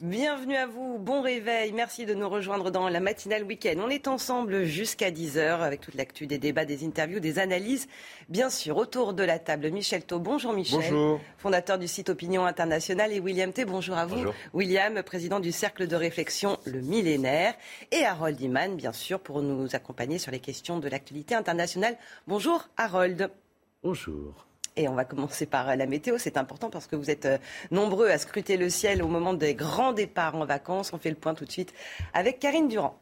Bienvenue à vous, bon réveil, merci de nous rejoindre dans la matinale week-end. On est ensemble jusqu'à 10h avec toute l'actu des débats, des interviews, des analyses. Bien sûr, autour de la table, Michel Thau. Bonjour Michel. Bonjour. Fondateur du site Opinion Internationale et William T. Bonjour à vous. Bonjour. William, président du cercle de réflexion Le Millénaire. Et Harold Iman, bien sûr, pour nous accompagner sur les questions de l'actualité internationale. Bonjour Harold. Bonjour. Et on va commencer par la météo. C'est important parce que vous êtes euh, nombreux à scruter le ciel au moment des grands départs en vacances. On fait le point tout de suite avec Karine Durand.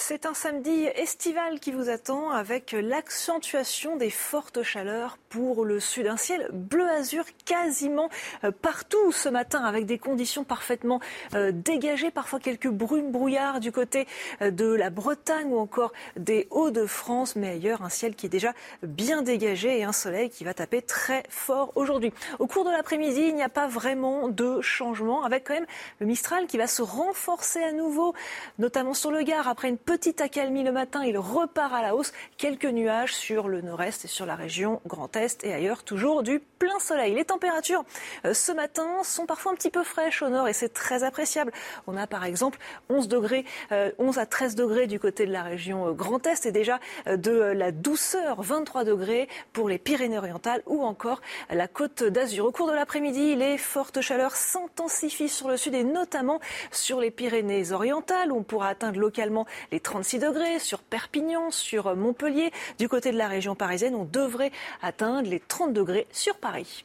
C'est un samedi estival qui vous attend avec l'accentuation des fortes chaleurs pour le sud. Un ciel bleu-azur quasiment euh, partout ce matin avec des conditions parfaitement euh, dégagées, parfois quelques brumes brouillards du côté euh, de la Bretagne ou encore des Hauts-de-France, mais ailleurs un ciel qui est déjà bien dégagé et un soleil qui va taper très fort aujourd'hui. Au cours de l'après-midi, il n'y a pas vraiment de changement avec quand même le Mistral qui va se renforcer à nouveau, notamment sur le Gard après une petite accalmie le matin, il repart à la hausse. Quelques nuages sur le nord-est et sur la région Grand Est et ailleurs, toujours du plein soleil. Les températures euh, ce matin sont parfois un petit peu fraîches au nord et c'est très appréciable. On a par exemple 11 degrés, euh, 11 à 13 degrés du côté de la région euh, Grand Est et déjà euh, de la douceur, 23 degrés pour les Pyrénées-Orientales ou encore la côte d'Azur. Au cours de l'après-midi, les fortes chaleurs s'intensifient sur le sud et notamment sur les Pyrénées-Orientales on pourra atteindre localement les 36 degrés sur Perpignan, sur Montpellier. Du côté de la région parisienne, on devrait atteindre les 30 degrés sur Paris.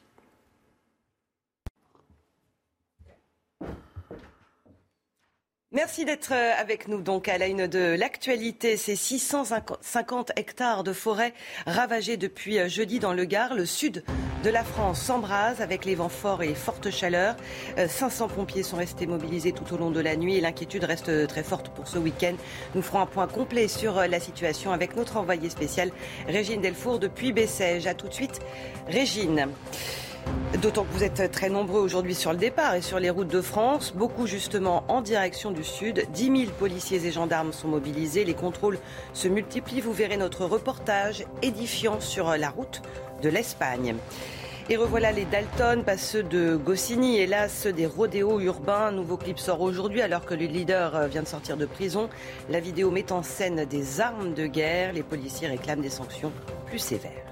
Merci d'être euh, avec nous donc à la une de l'actualité. Ces 650 hectares de forêt ravagés depuis euh, jeudi dans le Gard. Le sud de la France s'embrase avec les vents forts et fortes chaleurs. Euh, 500 pompiers sont restés mobilisés tout au long de la nuit et l'inquiétude reste très forte pour ce week-end. Nous ferons un point complet sur euh, la situation avec notre envoyé spécial Régine Delfour depuis Bessèges. À tout de suite, Régine. D'autant que vous êtes très nombreux aujourd'hui sur le départ et sur les routes de France, beaucoup justement en direction du sud. 10 000 policiers et gendarmes sont mobilisés, les contrôles se multiplient. Vous verrez notre reportage édifiant sur la route de l'Espagne. Et revoilà les Dalton, pas ceux de Goscinny, là ceux des rodéos urbains. Un nouveau clip sort aujourd'hui alors que le leader vient de sortir de prison. La vidéo met en scène des armes de guerre. Les policiers réclament des sanctions plus sévères.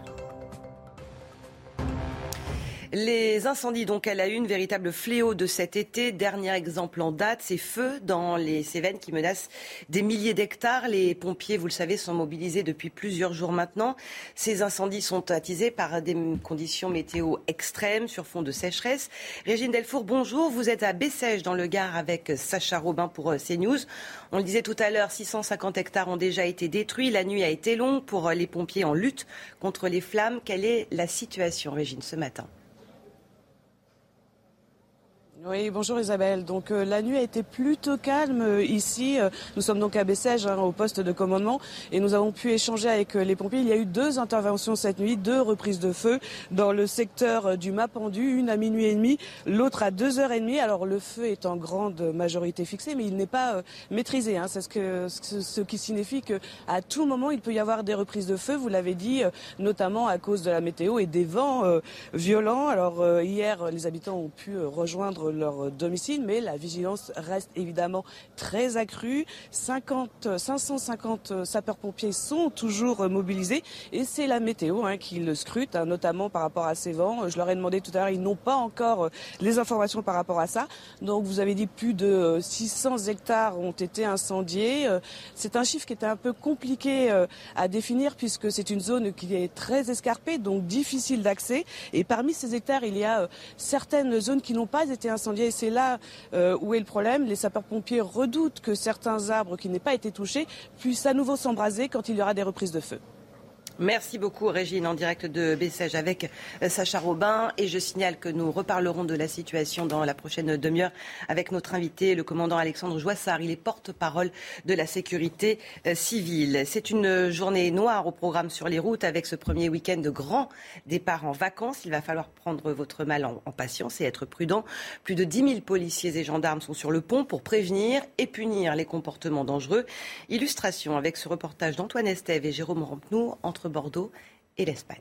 Les incendies, donc à la une, véritable fléau de cet été. Dernier exemple en date, ces feux dans les Cévennes qui menacent des milliers d'hectares. Les pompiers, vous le savez, sont mobilisés depuis plusieurs jours maintenant. Ces incendies sont attisés par des conditions météo extrêmes sur fond de sécheresse. Régine Delfour, bonjour. Vous êtes à Bessèges dans le Gard avec Sacha Robin pour CNews. On le disait tout à l'heure, 650 hectares ont déjà été détruits. La nuit a été longue pour les pompiers en lutte contre les flammes. Quelle est la situation, Régine, ce matin? Oui, bonjour Isabelle. Donc euh, la nuit a été plutôt calme euh, ici. Euh, nous sommes donc à Bessèges, hein, au poste de commandement, et nous avons pu échanger avec les pompiers. Il y a eu deux interventions cette nuit, deux reprises de feu dans le secteur du Mapendu, une à minuit et demi, l'autre à deux heures et demie. Alors le feu est en grande majorité fixé, mais il n'est pas maîtrisé. Hein. C'est ce, que, ce qui signifie que à tout moment il peut y avoir des reprises de feu. Vous l'avez dit, notamment à cause de la météo et des vents violents. Alors hier, les habitants ont pu rejoindre leur domicile, mais la vigilance reste évidemment très accrue. 50, 550 sapeurs-pompiers sont toujours mobilisés et c'est la météo hein, qui le scrute, hein, notamment par rapport à ces vents. Je leur ai demandé tout à l'heure, ils n'ont pas encore les informations par rapport à ça. Donc vous avez dit plus de 600 hectares ont été incendiés. C'est un chiffre qui était un peu compliqué à définir puisque c'est une zone qui est très escarpée, donc difficile d'accès. Et parmi ces hectares, il y a certaines zones qui n'ont pas été incendiées c'est là euh, où est le problème. Les sapeurs-pompiers redoutent que certains arbres qui n'aient pas été touchés puissent à nouveau s'embraser quand il y aura des reprises de feu. Merci beaucoup Régine en direct de Bessèges avec euh, Sacha Robin et je signale que nous reparlerons de la situation dans la prochaine demi-heure avec notre invité le commandant Alexandre Joissard. Il est porte-parole de la sécurité euh, civile. C'est une journée noire au programme sur les routes avec ce premier week-end de grand départ en vacances. Il va falloir prendre votre mal en, en patience et être prudent. Plus de 10 000 policiers et gendarmes sont sur le pont pour prévenir et punir les comportements dangereux. Illustration avec ce reportage d'Antoine Estève et Jérôme Rampenou entre Bordeaux et l'Espagne.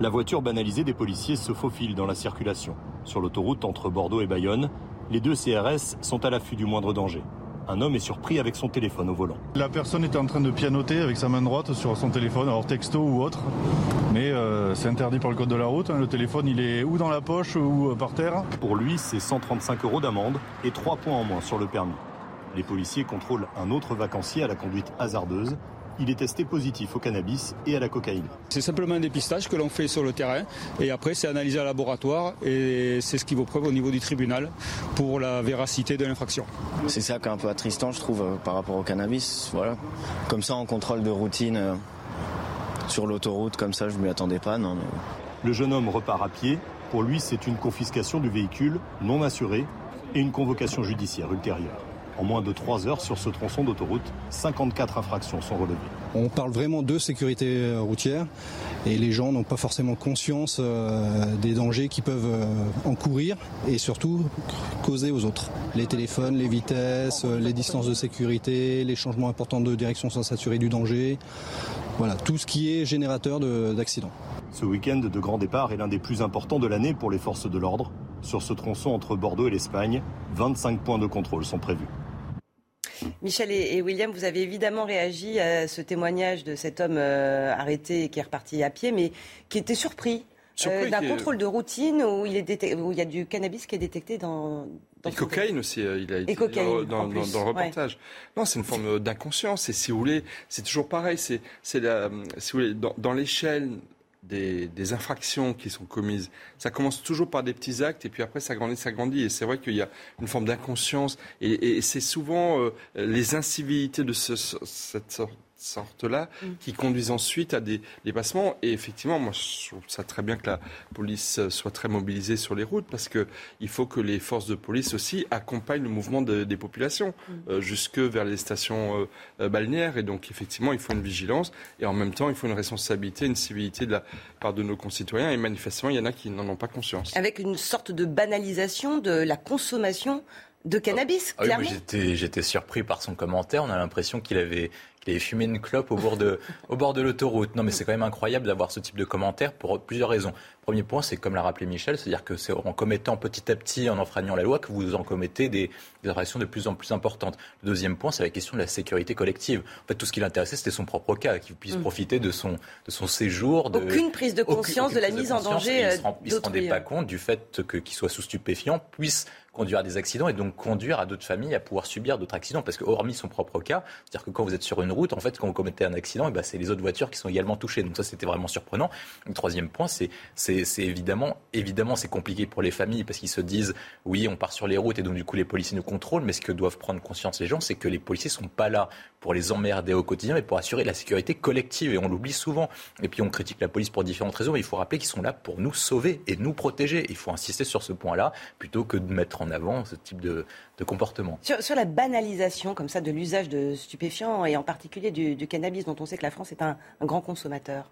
La voiture banalisée des policiers se faufile dans la circulation. Sur l'autoroute entre Bordeaux et Bayonne, les deux CRS sont à l'affût du moindre danger. Un homme est surpris avec son téléphone au volant. La personne est en train de pianoter avec sa main droite sur son téléphone, alors texto ou autre. Mais euh, c'est interdit par le code de la route. Hein. Le téléphone, il est ou dans la poche ou euh, par terre. Pour lui, c'est 135 euros d'amende et 3 points en moins sur le permis. Les policiers contrôlent un autre vacancier à la conduite hasardeuse il est testé positif au cannabis et à la cocaïne. C'est simplement un dépistage que l'on fait sur le terrain et après c'est analysé à laboratoire et c'est ce qui vaut preuve au niveau du tribunal pour la véracité de l'infraction. C'est ça qui est un peu attristant je trouve euh, par rapport au cannabis. Voilà. Comme ça en contrôle de routine euh, sur l'autoroute comme ça je ne m'y attendais pas. Non, Le jeune homme repart à pied. Pour lui c'est une confiscation du véhicule non assuré et une convocation judiciaire ultérieure. En moins de 3 heures sur ce tronçon d'autoroute, 54 infractions sont relevées. On parle vraiment de sécurité euh, routière et les gens n'ont pas forcément conscience euh, des dangers qu'ils peuvent euh, encourir et surtout causer aux autres. Les téléphones, les vitesses, les distances de sécurité, les changements importants de direction sans s'assurer du danger. Voilà, tout ce qui est générateur d'accidents. Ce week-end de grand départ est l'un des plus importants de l'année pour les forces de l'ordre. Sur ce tronçon entre Bordeaux et l'Espagne, 25 points de contrôle sont prévus. Michel et, William, vous avez évidemment réagi à ce témoignage de cet homme euh, arrêté et qui est reparti à pied, mais qui était surpris. Euh, d'un contrôle de routine où il, est où il y a du cannabis qui est détecté dans, et cocaïne aussi, euh, il a été dans, dans, le reportage. Non, c'est une forme d'inconscience. Et si vous voulez, c'est toujours pareil. C'est, c'est la, si vous voulez, dans l'échelle des, infractions qui sont commises. Ça commence toujours par des petits actes et puis après ça grandit, ça grandit. Et c'est vrai qu'il y a une forme d'inconscience et, c'est souvent euh, les incivilités de ce, cette sorte sorte-là, mm. qui conduisent ensuite à des dépassements. Et effectivement, moi, je trouve ça très bien que la police soit très mobilisée sur les routes, parce qu'il faut que les forces de police aussi accompagnent le mouvement des populations mm. euh, jusque vers les stations euh, euh, balnéaires. Et donc, effectivement, il faut une vigilance et en même temps, il faut une responsabilité, une civilité de la part de nos concitoyens. Et manifestement, il y en a qui n'en ont pas conscience. Avec une sorte de banalisation de la consommation de cannabis, ah clairement. j'étais surpris par son commentaire. On a l'impression qu'il avait et fumer une clope au bord de, au bord de l'autoroute. Non, mais c'est quand même incroyable d'avoir ce type de commentaire pour plusieurs raisons. Premier point, c'est comme l'a rappelé Michel, c'est-à-dire que c'est en commettant petit à petit, en enfreignant la loi, que vous en commettez des, des infractions de plus en plus importantes. Le deuxième point, c'est la question de la sécurité collective. En fait, tout ce qui l'intéressait, c'était son propre cas, qu'il puisse mm. profiter de son, de son séjour. De, aucune prise de conscience de la mise en danger. Il ne se, rendait pas compte du fait qu'il soit sous stupéfiant, puisse conduire à des accidents et donc conduire à d'autres familles à pouvoir subir d'autres accidents. Parce que, hormis son propre cas, c'est-à-dire que quand vous êtes sur une route, en fait, quand vous commettez un accident, eh ben, c'est les autres voitures qui sont également touchées. Donc ça, c'était vraiment surprenant. Le troisième point, c'est, évidemment, évidemment, c'est compliqué pour les familles parce qu'ils se disent, oui, on part sur les routes et donc du coup, les policiers nous contrôlent. Mais ce que doivent prendre conscience les gens, c'est que les policiers sont pas là pour les emmerder au quotidien, mais pour assurer la sécurité collective. Et on l'oublie souvent. Et puis on critique la police pour différentes raisons, mais il faut rappeler qu'ils sont là pour nous sauver et nous protéger. Il faut insister sur ce point-là plutôt que de mettre en avant ce type de, comportement. Sur, la banalisation comme ça de l'usage de stupéfiants et en particulier du, cannabis, dont on sait que la France est un grand consommateur.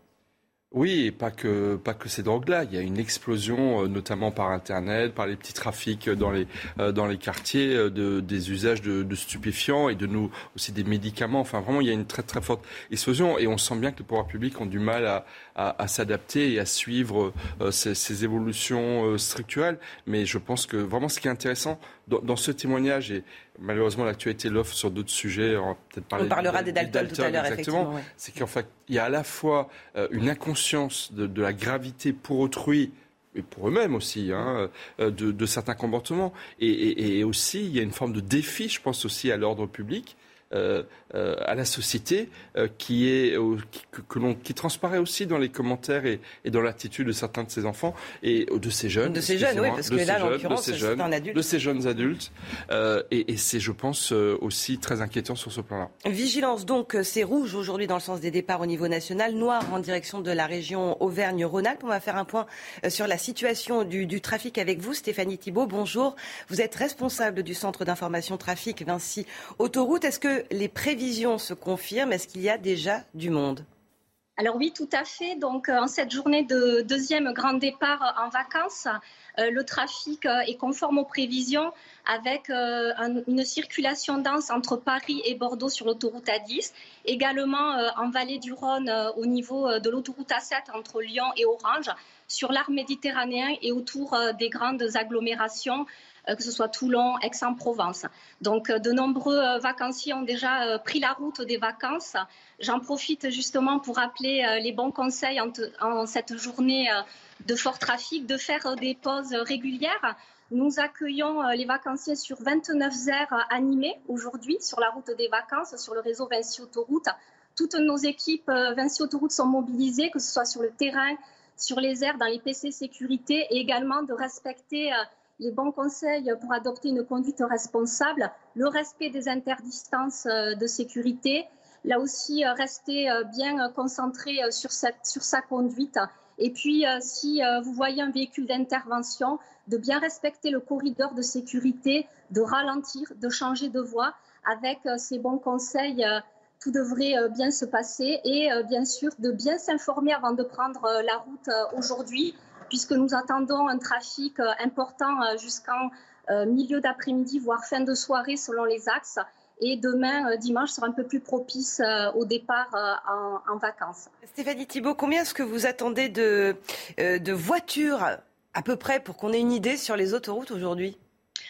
Oui, et pas que, pas que ces drogues-là. Il y a une explosion, euh, notamment par Internet, par les petits trafics dans les, euh, dans les quartiers, euh, de, des usages de, stupéfiants et de nous aussi des médicaments. Enfin, vraiment, il y a une très très forte explosion et on sent bien que les pouvoirs publics ont du mal à, à, s'adapter et à suivre ces, ces, évolutions structurelles. Mais je pense que vraiment, ce qui est intéressant dans, dans ce témoignage et malheureusement, l'actualité l'offre sur d'autres sujets. On, on parlera des Dalton, tout à l'heure, effectivement. C'est qu'en fait, il y a à la fois euh, une inconscience de, la gravité pour autrui et pour eux-mêmes aussi, hein, euh, de, certains comportements. Et, aussi, il y a une forme de défi, je pense aussi, à l'ordre public. À la société qui, est, que, l'on, qui transparaît aussi dans les commentaires et, dans l'attitude de certains de ces enfants et de ces jeunes. De ces jeunes, oui, parce que là, en l'occurrence, c'est un adulte. De ces jeunes adultes. et, et c'est, je pense, aussi très inquiétant sur ce plan-là. Vigilance, donc, c'est rouge aujourd'hui dans le sens des départs au niveau national, noir en direction de la région Auvergne-Rhône-Alpes. On va faire un point sur la situation du, du trafic avec vous, Stéphanie Thibault. Bonjour. Vous êtes responsable du centre d'information trafic Vinci Autoroute. Est-ce que les prévisions se confirment Est-ce qu'il y a déjà du monde? Alors oui, tout à fait. Donc euh, en cette journée de deuxième grand départ en vacances, euh, le trafic euh, est conforme aux prévisions avec une circulation dense entre Paris et Bordeaux sur l'autoroute A10, également en vallée du Rhône au niveau de l'autoroute A7 entre Lyon et Orange, sur l'arc méditerranéen et autour des grandes agglomérations que ce soit Toulon, Aix-en-Provence. Donc euh, de nombreux euh, vacanciers ont déjà pris la route des vacances. J'en profite justement pour rappeler les bons conseils en, cette journée de fort trafic, de faire des pauses régulières. Nous accueillons les vacanciers sur 29 aires animées aujourd'hui sur la route des vacances, sur le réseau Vinci Autoroute. Toutes nos équipes Vinci Autoroute sont mobilisées, que ce soit sur le terrain, sur les aires, dans les PC sécurité, et également de respecter les bons conseils pour adopter une conduite responsable, le respect des interdistances euh, de sécurité, là aussi euh, rester euh, bien concentré sur, cette, sur sa conduite. Et puis, si vous voyez un véhicule d'intervention, de bien respecter le corridor de sécurité, de ralentir, de changer de voie. Avec ces bons conseils, tout devrait bien se passer et bien sûr de bien s'informer avant de prendre la route aujourd'hui puisque nous attendons un trafic euh, important euh, jusqu'en euh, milieu d'après-midi, voire fin de soirée selon les axes. Et demain, dimanche, sera un peu plus propice au départ en, vacances. Stéphanie Thibault, combien est-ce que vous attendez de, de voitures à peu près pour qu'on ait une idée sur les autoroutes aujourd'hui?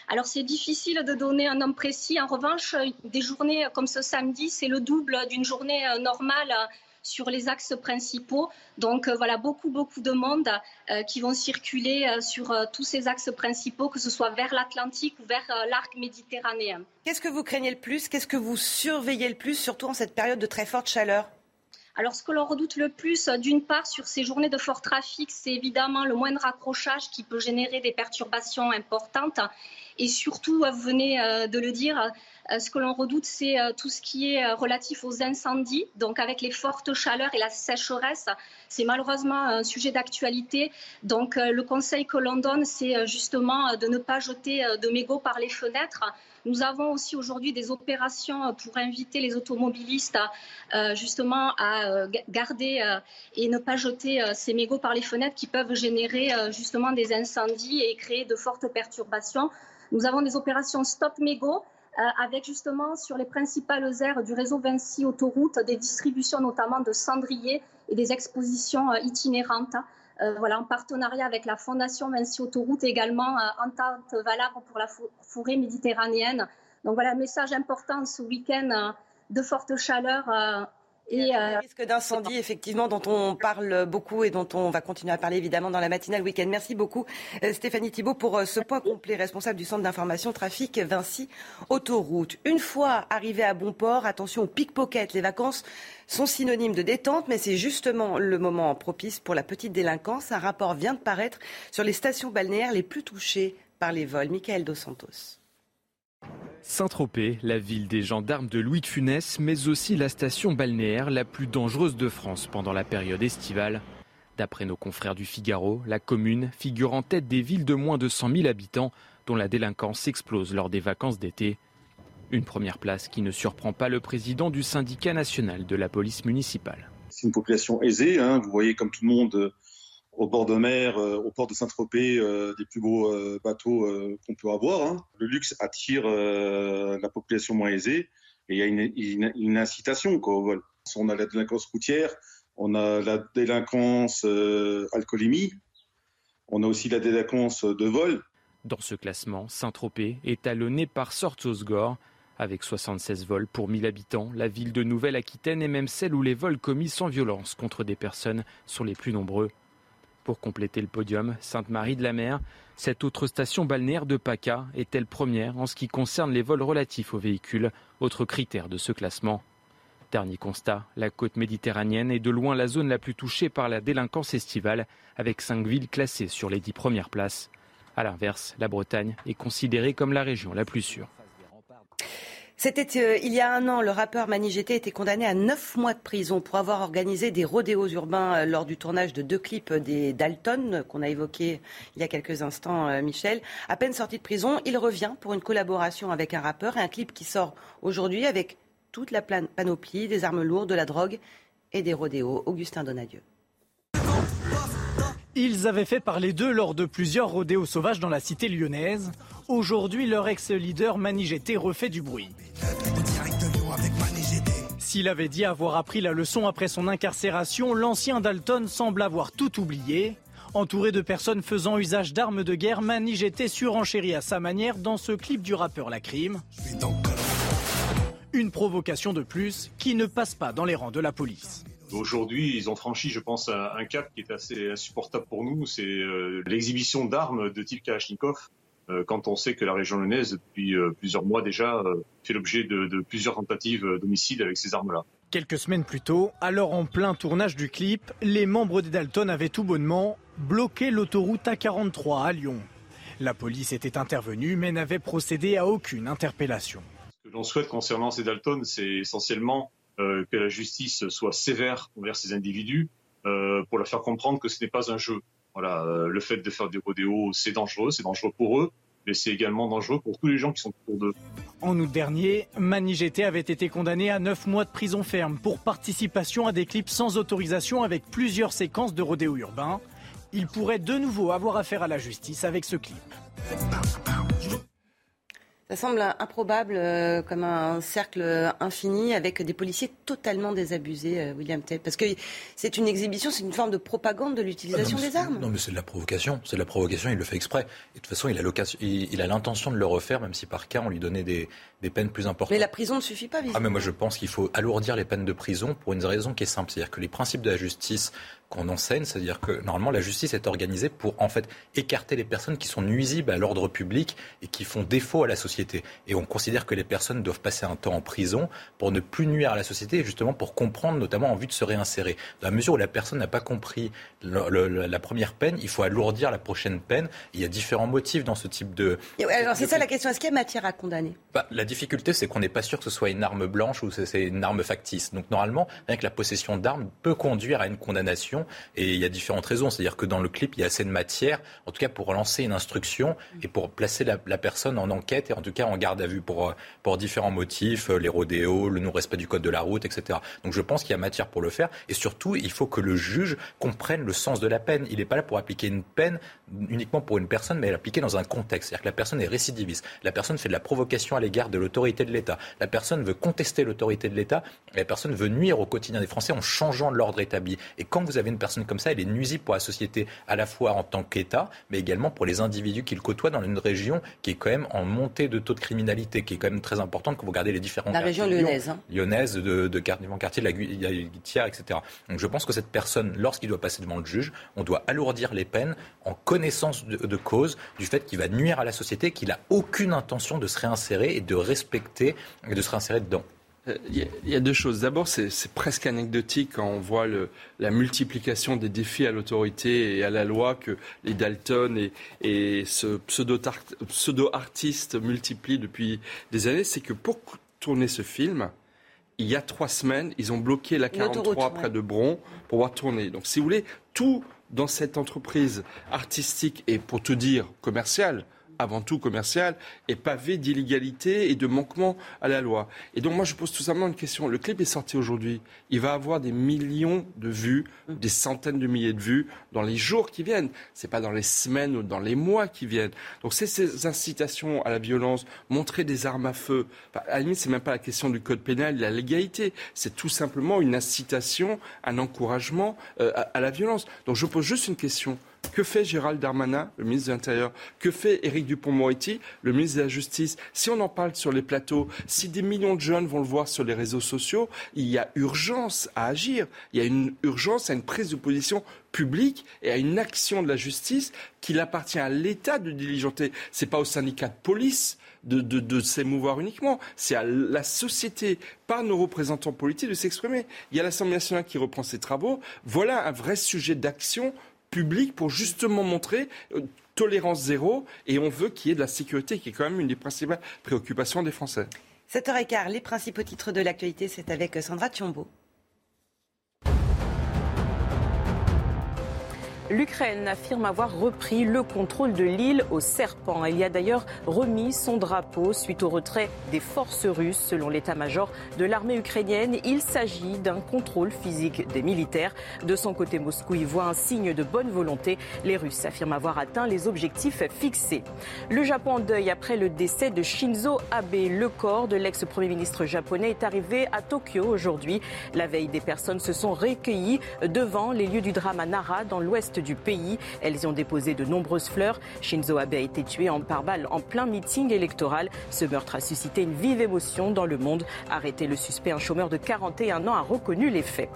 Alors c'est difficile de donner un nombre précis. En revanche, des journées comme ce samedi, c'est le double d'une journée normale sur les axes principaux. Donc euh, voilà, beaucoup, beaucoup de monde euh, qui vont circuler euh, sur tous ces axes principaux, que ce soit vers l'Atlantique ou vers l'arc méditerranéen. Qu'est-ce que vous craignez le plus? Qu'est-ce que vous surveillez le plus, surtout en cette période de très forte chaleur? Alors, ce que l'on redoute le plus, d'une part, sur ces journées de fort trafic, c'est évidemment le moindre accrochage qui peut générer des perturbations importantes. Et surtout, vous venez de le dire, euh, ce que l'on redoute, c'est euh, tout ce qui est euh, relatif aux incendies. Donc, avec les fortes chaleurs et la sécheresse, c'est malheureusement un sujet d'actualité. Donc, le conseil que l'on donne, c'est justement de ne pas jeter de mégots par les fenêtres. Nous avons aussi aujourd'hui des opérations pour inviter les automobilistes justement à garder et ne pas jeter ces mégots par les fenêtres qui peuvent générer justement des incendies et créer de fortes perturbations. Nous avons des opérations Stop Mégots euh, avec justement sur les principales aires du réseau Vinci Autoroute des distributions notamment de cendriers et des expositions euh, itinérantes. Euh, voilà, en partenariat avec la Fondation Vinci Autoroute également Entente Valabre pour la forêt méditerranéenne. Donc voilà, message important ce week-end de forte chaleur et euh, risque d'incendie, effectivement, dont on parle beaucoup et dont on va continuer à parler évidemment dans la matinale week-end. Merci beaucoup, euh, Stéphanie Thibault, pour euh, ce point complet, responsable du centre d'information trafic Vinci Autoroute. Une fois arrivé à bon port, attention au pickpocket. Les vacances sont synonymes de détente, mais c'est justement le moment propice pour la petite délinquance. Un rapport vient de paraître sur les stations balnéaires les plus touchées par les vols. Michael Dos Santos. Saint-Tropez, la ville des gendarmes de Louis de Funès, mais aussi la station balnéaire la plus dangereuse de France pendant la période estivale. D'après nos confrères du Figaro, la commune figure en tête des villes de moins de 100 000 habitants dont la délinquance explose lors des vacances d'été. Une première place qui ne surprend pas le président du syndicat national de la police municipale. C'est une population aisée, hein. vous voyez comme tout le monde au bord de mer, euh, au port de Saint-Tropez, euh, des plus beaux euh, bateaux qu'on peut avoir. Hein. Le luxe attire la population moins aisée et il y a une, incitation au vol. On a la délinquance routière, on a la délinquance alcoolémie, on a aussi la délinquance de vol. Dans ce classement, Saint-Tropez est talonné par Sortzosgor. Avec 76 vols pour 1000 habitants, la ville de Nouvelle-Aquitaine est même celle où les vols commis sans violence contre des personnes sont les plus nombreux. Pour compléter le podium, Sainte-Marie de la Mer, cette autre station balnéaire de PACA est-elle première en ce qui concerne les vols relatifs aux véhicules, autre critère de ce classement. Dernier constat, la côte méditerranéenne est de loin la zone la plus touchée par la délinquance estivale, avec cinq villes classées sur les dix premières places. A l'inverse, la Bretagne est considérée comme la région la plus sûre. C'était euh, il y a un an, le rappeur Mani GT était condamné à neuf mois de prison pour avoir organisé des rodéos urbains euh, lors du tournage de deux clips des Dalton qu'on a évoqués il y a quelques instants, euh, Michel. À peine sorti de prison, il revient pour une collaboration avec un rappeur et un clip qui sort aujourd'hui avec toute la panoplie des armes lourdes, de la drogue et des rodéos. Augustin Donadieu. Ils avaient fait parler d'eux lors de plusieurs rodéos sauvages dans la cité lyonnaise. Aujourd'hui, leur ex-leader Manigété refait du bruit. S'il avait dit avoir appris la leçon après son incarcération, l'ancien Dalton semble avoir tout oublié. Entouré de personnes faisant usage d'armes de guerre, Manigété surenchérit à sa manière dans ce clip du rappeur La Crime. Une provocation de plus qui ne passe pas dans les rangs de la police. Aujourd'hui, ils ont franchi, je pense, un cap qui est assez insupportable pour nous. C'est euh, l'exhibition d'armes de type Kalachnikov. Euh, quand on sait que la région lyonnaise, depuis euh, plusieurs mois déjà, fait l'objet de, plusieurs tentatives d'homicide avec ces armes-là. Quelques semaines plus tôt, alors en plein tournage du clip, les membres des Dalton avaient tout bonnement bloqué l'autoroute A43 à Lyon. La police était intervenue mais n'avait procédé à aucune interpellation. Ce que l'on souhaite concernant ces Dalton, c'est essentiellement euh, que la justice soit sévère envers ces individus euh, pour leur faire comprendre que ce n'est pas un jeu. Voilà, euh, le fait de faire des rodéos, c'est dangereux, c'est dangereux pour eux, mais c'est également dangereux pour tous les gens qui sont autour d'eux. En août dernier, Mani GT avait été condamné à 9 mois de prison ferme pour participation à des clips sans autorisation avec plusieurs séquences de rodéos urbains. Il pourrait de nouveau avoir affaire à la justice avec ce clip. Ça semble improbable, euh, comme un cercle infini, avec des policiers totalement désabusés, euh, William Tell. Parce que c'est une exhibition, c'est une forme de propagande de l'utilisation des armes. Non, mais c'est de la provocation. C'est de la provocation, il le fait exprès. Et de toute façon, il a, il, a l'intention de le refaire, même si par cas, on lui donnait des, des peines plus importantes. Mais la prison ne suffit pas, visiblement. Ah, mais moi, je pense qu'il faut alourdir les peines de prison pour une raison qui est simple. C'est-à-dire que les principes de la justice qu'on enseigne, c'est-à-dire que normalement la justice est organisée pour en fait écarter les personnes qui sont nuisibles à l'ordre public et qui font défaut à la société. Et on considère que les personnes doivent passer un temps en prison pour ne plus nuire à la société et justement pour comprendre, notamment en vue de se réinsérer. Dans la mesure où la personne n'a pas compris la première peine, il faut alourdir la prochaine peine. Il y a différents motifs dans ce type de. Alors c'est ça la question. Est-ce qu'il y a matière à condamner? Bah, La difficulté, c'est qu'on n'est pas sûr que ce soit une arme blanche ou c'est une arme factice. Donc normalement, rien que la possession d'armes peut conduire à une condamnation et il y a différentes raisons. C'est-à-dire que dans le clip, il y a assez de matière, en tout cas pour lancer une instruction et pour placer la, personne en enquête et en tout cas en garde à vue pour, pour différents motifs, euh, les rodéos, le non-respect du code de la route, etc. Donc je pense qu'il y a matière pour le faire. Et surtout, il faut que le juge comprenne le sens de la peine. Il n'est pas là pour appliquer une peine uniquement pour une personne, mais l'appliquer dans un contexte. C'est-à-dire que la personne est récidiviste. La personne fait de la provocation à l'égard de l'autorité de l'État. La personne veut contester l'autorité de l'État. La personne veut nuire au quotidien des Français en changeant l'ordre établi. Et quand vous avez une personne comme ça, elle est nuisible pour la société, à la fois en tant qu'État, mais également pour les individus qu'il côtoie dans une région qui est quand même en montée de taux de criminalité, qui est quand même très importante quand vous regardez les différents La région lyonnaise. Hein. Lyonnaise, de, de quartier, de la Guitière, etc. Donc je pense que cette personne, lorsqu'il doit passer devant le juge, on doit alourdir les peines en connaissance de, de cause du fait qu'il va nuire à la société, qu'il n'a aucune intention de se réinsérer et de respecter et de se réinsérer dedans. Il euh, y, a deux choses. D'abord, c'est presque anecdotique quand on voit le, la multiplication des défis à l'autorité et à la loi que les Dalton et, et ce pseudo-artiste multiplient depuis des années. C'est que pour tourner ce film, il y a trois semaines, ils ont bloqué la 43 près de Bron pour pouvoir tourner. Donc, si vous voulez, tout dans cette entreprise artistique et pour te dire commerciale, avant tout commercial, est pavé d'illégalité et de manquement à la loi. Et donc moi je pose tout simplement une question. Le clip est sorti aujourd'hui. Il va avoir des millions de vues, des centaines de milliers de vues dans les jours qui viennent. C'est pas dans les semaines ou dans les mois qui viennent. Donc c'est ces incitations à la violence, montrer des armes à feu. à la limite, c'est même pas la question du code pénal, de la légalité. C'est tout simplement une incitation, un encouragement euh, à, à la violence. Donc je pose juste une question Que fait Gérald Darmanin, le ministre de l'Intérieur? Que fait Éric Dupont-Moretti, le ministre de la Justice? Si on en parle sur les plateaux, si des millions de jeunes vont le voir sur les réseaux sociaux, il y a urgence à agir. Il y a une urgence à une prise de position publique et à une action de la justice qu'il appartient à l'État de diligenter. Ce n'est pas au syndicat de police de, de, s'émouvoir uniquement. C'est à la société, par nos représentants politiques, de s'exprimer. Il y a l'Assemblée nationale qui reprend ses travaux. Voilà un vrai sujet d'action publique pour justement montrer euh, tolérance zéro et on veut qu'il y ait de la sécurité qui est quand même une des principales préoccupations des Français. 7h15, les principaux titres de l'actualité, c'est avec Sandra Thiombo. L'Ukraine affirme avoir repris le contrôle de l'île aux serpents. Elle y a d'ailleurs remis son drapeau suite au retrait des forces russes. Selon l'état-major de l'armée ukrainienne, il s'agit d'un contrôle physique des militaires. De son côté, Moscou y voit un signe de bonne volonté. Les Russes affirment avoir atteint les objectifs fixés. Le Japon en deuil après le décès de Shinzo Abe. Le corps de l'ex-premier ministre japonais est arrivé à Tokyo aujourd'hui. La veille, des personnes se sont recueillies devant les lieux du drame à Nara, dans l'ouest du pays. Elles y ont déposé de nombreuses fleurs. Shinzo Abe a été tué en par balle en plein meeting électoral. Ce meurtre a suscité une vive émotion dans le monde. Arrêté le suspect, un chômeur de 41 ans, a reconnu les faits.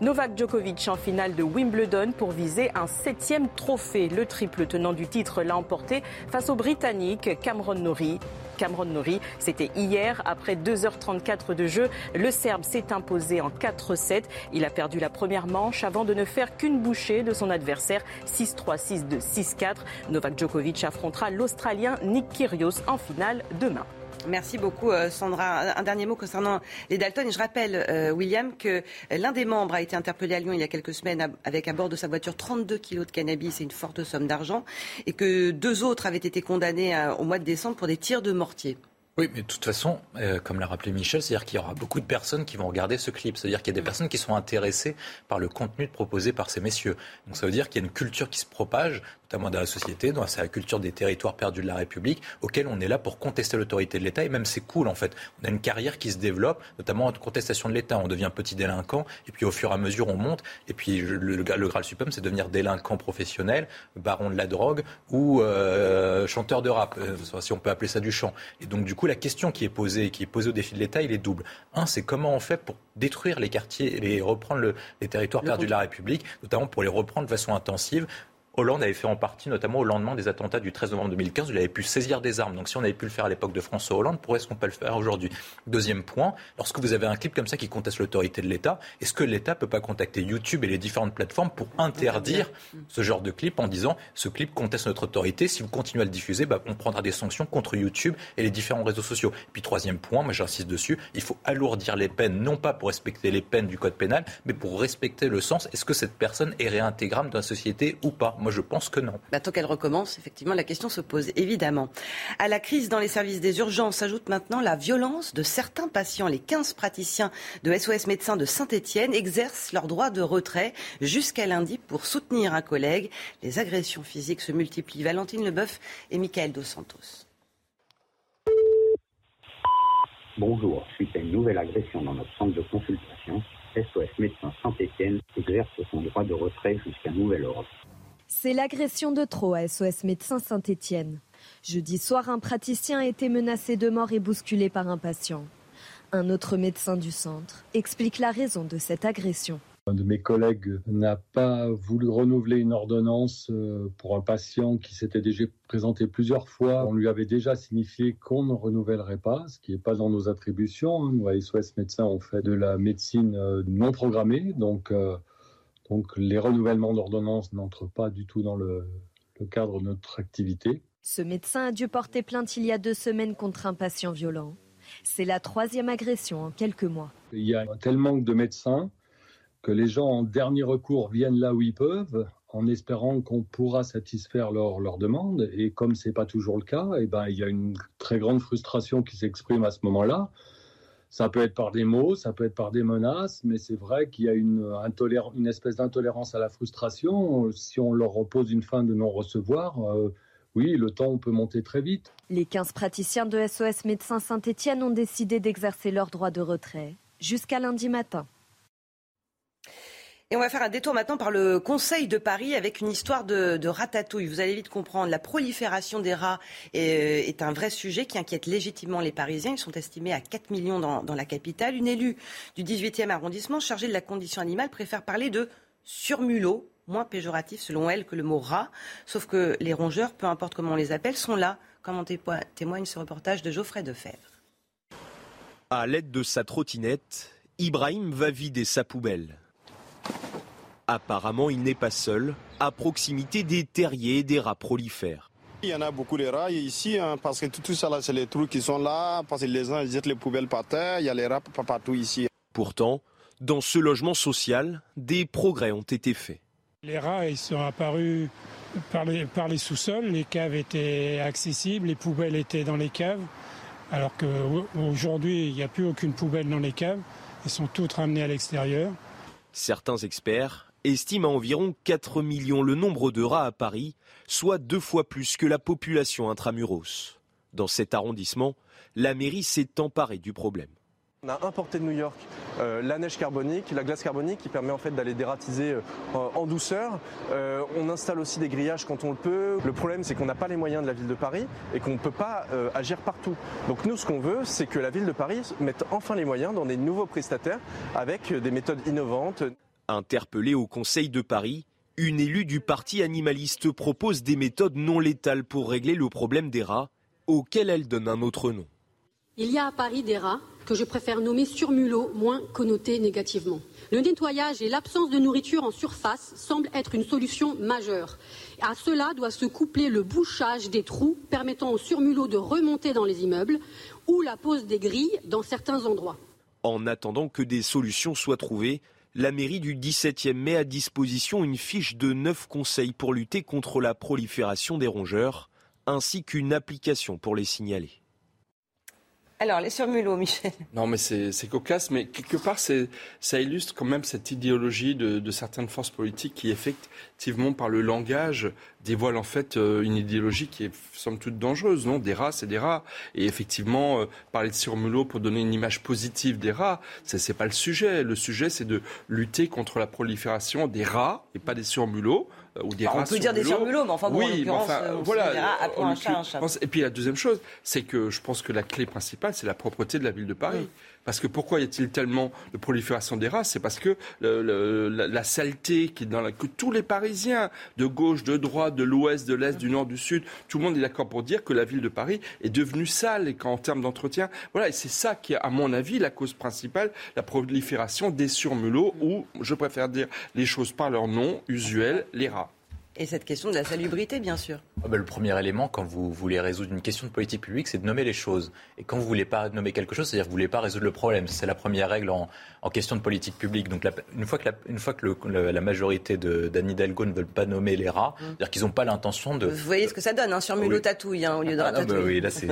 Novak Djokovic en finale de Wimbledon pour viser un septième trophée. Le triple tenant du titre l'a emporté face au Britannique Cameron Norrie. Cameron Norrie. C'était hier, après 2h34 de jeu. Le Serbe s'est imposé en 4-7. Il a perdu la première manche avant de ne faire qu'une bouchée de son adversaire 6-3, 6-2, 6-4. Novak Djokovic affrontera l'Australien Nick Kyrgios en finale demain. Merci beaucoup, euh, Sandra. Un dernier mot concernant les Dalton. je rappelle, euh, William, que l'un des membres a été interpellé à Lyon il y a quelques semaines avec à bord de sa voiture 32 kilos de cannabis et une forte somme d'argent, et que deux autres avaient été condamnés euh, au mois de décembre pour des tirs de mortier. Oui, mais de toute façon, comme l'a rappelé Michel, c'est-à-dire qu'il y aura beaucoup de personnes qui vont regarder ce clip. C'est-à-dire qu'il y a des personnes qui sont intéressées par le contenu proposé par ces messieurs. Donc ça veut dire qu'il y a une culture qui se propage notamment dans la société, dans la culture des territoires perdus de la République, auquel on est là pour contester l'autorité de l'État. Et même c'est cool en fait. On a une carrière qui se développe, notamment en contestation de l'État. On devient petit délinquant, et puis au fur et à mesure on monte. Et puis le, le, Graal suprême, c'est devenir délinquant professionnel, baron de la drogue ou euh, chanteur de rap, euh, si on peut appeler ça du chant. Et donc du coup, la question qui est posée, qui est posée au défi de l'État, il est double. Un, c'est comment on fait pour détruire les quartiers et reprendre les territoires perdus de la République, notamment pour les reprendre de façon intensive Hollande avait fait en partie, notamment au lendemain des attentats du 13 novembre 2015, où il avait pu saisir des armes. Donc si on avait pu le faire à l'époque de François Hollande, pourquoi est-ce qu'on peut le faire aujourd'hui? Deuxième point, lorsque vous avez un clip comme ça qui conteste l'autorité de l'État, est-ce que l'État peut pas contacter YouTube et les différentes plateformes pour interdire ce genre de clip en disant ce clip conteste notre autorité, si vous continuez à le diffuser, bah, on prendra des sanctions contre YouTube et les différents réseaux sociaux. Puis troisième point, moi j'insiste dessus, il faut alourdir les peines, non pas pour respecter les peines du code pénal, mais pour respecter le sens. Est-ce que cette personne est réintégrable dans la société ou pas? Moi je pense que non. Bah, tant qu'elle recommence, effectivement, la question se pose évidemment. À la crise dans les services des urgences s'ajoute maintenant la violence de certains patients. Les 15 praticiens de SOS Médecins de Saint-Etienne exercent leur droit de retrait jusqu'à lundi pour soutenir un collègue. Les agressions physiques se multiplient. Valentine Leboeuf et Michael Dos Santos. Bonjour, suite à une nouvelle agression dans notre centre de consultation, SOS Médecins Saint-Etienne exerce son droit de retrait jusqu'à nouvel ordre. C'est l'agression de trop à SOS Médecins Saint-Étienne. Jeudi soir, un praticien a été menacé de mort et bousculé par un patient. Un autre médecin du centre explique la raison de cette agression. Un de mes collègues n'a pas voulu renouveler une ordonnance euh, pour un patient qui s'était déjà présenté plusieurs fois. On lui avait déjà signifié qu'on ne renouvellerait pas, ce qui n'est pas dans nos attributions. Nous, à SOS Médecins, on fait de la médecine euh, non programmée, donc euh, donc les renouvellements d'ordonnances n'entrent pas du tout dans le, cadre de notre activité. Ce médecin a dû porter plainte il y a deux semaines contre un patient violent. C'est la troisième agression en quelques mois. Il y a un tel manque de médecins que les gens en dernier recours viennent là où ils peuvent en espérant qu'on pourra satisfaire leurs leur demandes. Et comme ce n'est pas toujours le cas, eh ben, il y a une très grande frustration qui s'exprime à ce moment-là. Ça peut être par des mots, ça peut être par des menaces, mais c'est vrai qu'il y a une, espèce d'intolérance à la frustration. Si on leur repose une fin de non-recevoir, euh, oui, le temps peut monter très vite. Les 15 praticiens de SOS Médecins Saint-Étienne ont décidé d'exercer leur droit de retrait jusqu'à lundi matin. On va faire un détour maintenant par le Conseil de Paris avec une histoire de, ratatouille. Vous allez vite comprendre, la prolifération des rats est, un vrai sujet qui inquiète légitimement les Parisiens. Ils sont estimés à 4 millions dans, dans la capitale. Une élue du 18e arrondissement chargée de la condition animale préfère parler de surmulot, moins péjoratif selon elle que le mot rat. Sauf que les rongeurs, peu importe comment on les appelle, sont là, comme en témoigne ce reportage de Geoffrey Defebvre. À l'aide de sa trottinette, Ibrahim va vider sa poubelle. Apparemment, il n'est pas seul. À proximité des terriers et des rats prolifèrent. Il y en a beaucoup de rats ici, hein, parce que tout, ça, c'est les trous qui sont là, parce que les gens jettent les poubelles par terre, il y a les rats partout ici. Pourtant, dans ce logement social, des progrès ont été faits. Les rats, ils sont apparus par les, par les sous-sols, les caves étaient accessibles, les poubelles étaient dans les caves, alors qu'aujourd'hui, il n'y a plus aucune poubelle dans les caves, elles sont toutes ramenées à l'extérieur. Certains experts estime à environ 4 millions le nombre de rats à Paris, soit deux fois plus que la population intramuros. Dans cet arrondissement, la mairie s'est emparée du problème. On a importé de New York euh, la neige carbonique, la glace carbonique qui permet en fait d'aller dératiser euh, en douceur. Euh, on installe aussi des grillages quand on le peut. Le problème c'est qu'on n'a pas les moyens de la ville de Paris et qu'on ne peut pas agir partout. Donc nous ce qu'on veut c'est que la ville de Paris mette enfin les moyens dans des nouveaux prestataires avec des méthodes innovantes. Interpellée au Conseil de Paris, une élue du parti animaliste propose des méthodes non létales pour régler le problème des rats, auquel elle donne un autre nom. Il y a à Paris des rats que je préfère nommer surmulots, moins connotés négativement. Le nettoyage et l'absence de nourriture en surface semblent être une solution majeure. À cela doit se coupler le bouchage des trous permettant aux surmulots de remonter dans les immeubles ou la pose des grilles dans certains endroits. En attendant que des solutions soient trouvées, la mairie du 17e met à disposition une fiche de 9 conseils pour lutter contre la prolifération des rongeurs, ainsi qu'une application pour les signaler. Alors, les surmulots, Michel. Non, mais c'est cocasse, mais quelque part, ça illustre quand même cette idéologie de, de, certaines forces politiques qui, effectivement, par le langage, dévoilent en fait euh, une idéologie qui est, somme toute, dangereuse. Non, des rats, c'est des rats. Et effectivement, euh, parler de surmulots pour donner une image positive des rats, ce n'est pas le sujet. Le sujet, c'est de lutter contre la prolifération des rats et pas des surmulots. Euh, ou des On peut dire des surmulots, mais enfin, bon, oui, en l'occurrence, euh, voilà, un chat, un chat. Et puis la deuxième chose, c'est que je pense que la clé principale, c'est la propreté de la ville de Paris. Parce que pourquoi y a-t-il tellement de prolifération des rats C'est parce que la, saleté qui est dans la, que tous les Parisiens, de gauche, de droite, de l'ouest, de l'est, du nord, du sud, tout le monde est d'accord pour dire que la ville de Paris est devenue sale et qu'en termes d'entretien, voilà, et c'est ça qui est, à mon avis, la cause principale, la prolifération des surmulots ou, je préfère dire les choses par leur nom usuel, les rats. Et cette question de la salubrité, bien sûr. Ah bah, le premier élément, quand vous voulez résoudre une question de politique publique, c'est de nommer les choses. Et quand vous voulez pas nommer quelque chose, c'est-à-dire que vous ne voulez pas résoudre le problème. C'est la première règle en, question de politique publique. Donc une fois que la, une fois que la majorité d'Anne Hidalgo ne veulent pas nommer les rats, mmh. c'est-à-dire qu'ils n'ont pas l'intention de... Vous voyez ce que ça donne hein, sur Mulot oui. Tatouille hein, au lieu de ah, bah oui, là c'est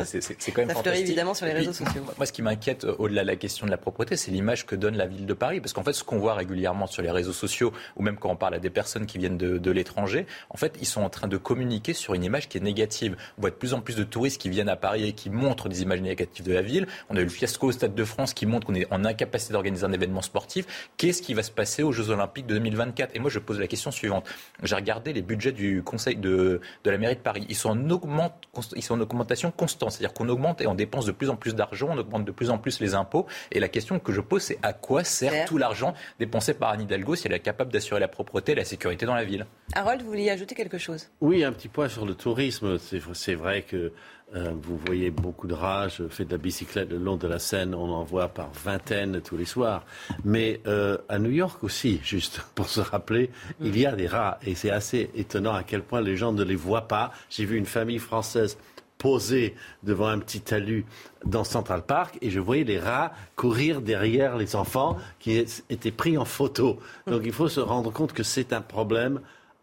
quand même Ça fleurit évidemment sur les réseaux sociaux. Moi, ce qui m'inquiète euh, au-delà de la question de la propreté, c'est l'image que donne la ville de Paris. Parce qu'en fait, ce qu'on voit régulièrement sur les réseaux sociaux, ou même quand on parle à des personnes qui viennent de, de l'étranger, en fait, ils sont en train de communiquer sur une image qui est négative. On voit de plus en plus de touristes qui viennent à Paris et qui montrent des images négatives de la ville. On a eu le fiasco au Stade de France qui montre qu'on est en incapacité d'organiser un événement sportif. Qu'est-ce qui va se passer aux Jeux Olympiques de 2024 Et moi, je pose la question suivante. J'ai regardé les budgets du Conseil de, de la mairie de Paris. Ils sont en, augmente, ils sont en augmentation constante. C'est-à-dire qu'on augmente et on dépense de plus en plus d'argent, on augmente de plus en plus les impôts. Et la question que je pose, c'est à quoi sert tout l'argent dépensé par Anne Hidalgo si elle est capable d'assurer la propreté et la sécurité dans la ville? Harold, vous vouliez ajouter quelque chose? Oui, un petit point sur le tourisme. C'est vrai que euh, vous voyez beaucoup de rats. Je fais de la bicyclette le long de la Seine. On en voit par vingtaines tous les soirs. Mais euh, à New York aussi, juste pour se rappeler, il y a des rats. Et c'est assez étonnant à quel point les gens ne les voient pas. J'ai vu une famille française posée devant un petit talus dans Central Park et je voyais les rats courir derrière les enfants qui étaient pris en photo. Donc il faut se rendre compte que c'est un problème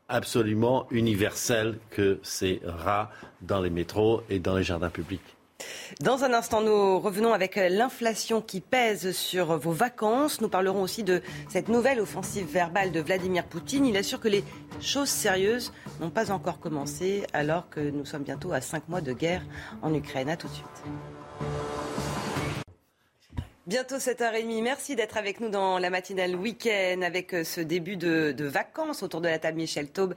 absolument universel que ces rats dans les métros et dans les jardins publics. Dans un instant, nous revenons avec l'inflation qui pèse sur vos vacances. Nous parlerons aussi de cette nouvelle offensive verbale de Vladimir Poutine. Il assure que les choses sérieuses n'ont pas encore commencé alors que nous sommes bientôt à cinq mois de guerre en Ukraine. A tout de suite. Bientôt 7h30. Merci d'être avec nous dans la matinale week-end avec euh, ce début de, vacances autour de la table Michel Taube,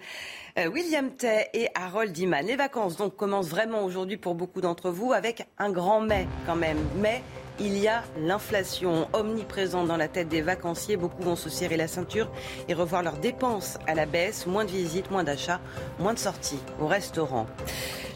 euh, William Tay et Harold Iman. Les vacances donc commencent vraiment aujourd'hui pour beaucoup d'entre vous avec un grand mai quand même. Il y a l'inflation omniprésente dans la tête des vacanciers. Beaucoup vont se serrer la ceinture et revoir leurs dépenses à la baisse. Moins de visites, moins d'achats, moins de sorties au restaurant.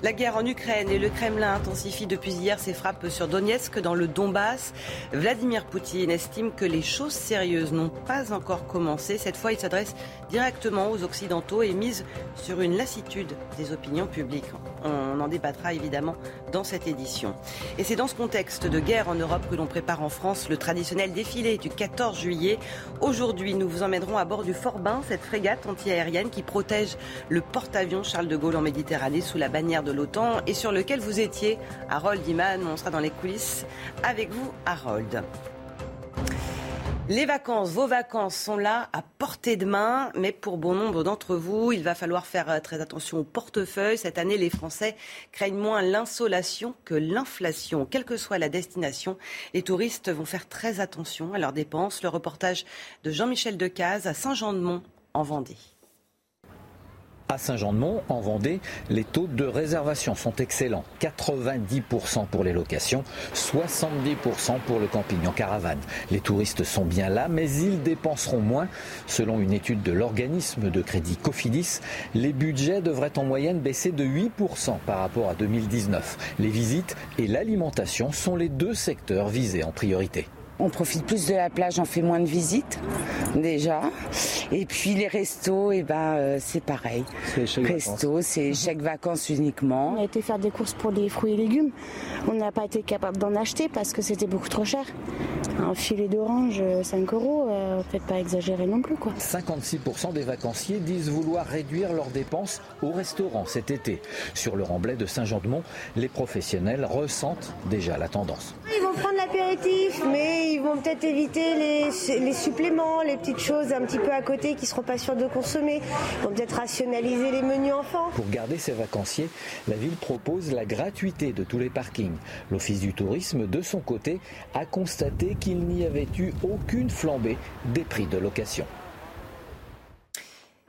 La guerre en Ukraine et le Kremlin intensifient depuis hier ses frappes sur Donetsk dans le Donbass. Vladimir Poutine estime que les choses sérieuses n'ont pas encore commencé. Cette fois, il s'adresse directement aux Occidentaux et mise sur une lassitude des opinions publiques. On en débattra évidemment dans cette édition. Et c'est dans ce contexte de guerre en Europe que l'on prépare en France le traditionnel défilé du 14 juillet. Aujourd'hui, nous vous emmènerons à bord du Forbin, cette frégate antiaérienne qui protège le porte-avions Charles de Gaulle en Méditerranée sous la bannière de l'OTAN et sur lequel vous étiez, Harold Iman. On sera dans les coulisses avec vous, Harold. Les vacances, vos vacances sont là à portée de main, mais pour bon nombre d'entre vous, il va falloir faire euh, très attention au portefeuille. Cette année, les Français craignent moins l'insolation que l'inflation. Quelle que soit la destination, les touristes vont faire très attention à leurs dépenses. Le reportage de Jean-Michel Decaze à Saint-Jean-de-Mont en Vendée. À Saint-Jean-de-Mont, en Vendée, les taux de réservation sont excellents. 90% pour les locations, 70% pour le camping en caravane. Les touristes sont bien là, mais ils dépenseront moins. Selon une étude de l'organisme de crédit Cofidis, les budgets devraient en moyenne baisser de 8% par rapport à 2019. Les visites et l'alimentation sont les deux secteurs visés en priorité. On profite plus de la plage, on fait moins de visites déjà. Et puis les restos, et eh ben euh, c'est pareil. Resto, c'est chaque vacances uniquement. On a été faire des courses pour les fruits et légumes. On n'a pas été capable d'en acheter parce que c'était beaucoup trop cher. Un filet d'orange, 5 euh, euros, euh, peut-être pas exagérer non plus. Quoi. 56% des vacanciers disent vouloir réduire leurs dépenses au restaurant cet été. Sur le remblai de Saint-Jean-de-Mont, les professionnels ressentent déjà la tendance. Ils vont prendre l'apéritif, mais ils vont peut-être éviter les, suppléments, les petites choses un petit peu à côté qui ne seront pas sûrs de consommer. Ils vont peut-être rationaliser les menus enfants. Pour garder ses vacanciers, la ville propose la gratuité de tous les parkings. L'Office du tourisme, de son côté, a constaté qu'il n'y avait eu aucune flambée des prix de location.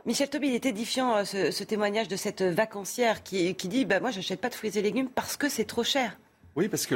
Michel Toby, il est édifiant euh, ce, témoignage de cette vacancière qui, qui dit bah, Moi, je n'achète pas de fruits et légumes parce que c'est trop cher. Oui, parce que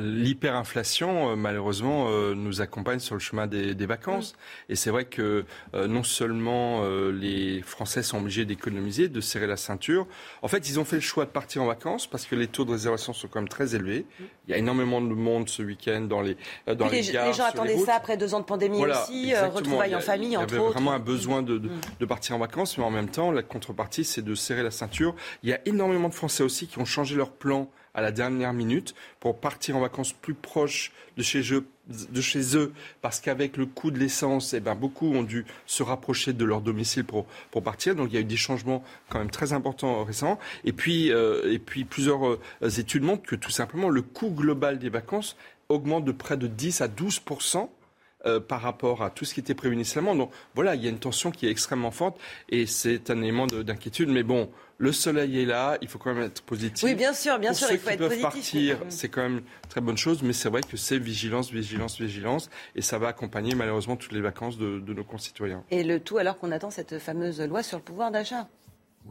l'hyperinflation, euh, malheureusement, euh, nous accompagne sur le chemin des, vacances. Et c'est vrai que euh, non seulement les Français sont obligés d'économiser, de serrer la ceinture. En fait, ils ont fait le choix de partir en vacances parce que les taux de réservation sont quand même très élevés. Il y a énormément de monde ce week-end dans les dans les, gares, les gens attendaient ça après deux ans de pandémie aussi, retrouvailles en famille, entre autres. Il y avait vraiment un besoin de, de, de partir en vacances, mais en même temps, la contrepartie, c'est de serrer la ceinture. Il y a énormément de Français aussi qui ont changé leur plan à la dernière minute pour partir en vacances plus proches de chez eux, de chez eux parce qu'avec le coût de l'essence, eh ben, beaucoup ont dû se rapprocher de leur domicile pour, pour partir. Donc il y a eu des changements quand même très importants récemment. Et puis, euh, et puis plusieurs euh, études montrent que tout simplement le coût global des vacances augmente de près de 10 à 12 euh, par rapport à tout ce qui était prévu initialement. Donc voilà, il y a une tension qui est extrêmement forte et c'est un élément d'inquiétude. Mais bon, le soleil est là, il faut quand même être positif. Oui, bien sûr, bien sûr, il faut être positif. partir, c'est quand même une très bonne chose, mais c'est vrai que c'est vigilance, vigilance, vigilance, et ça va accompagner malheureusement toutes les vacances de nos concitoyens. Et le tout alors qu'on attend cette fameuse loi sur le pouvoir d'achat.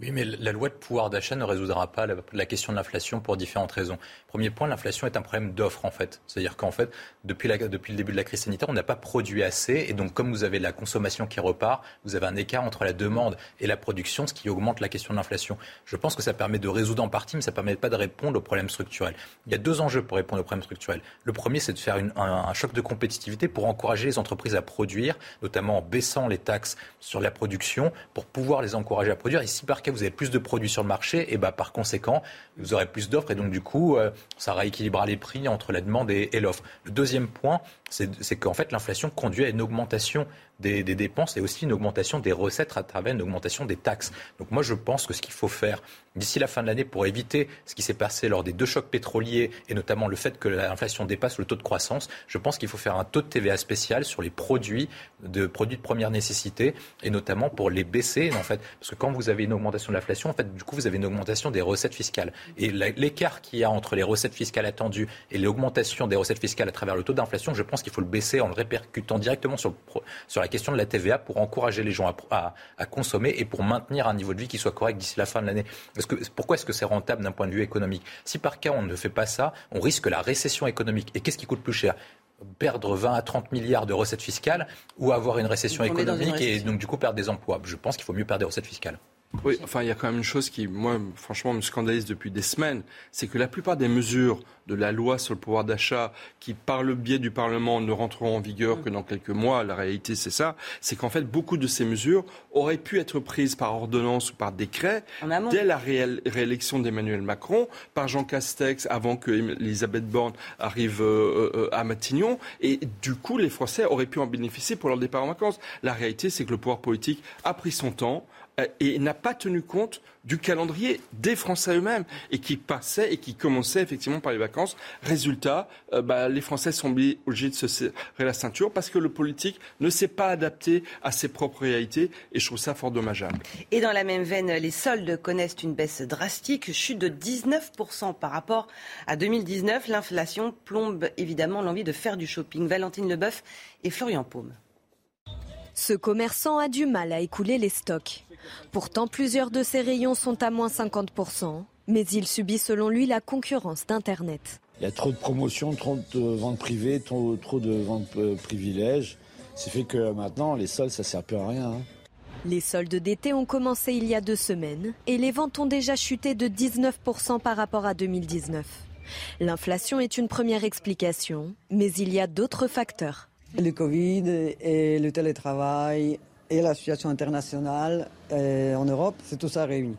Oui, mais la loi de pouvoir d'achat ne résoudra pas la, question de l'inflation pour différentes raisons. Premier point, l'inflation est un problème d'offre en fait. C'est-à-dire qu'en fait, depuis, le début de la crise sanitaire, on n'a pas produit assez. Et donc, comme vous avez la consommation qui repart, vous avez un écart entre la demande et la production, ce qui augmente la question de l'inflation. Je pense que ça permet de résoudre en partie, mais ça ne permet pas de répondre aux problèmes structurels. Il y a deux enjeux pour répondre aux problèmes structurels. Le premier, c'est de faire un, un choc de compétitivité pour encourager les entreprises à produire, notamment en baissant les taxes sur la production, pour pouvoir les encourager à produire. Et si par vous avez plus de produits sur le marché, et bah, par conséquent, vous aurez plus d'offres et donc du coup, euh, ça rééquilibrera les prix entre la demande et, et l'offre. Le deuxième point, c'est qu'en fait, l'inflation conduit à une augmentation des, dépenses et aussi une augmentation des recettes à travers une augmentation des taxes. Donc moi, je pense que ce qu'il faut faire d'ici la fin de l'année pour éviter ce qui s'est passé lors des deux chocs pétroliers et notamment le fait que l'inflation dépasse le taux de croissance, je pense qu'il faut faire un taux de TVA spécial sur les produits de produits de première nécessité et notamment pour les baisser en fait parce que quand vous avez une augmentation de l'inflation en fait du coup vous avez une augmentation des recettes fiscales et l'écart qu'il y a entre les recettes fiscales attendues et l'augmentation des recettes fiscales à travers le taux d'inflation je pense qu'il faut le baisser en le répercutant directement sur, sur la question de la TVA pour encourager les gens à, à, consommer et pour maintenir un niveau de vie qui soit correct d'ici la fin de l'année. Que, pourquoi est-ce que c'est rentable d'un point de vue économique? Si par cas on ne fait pas ça, on risque la récession économique. Et qu'est-ce qui coûte plus cher? Perdre 20 à 30 milliards de recettes fiscales ou avoir une récession économique et donc du coup perdre des emplois? Je pense qu'il faut mieux perdre des recettes fiscales. Oui, enfin, il y a quand même une chose qui, moi, franchement, me scandalise depuis des semaines, c'est que la plupart des mesures de la loi sur le pouvoir d'achat, qui, par le biais du Parlement, ne rentreront en vigueur que dans quelques mois, la réalité, c'est ça, c'est qu'en fait, beaucoup de ces mesures auraient pu être prises par ordonnance ou par décret dès la réélection d'Emmanuel Macron, par Jean Castex, avant que Elisabeth Borne arrive euh, euh, à Matignon, et du coup, les Français auraient pu en bénéficier pour leur départ en vacances. La réalité, c'est que le pouvoir politique a pris son temps, et n'a pas tenu compte du calendrier des Français eux-mêmes et qui passait et qui commençait effectivement par les vacances. Résultat, euh, bah, les Français sont obligés de se serrer la ceinture parce que le politique ne s'est pas adapté à ses propres réalités et je trouve ça fort dommageable. Et dans la même veine, les soldes connaissent une baisse drastique, chute de 19% par rapport à 2019. L'inflation plombe évidemment l'envie de faire du shopping. Valentine Leboeuf et Florian Paume. Ce commerçant a du mal à écouler les stocks. Pourtant, plusieurs de ses rayons sont à moins 50%, mais il subit selon lui la concurrence d'Internet. Il y a trop de promotions, trop de ventes privées, trop, de ventes euh, privilèges. C'est fait que maintenant, les soldes, ça sert plus à rien. Hein. Les soldes d'été ont commencé il y a deux semaines et les ventes ont déjà chuté de 19% par rapport à 2019. L'inflation est une première explication, mais il y a d'autres facteurs. Le Covid et le télétravail et la situation internationale euh, en Europe, c'est tout ça réuni.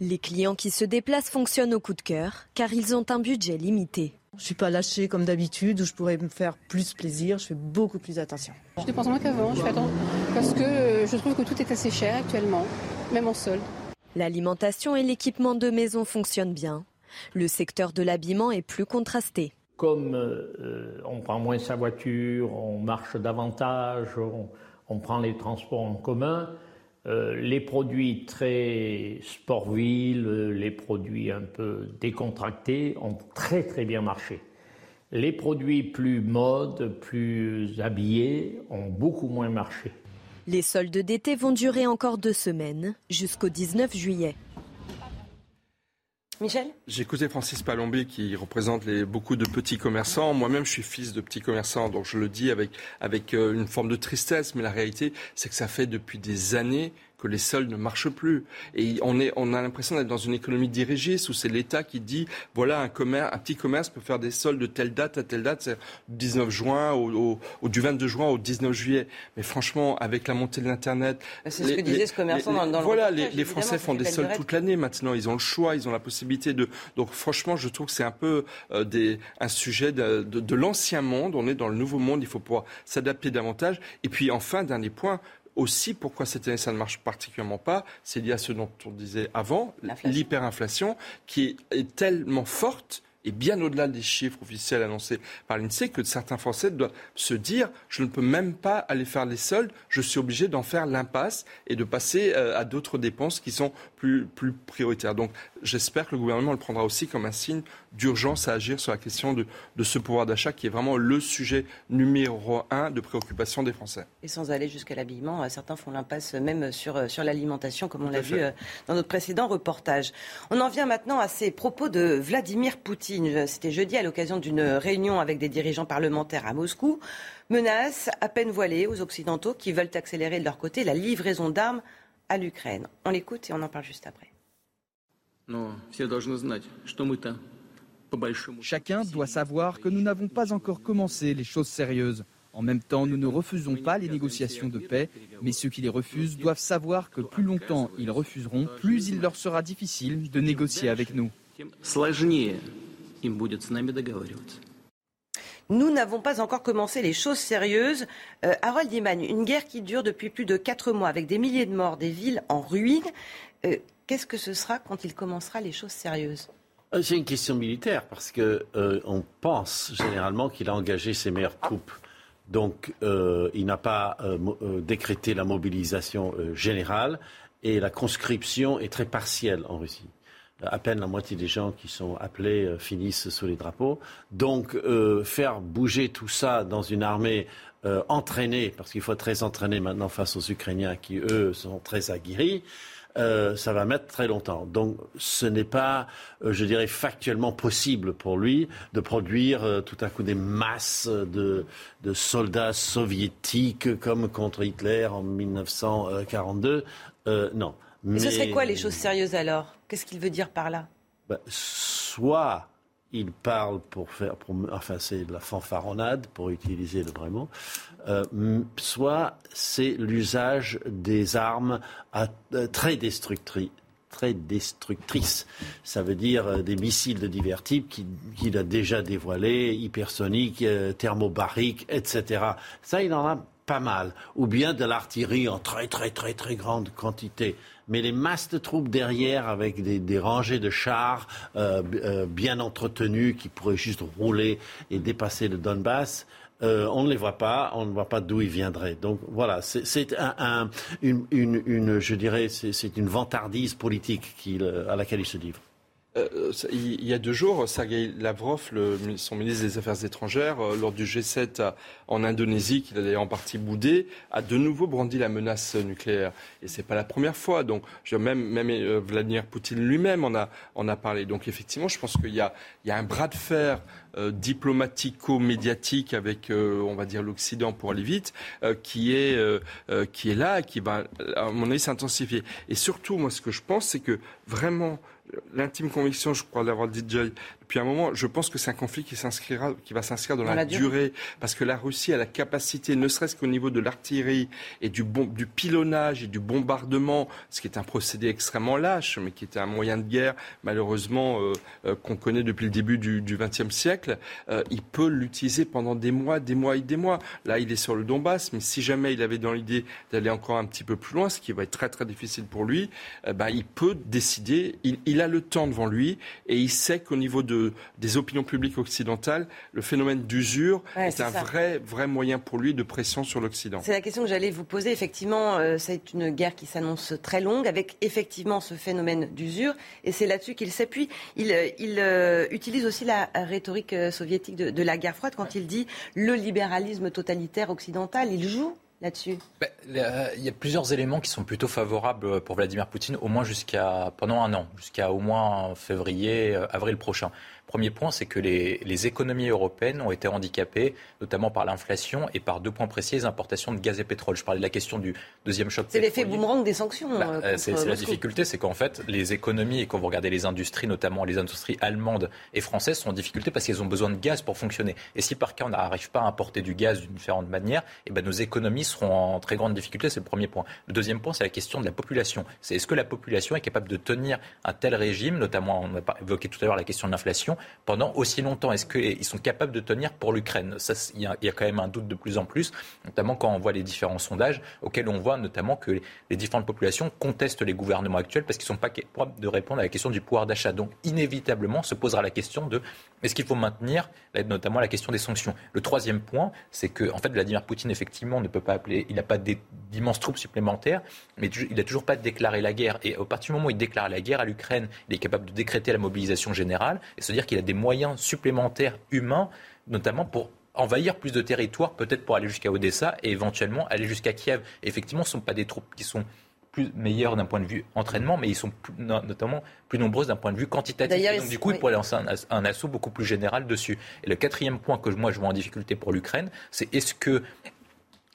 Les clients qui se déplacent fonctionnent au coup de cœur car ils ont un budget limité. Je suis pas lâchée comme d'habitude où je pourrais me faire plus plaisir, je fais beaucoup plus attention. Je dépense moins qu'avant, je fais attention parce que euh, je trouve que tout est assez cher actuellement, même en solde. L'alimentation et l'équipement de maison fonctionnent bien. Le secteur de l'habillement est plus contrasté. Comme euh, on prend moins sa voiture, on marche davantage, on prend les transports en commun, euh, les produits très sport-ville, les produits un peu décontractés ont très très bien marché. Les produits plus mode, plus habillés ont beaucoup moins marché. Les soldes d'été vont durer encore deux semaines, jusqu'au 19 juillet. Michel J'ai écouté Francis Palombi qui représente les, beaucoup de petits commerçants. Moi-même, je suis fils de petits commerçants, donc je le dis avec, avec euh, une forme de tristesse, mais la réalité, c'est que ça fait depuis des années que les soldes ne marchent plus. Et on, est, on a l'impression d'être dans une économie dirigiste où c'est l'État qui dit voilà, un, commerce, un petit commerce peut faire des soldes de telle date à telle date, c'est du 19 juin au, du 22 juin au 19 juillet. Mais franchement, avec la montée de l'Internet. C'est ce que disait ce commerçant dans, dans Voilà, les, les Français font des soldes toute l'année maintenant. Ils ont le choix, ils ont la possibilité de. Donc franchement, je trouve que c'est un peu euh, des, un sujet de, de, de l'ancien monde. On est dans le nouveau monde, il faut pouvoir s'adapter davantage. Et puis enfin, dernier point, aussi, pourquoi cette année ça ne marche particulièrement pas, c'est lié à ce dont on disait avant, l'hyperinflation, qui est tellement forte et bien au-delà des chiffres officiels annoncés par l'INSEE, que certains Français doivent se dire je ne peux même pas aller faire les soldes, je suis obligé d'en faire l'impasse et de passer euh, à d'autres dépenses qui sont plus, plus prioritaires. Donc j'espère que le gouvernement le prendra aussi comme un signe d'urgence à agir sur la question de, de ce pouvoir d'achat qui est vraiment le sujet numéro un de préoccupation des Français. Et sans aller jusqu'à l'habillement, euh, certains font l'impasse même sur, euh, sur l'alimentation, comme on l'a vu dans notre précédent reportage. On en vient maintenant à ces propos de Vladimir Poutine. C'était jeudi à l'occasion d'une réunion avec des dirigeants parlementaires à Moscou. Menace à peine voilée aux Occidentaux qui veulent accélérer de leur côté la livraison d'armes à l'Ukraine. On l'écoute et on en parle juste après. Chacun doit savoir que nous n'avons pas encore commencé les choses sérieuses. En même temps, nous ne refusons pas les négociations de paix, mais ceux qui les refusent doivent savoir que plus longtemps ils refuseront, plus il leur sera difficile de négocier avec nous. Nous n'avons pas encore commencé les choses sérieuses. Euh, Harold Iman, une guerre qui dure depuis plus de quatre mois avec des milliers de morts, des villes en ruine. Euh, qu'est-ce que ce sera quand il commencera les choses sérieuses euh, C'est une question militaire parce que on pense généralement qu'il a engagé ses meilleures troupes. Donc, il n'a pas décrété la mobilisation générale et la conscription est très partielle en Russie. À peine la moitié des gens qui sont appelés euh, finissent sous les drapeaux. Donc, faire bouger tout ça dans une armée entraînée, parce qu'il faut être très entraîné maintenant face aux Ukrainiens qui, eux, sont très aguerris, euh, ça va mettre très longtemps. Donc ce n'est pas, euh, je dirais, factuellement possible pour lui de produire euh, tout à coup des masses de, soldats soviétiques comme contre Hitler en 1942. non. Mais, ce serait quoi les choses sérieuses alors? Qu'est-ce qu'il veut dire par là? Ben, Soit il parle pour faire, enfin c'est de la fanfaronnade pour utiliser le vrai mot, euh, soit c'est l'usage des armes euh, très destructrices. Ça veut dire euh, des missiles de divers types qu'il a déjà dévoilés, hypersoniques, thermobariques, etc. Ça, il en a pas mal. Ou bien de l'artillerie en très très très très grande quantité mais les masses de troupes derrière avec des, rangées de chars bien entretenus qui pourraient juste rouler et dépasser le Donbass, euh, on ne les voit pas, on ne voit pas d'où ils viendraient. Donc voilà, c'est une, je dirais, c'est une vantardise politique à laquelle il se livre. Euh, il y a deux jours, Sergei Lavrov, son ministre des Affaires étrangères, euh, lors du G7 en Indonésie, qu'il a d'ailleurs en partie boudé, a de nouveau brandi la menace nucléaire. Et c'est pas la première fois. Donc, même, euh, Vladimir Poutine lui-même en a, en a parlé. Donc, effectivement, je pense qu'il y a, y a un bras de fer diplomatico-médiatique avec, on va dire, l'Occident pour aller vite, qui, est, qui est là, qui va, à mon avis, s'intensifier. Et surtout, moi, ce que je pense, c'est que vraiment, l'intime conviction, je crois l'avoir dit déjà depuis un moment, je pense que c'est un conflit qui, s'inscrira, qui va s'inscrire dans, la, durée. parce que la Russie a la capacité, ne serait-ce qu'au niveau de l'artillerie et du, du pilonnage et du bombardement, ce qui est un procédé extrêmement lâche, mais qui était un moyen de guerre, malheureusement, euh, euh, qu'on connaît depuis le début du XXe siècle, euh, il peut l'utiliser pendant des mois, des mois et des mois. Là, il est sur le Donbass, mais si jamais il avait dans l'idée d'aller encore un petit peu plus loin, ce qui va être très très difficile pour lui, ben, il peut décider, il, il a le temps devant lui et il sait qu'au niveau de des opinions publiques occidentales, le phénomène d'usure est, un vrai, vrai moyen pour lui de pression sur l'Occident. C'est la question que j'allais vous poser. Effectivement, euh, c'est une guerre qui s'annonce très longue, avec effectivement ce phénomène d'usure, et c'est là-dessus qu'il s'appuie. Il, euh, euh, utilise aussi la rhétorique soviétique de la guerre froide quand il dit le libéralisme totalitaire occidental. Il joue ben, Il y a plusieurs éléments qui sont plutôt favorables pour Vladimir Poutine, au moins jusqu'à pendant un an, jusqu'à au moins février, euh, avril prochain. Premier point, c'est que les, économies européennes ont été handicapées, notamment par l'inflation et par deux points précis, les importations de gaz et pétrole. Je parlais de la question du deuxième choc. C'est l'effet boomerang des sanctions. Bah, euh, c'est la difficulté, c'est qu'en fait, les économies, et quand vous regardez les industries, notamment les industries allemandes et françaises, sont en difficulté parce qu'elles ont besoin de gaz pour fonctionner. Et si par cas on n'arrive pas à importer du gaz d'une différente manière, et eh ben nos économies seront en très grande difficulté. C'est le premier point. Le deuxième point, c'est la question de la population. C'est est-ce que la population est capable de tenir un tel régime, notamment on a évoqué tout à l'heure la question de l'inflation, pendant aussi longtemps Est-ce qu'ils sont capables de tenir pour l'Ukraine? Il y, a quand même un doute de plus en plus, notamment quand on voit les différents sondages auxquels on voit notamment que les différentes populations contestent les gouvernements actuels parce qu'ils ne sont pas capables de répondre à la question du pouvoir d'achat. Donc inévitablement se posera la question de est-ce qu'il faut maintenir notamment la question des sanctions? Le troisième point, c'est que en fait Vladimir Poutine effectivement ne peut pas appeler, il n'a pas d'immenses troupes supplémentaires, mais il n'a toujours pas déclaré la guerre. Et au partir du moment où il déclare la guerre à l'Ukraine, il est capable de décréter la mobilisation générale et se dire qu'il a des moyens supplémentaires humains, notamment pour envahir plus de territoires, peut-être pour aller jusqu'à Odessa et éventuellement aller jusqu'à Kiev. effectivement, ce ne sont pas des troupes qui sont plus meilleures d'un point de vue entraînement, mais ils sont notamment plus nombreuses d'un point de vue quantitatif. donc, du coup, il pourrait lancer un, un, assaut beaucoup plus général dessus. Et le quatrième point que moi je vois en difficulté pour l'Ukraine, c'est est-ce que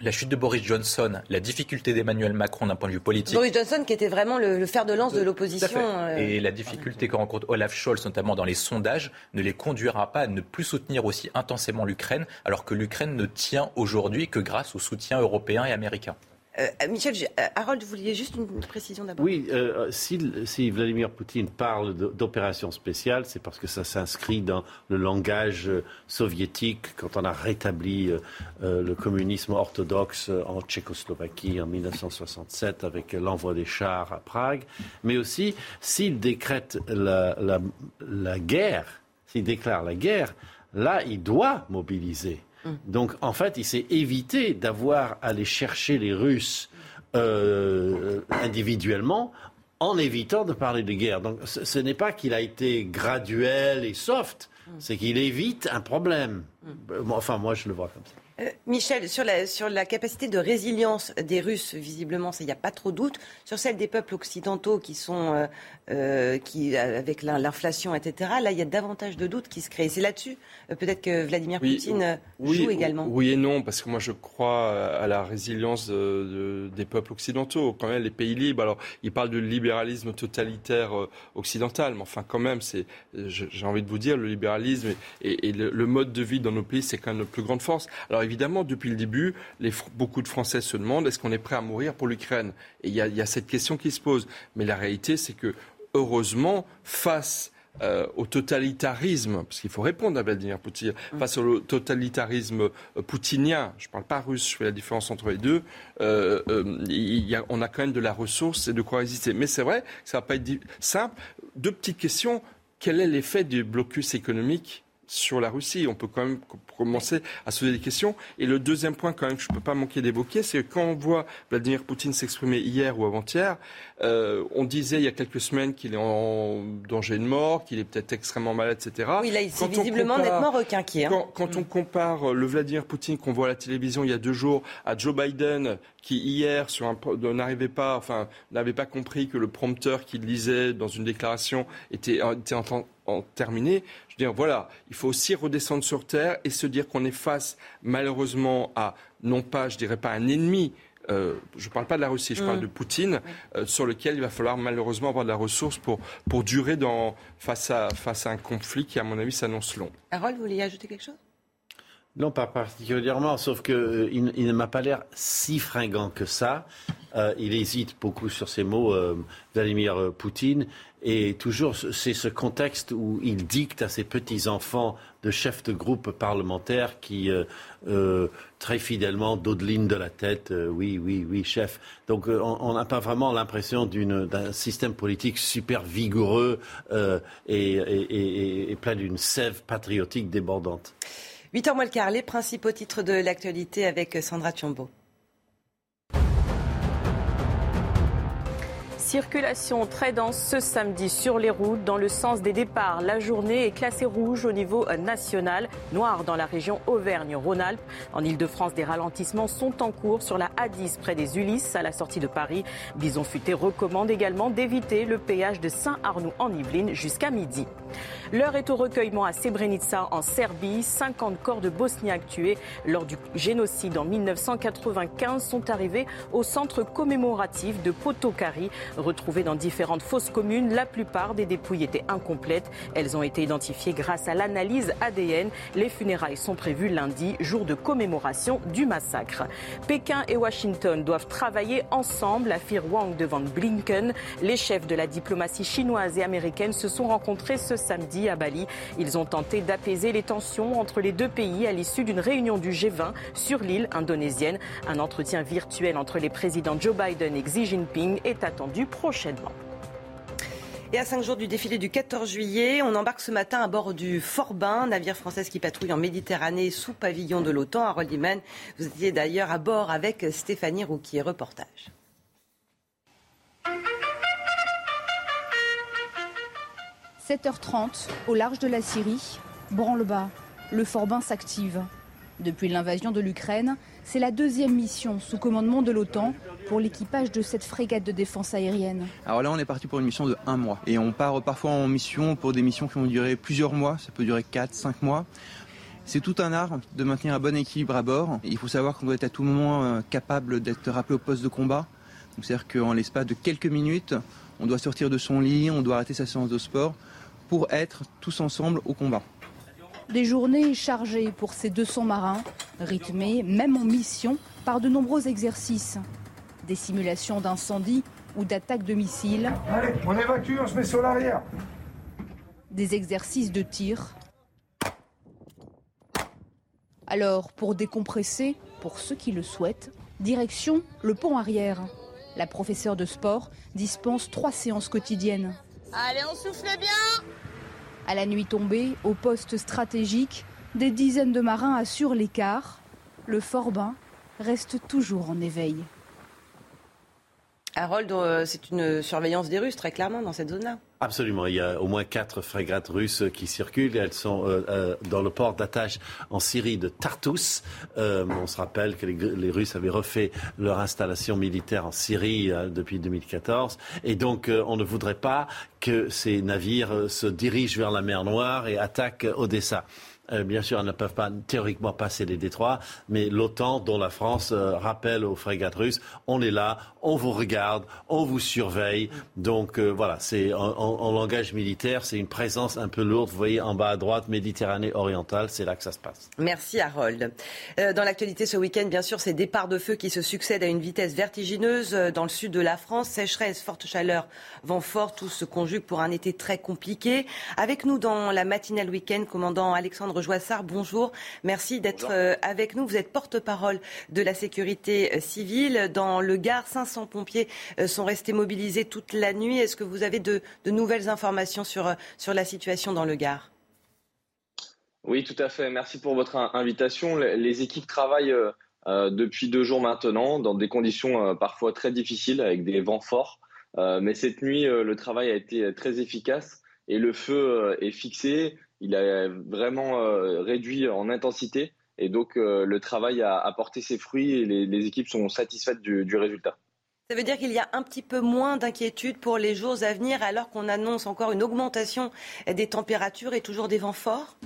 la chute de Boris Johnson, la difficulté d'Emmanuel Macron d'un point de vue politique. Boris Johnson qui était vraiment le, fer de lance de l'opposition. Euh, Et la difficulté que rencontre Olaf Scholz, notamment dans les sondages, ne les conduira pas à ne plus soutenir aussi intensément l'Ukraine, alors que l'Ukraine ne tient aujourd'hui que grâce au soutien européen et américain. Euh, Michel, euh, Harold, vous vouliez juste une précision d'abord? Oui, euh, si, Vladimir Poutine parle d'opération spéciale, c'est parce que ça s'inscrit dans le langage soviétique quand on a rétabli le communisme orthodoxe en Tchécoslovaquie en 1967 avec l'envoi des chars à Prague. Mais aussi, s'il décrète la guerre, s'il déclare la guerre, là, il doit mobiliser. Donc en fait, il s'est évité d'avoir à aller chercher les Russes euh, individuellement en évitant de parler de guerre. Donc ce, n'est pas qu'il a été graduel et soft, mm. C'est qu'il évite un problème. Enfin, moi, je le vois comme ça. Euh, Michel, sur la, sur la capacité de résilience des Russes, visiblement, il n'y a pas trop de doute. Sur celle des peuples occidentaux qui sont, euh, euh, qui, avec l'inflation, etc., là, il y a davantage de doutes qui se créent. C'est là-dessus, peut-être que Vladimir Poutine joue également. Oui et non, parce que moi, je crois à la résilience des peuples occidentaux, quand même, les pays libres. Alors, il parle de libéralisme totalitaire occidental, mais enfin, quand même, c'est, j'ai envie de vous dire, le libéralisme et, le, le, mode de vie dans nos pays, c'est quand même notre plus grande force. Alors, évidemment, depuis le début, beaucoup de Français se demandent est-ce qu'on est prêt à mourir pour l'Ukraine? Et il y, a cette question qui se pose. Mais la réalité, c'est que, heureusement, face euh, au totalitarisme, parce qu'il faut répondre à Vladimir Poutine, mm. face au totalitarisme euh, poutinien, je ne parle pas russe, je fais la différence entre les deux, euh, on a quand même de la ressource et de quoi résister. Mais c'est vrai que ça ne va pas être simple. Deux petites questions. Quel est l'effet du blocus économique sur la Russie. On peut quand même commencer à se poser des questions. Et le deuxième point, quand même, que je ne peux pas manquer d'évoquer, c'est que quand on voit Vladimir Poutine s'exprimer hier ou avant-hier, euh, on disait il y a quelques semaines qu'il est en danger de mort, qu'il est peut-être extrêmement malade, etc. Oui, là, il s'est visiblement nettement requinqué. Hein. Quand, on mm. compare le Vladimir Poutine qu'on voit à la télévision il y a deux jours à Joe Biden, qui hier n'arrivait pas, enfin, n'avait pas compris que le prompteur qu'il lisait dans une déclaration était, était en, en terminé. Je veux dire, voilà, il faut aussi redescendre sur terre et se dire qu'on est face, malheureusement, à non pas, je dirais pas un ennemi, euh, je ne parle pas de la Russie, je parle mm. de Poutine, euh, sur lequel il va falloir malheureusement avoir de la ressource pour, pour durer dans, face, à, face à un conflit qui, à mon avis, s'annonce long. Harold, vous vouliez ajouter quelque chose? Non, pas particulièrement, sauf qu'il euh, il ne m'a pas l'air si fringant que ça. il hésite beaucoup sur ses mots, Vladimir Poutine. Et toujours, c'est ce contexte où il dicte à ses petits-enfants de chefs de groupe parlementaires qui, euh, euh, très fidèlement, dodelinent de la tête, euh, oui, oui, oui, chef. Donc on n'a pas vraiment l'impression d'un système politique super vigoureux et, plein d'une sève patriotique débordante. 8 h moins le les principaux titres de l'actualité avec Sandra Thiombo. Circulation très dense ce samedi sur les routes dans le sens des départs. La journée est classée rouge au niveau national, noire dans la région Auvergne-Rhône-Alpes. En Ile-de-France, des ralentissements sont en cours sur la A10 près des Ulysses à la sortie de Paris. Bison Futé recommande également d'éviter le péage de Saint-Arnoux en Yvelines jusqu'à midi. L'heure est au recueillement à Srebrenica en Serbie. 50 corps de Bosniaques tués lors du génocide en 1995 sont arrivés au centre commémoratif de Potokari, retrouvé dans différentes fosses communes. La plupart des dépouilles étaient incomplètes. Elles ont été identifiées grâce à l'analyse ADN. Les funérailles sont prévues lundi, jour de commémoration du massacre. Pékin et Washington doivent travailler ensemble, affirme Wang devant Blinken. Les chefs de la diplomatie chinoise et américaine se sont rencontrés ce samedi à Bali. Ils ont tenté d'apaiser les tensions entre les deux pays à l'issue d'une réunion du G20 sur l'île indonésienne. Un entretien virtuel entre les présidents Joe Biden et Xi Jinping est attendu prochainement. Et à cinq jours du défilé du 14 juillet, on embarque ce matin à bord du Forbin, navire français qui patrouille en Méditerranée sous pavillon de l'OTAN. à Iman, vous étiez d'ailleurs à bord avec Stéphanie Rouquier. Reportage. 7h30, au large de la Syrie, branle-bas, le Forbin s'active. Depuis l'invasion de l'Ukraine, c'est la deuxième mission sous commandement de l'OTAN pour l'équipage de cette frégate de défense aérienne. Alors là, on est parti pour une mission de un mois. Et on part parfois en mission pour des missions qui vont durer plusieurs mois. Ça peut durer 4, 5 mois. C'est tout un art de maintenir un bon équilibre à bord. Il faut savoir qu'on doit être à tout moment euh, capable d'être rappelé au poste de combat. C'est-à-dire qu'en l'espace de quelques minutes, on doit sortir de son lit, on doit arrêter sa séance de sport pour être tous ensemble au combat. Des journées chargées pour ces 200 marins, rythmées, même en mission, par de nombreux exercices. Des simulations d'incendie ou d'attaques de missiles. Allez, on évacue, on se met sur l'arrière. Des exercices de tir. Alors, pour décompresser, pour ceux qui le souhaitent, direction le pont arrière. La professeure de sport dispense trois séances quotidiennes. Allez, on souffle bien à la nuit tombée, au poste stratégique, des dizaines de marins assurent l'écart. Le Forbin reste toujours en éveil. Harold, euh, c'est une surveillance des Russes, très clairement, dans cette zone-là. Absolument. Il y a au moins quatre frégates russes qui circulent. Elles sont euh, euh, dans le port d'attache en Syrie de Tartus. on se rappelle que les, Russes avaient refait leur installation militaire en Syrie depuis 2014. Et donc, on ne voudrait pas que ces navires se dirigent vers la mer Noire et attaquent Odessa. Euh, bien sûr, elles ne peuvent pas théoriquement passer les détroits, mais l'OTAN, dont la France euh, rappelle aux frégates russes, on est là, on vous regarde, on vous surveille. Donc euh, voilà, c'est en, langage militaire, c'est une présence un peu lourde. Vous voyez en bas à droite, Méditerranée orientale, c'est là que ça se passe. Merci Harold. dans l'actualité ce week-end, bien sûr, ces départs de feu qui se succèdent à une vitesse vertigineuse dans le sud de la France. Sécheresse, forte chaleur, vent fort, tout se conjugue pour un été très compliqué. Avec nous dans la matinale week-end, commandant Alexandre Joissard, bonjour. Merci d'être euh, avec nous. Vous êtes porte-parole de la sécurité euh, civile. Dans le Gard, 500 pompiers euh, sont restés mobilisés toute la nuit. Est-ce que vous avez de, nouvelles informations sur, sur la situation dans le Gard? Oui, tout à fait. Merci pour votre invitation. Les équipes travaillent depuis deux jours maintenant dans des conditions parfois très difficiles avec des vents forts. mais cette nuit, le travail a été très efficace et le feu est fixé il a vraiment euh, réduit en intensité. Et donc, euh, le travail a apporté ses fruits et les, équipes sont satisfaites du, résultat. Ça veut dire qu'il y a un petit peu moins d'inquiétude pour les jours à venir alors qu'on annonce encore une augmentation des températures et toujours des vents forts?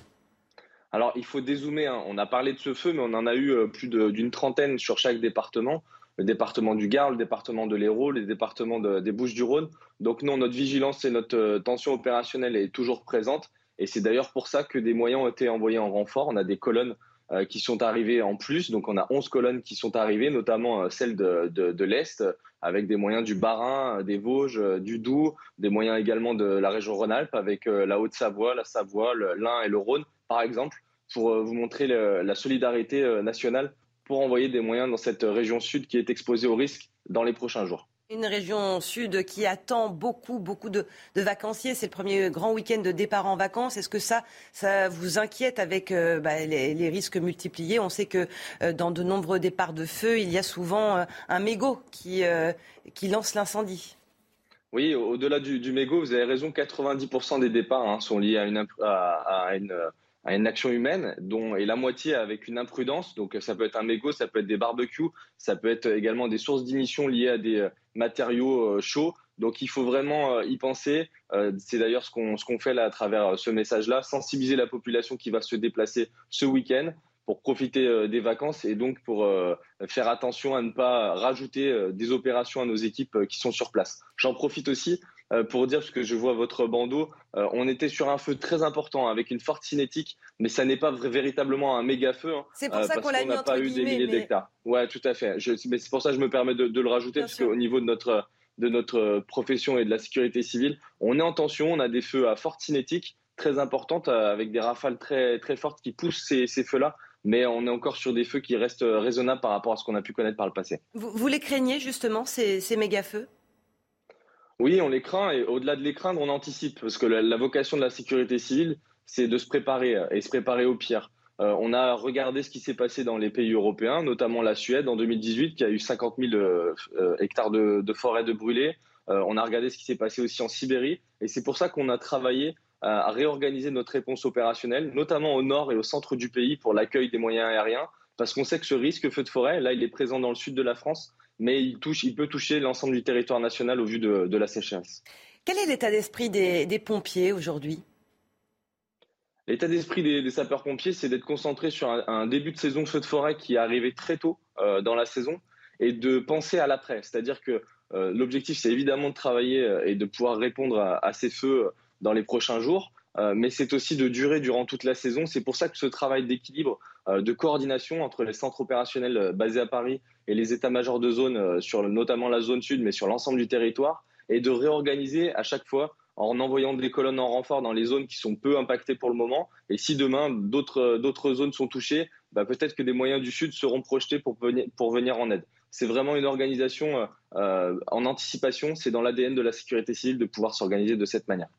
Alors, il faut dézoomer. Hein. On a parlé de ce feu, mais on en a eu euh, plus d'une trentaine sur chaque département. Le département du Gard, le département de l'Hérault, les départements des Bouches-du-Rhône. Donc, non, notre vigilance et notre tension opérationnelle est toujours présente. Et c'est d'ailleurs pour ça que des moyens ont été envoyés en renfort. On a des colonnes euh, qui sont arrivées en plus. Donc on a 11 colonnes qui sont arrivées, notamment euh, celles de, l'Est, avec des moyens du Bas-Rhin, des Vosges, du Doubs, des moyens également de la région Rhône-Alpes, avec euh, la Haute-Savoie, la Savoie, l'Ain et le Rhône, par exemple, pour vous montrer la solidarité nationale pour envoyer des moyens dans cette région sud qui est exposée au risque dans les prochains jours. Une région sud qui attend beaucoup, beaucoup de, vacanciers. C'est le premier grand week-end de départ en vacances. Est-ce que ça, ça vous inquiète avec euh, bah, les, risques multipliés? On sait que euh, dans de nombreux départs de feu, il y a souvent euh, un mégot qui, lance l'incendie. Oui, au-delà du, mégot, vous avez raison, 90% des départs hein, sont liés à une, à une action humaine, dont et la moitié avec une imprudence. Donc ça peut être un mégot, ça peut être des barbecues, ça peut être également des sources d'émissions liées à des matériaux euh, chauds. Donc il faut vraiment euh, y penser. C'est d'ailleurs ce qu'on ce qu'on fait là à travers ce message-là, sensibiliser la population qui va se déplacer ce week-end pour profiter des vacances et donc pour faire attention à ne pas rajouter des opérations à nos équipes qui sont sur place. J'en profite aussi euh, pour dire, parce que je vois votre bandeau, euh, on était sur un feu très important avec une forte cinétique, mais ça n'est pas véritablement un méga feu. Hein, c'est pour euh, ça qu'on l'a mis n'a pas eu des milliers d'hectares. Ouais, tout à fait. mais c'est pour ça que je me permets de, le rajouter, parce qu'au niveau de notre, de notre profession et de la sécurité civile, on est en tension, on a des feux à forte cinétique très importante, avec des rafales très, très fortes qui poussent ces, ces feux-là mais on est encore sur des feux qui restent raisonnables par rapport à ce qu'on a pu connaître par le passé. Vous, vous les craignez justement, ces, ces méga-feux oui, on les craint et au-delà de les craindre, on anticipe parce que la, vocation de la sécurité civile, c'est de se préparer euh, et se préparer au pire. Euh, on a regardé ce qui s'est passé dans les pays européens, notamment la Suède en 2018, qui a eu 50 000 euh, hectares de, de forêt de brûlés. on a regardé ce qui s'est passé aussi en Sibérie, et c'est pour ça qu'on a travaillé à réorganiser notre réponse opérationnelle, notamment au nord et au centre du pays pour l'accueil des moyens aériens, parce qu'on sait que ce risque feu de forêt, là, il est présent dans le sud de la France, mais il, touche, il peut toucher l'ensemble du territoire national au vu de, la sécheresse. Quel est l'état d'esprit des, pompiers aujourd'hui? L'état d'esprit des, sapeurs-pompiers, c'est d'être concentré sur un, début de saison feu de forêt qui est arrivé très tôt euh, dans la saison et de penser à l'après. C'est-à-dire que euh, l'objectif, c'est évidemment de travailler euh, et de pouvoir répondre à, ces feux dans les prochains jours, mais c'est aussi de durer durant toute la saison. C'est pour ça que ce travail d'équilibre, de coordination entre les centres opérationnels basés à Paris et les états-majors de zone, euh, sur notamment la zone sud, mais sur l'ensemble du territoire, et de réorganiser à chaque fois en envoyant des colonnes en renfort dans les zones qui sont peu impactées pour le moment. Et si demain d'autres zones sont touchées, bah, peut-être que des moyens du sud seront projetés pour venir, pour venir en aide. C'est vraiment une organisation euh, en anticipation. C'est dans l'ADN de la sécurité civile de pouvoir s'organiser de cette manière.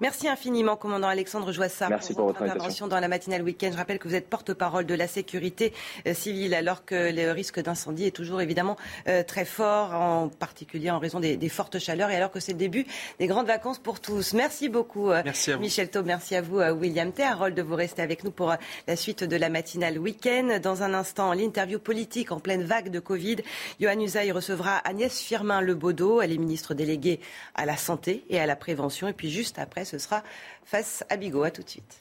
Merci infiniment, commandant Alexandre Joissard, Merci pour, votre intervention dans la matinale week-end. Je rappelle que vous êtes porte-parole de la sécurité euh, civile, alors que le risque d'incendie est toujours évidemment euh, très fort, en particulier en raison des, fortes chaleurs, et alors que c'est le début des grandes vacances pour tous. Merci beaucoup, euh, Michel Taub. Merci à vous, William T. Harold, de vous rester avec nous pour la suite de la matinale week-end. Dans un instant, l'interview politique en pleine vague de Covid. Johan Usaï recevra Agnès Firmin-Lebaudot. Elle est ministre déléguée à la santé et à la prévention. Et puis juste après, ce sera face à Bigot. À tout de suite.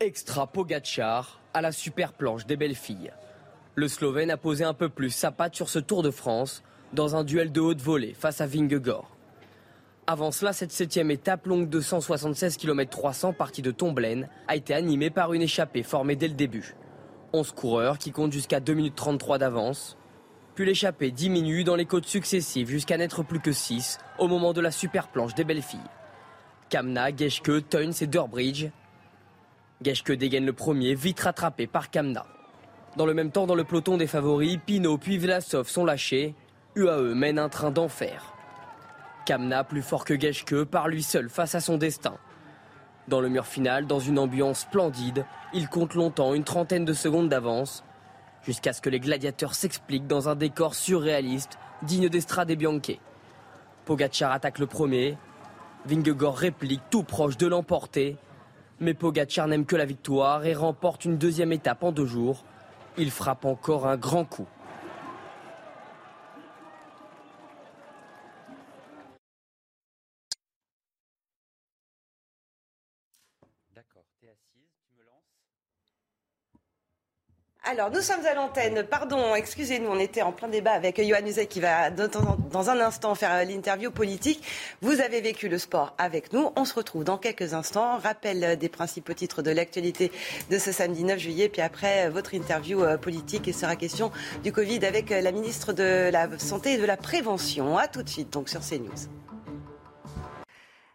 Extra Pogacar à la super planche des belles filles. Le Slovène a posé un peu plus sa patte sur ce Tour de France dans un duel de haute volée face à Vingegaard. Avant cela, cette septième étape longue de 176 km 300 partie de Tomblaine a été animée par une échappée formée dès le début. 11 coureurs qui comptent jusqu'à 2 minutes 33 d'avance. Puis l'échappée diminue dans les côtes successives jusqu'à n'être plus que 6 au moment de la super planche des belles filles. Kamna, Geschke, Teuns et Durbridge. Geschke dégaine le premier, vite rattrapé par Kamna. Dans le même temps, dans le peloton des favoris, Pinot puis Vlasov sont lâchés. UAE mène un train d'enfer. Kamna, plus fort que Geschke, part lui seul face à son destin. Dans le mur final, dans une ambiance splendide, il compte longtemps une trentaine de secondes d'avance, jusqu'à ce que les gladiateurs s'expliquent dans un décor surréaliste, digne d'Estrade et. Pogacar attaque le premier, Vingegaard réplique tout proche de l'emporter, mais Pogacar n'aime que la victoire et remporte une deuxième étape en deux jours. Il frappe encore un grand coup. Alors, nous sommes à l'antenne. Pardon, excusez-nous, on était en plein débat avec Johan Uzek qui va dans un instant faire l'interview politique. Vous avez vécu le sport avec nous. On se retrouve dans quelques instants. Rappel des principaux titres de l'actualité de ce samedi 9 juillet. Puis après, votre interview euh, politique et sera question du Covid avec euh, la ministre de la Santé et de la Prévention. À tout de suite, donc, sur CNews.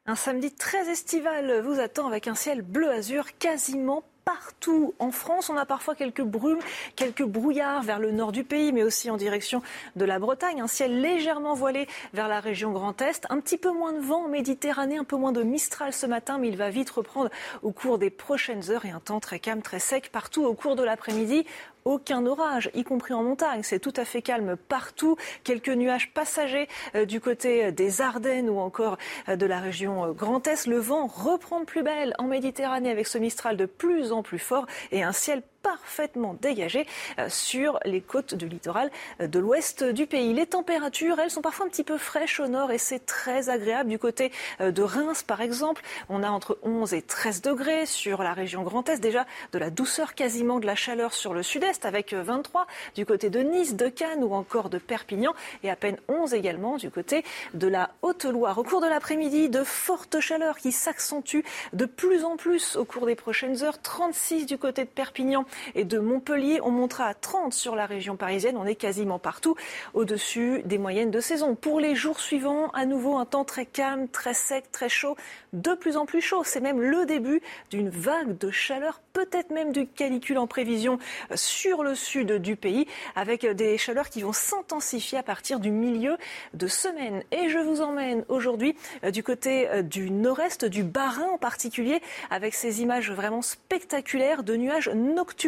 Un samedi très estival vous attend avec un ciel bleu azur quasiment partout en France. On a parfois quelques brumes, quelques brouillards vers le nord du pays, mais aussi en direction de la Bretagne. Un ciel légèrement voilé vers la région Grand Est. Un petit peu moins de vent en Méditerranée, un peu moins de Mistral ce matin, mais il va vite reprendre au cours des prochaines heures et un temps très calme, très sec partout au cours de l'après-midi aucun orage, y compris en montagne. C'est tout à fait calme partout. Quelques nuages passagers euh, du côté des Ardennes ou encore euh, de la région euh, Grand Est. Le vent reprend de plus belle en Méditerranée avec ce Mistral de plus en plus fort et un ciel parfaitement dégagé euh, sur les côtes du littoral euh, de l'ouest du pays. Les températures, elles sont parfois un petit peu fraîches au nord et c'est très agréable. Du côté euh, de Reims, par exemple, on a entre 11 et 13 degrés sur la région Grand Est. Déjà de la douceur, quasiment de la chaleur sur le sud-est avec 23 du côté de Nice, de Cannes ou encore de Perpignan et à peine 11 également du côté de la Haute-Loire. Au cours de l'après-midi, de fortes chaleurs qui s'accentuent de plus en plus au cours des prochaines heures. 36 du côté de Perpignan et de Montpellier. On montera à 30 sur la région parisienne. On est quasiment partout au-dessus des moyennes de saison. Pour les jours suivants, à nouveau un temps très calme, très sec, très chaud, de plus en plus chaud. C'est même le début d'une vague de chaleur, peut-être même du calicule en prévision sur le sud du pays, avec des chaleurs qui vont s'intensifier à partir du milieu de semaine. Et je vous emmène aujourd'hui euh, du côté euh, du nord-est, du Bas-Rhin en particulier, avec ces images vraiment spectaculaires de nuages nocturnes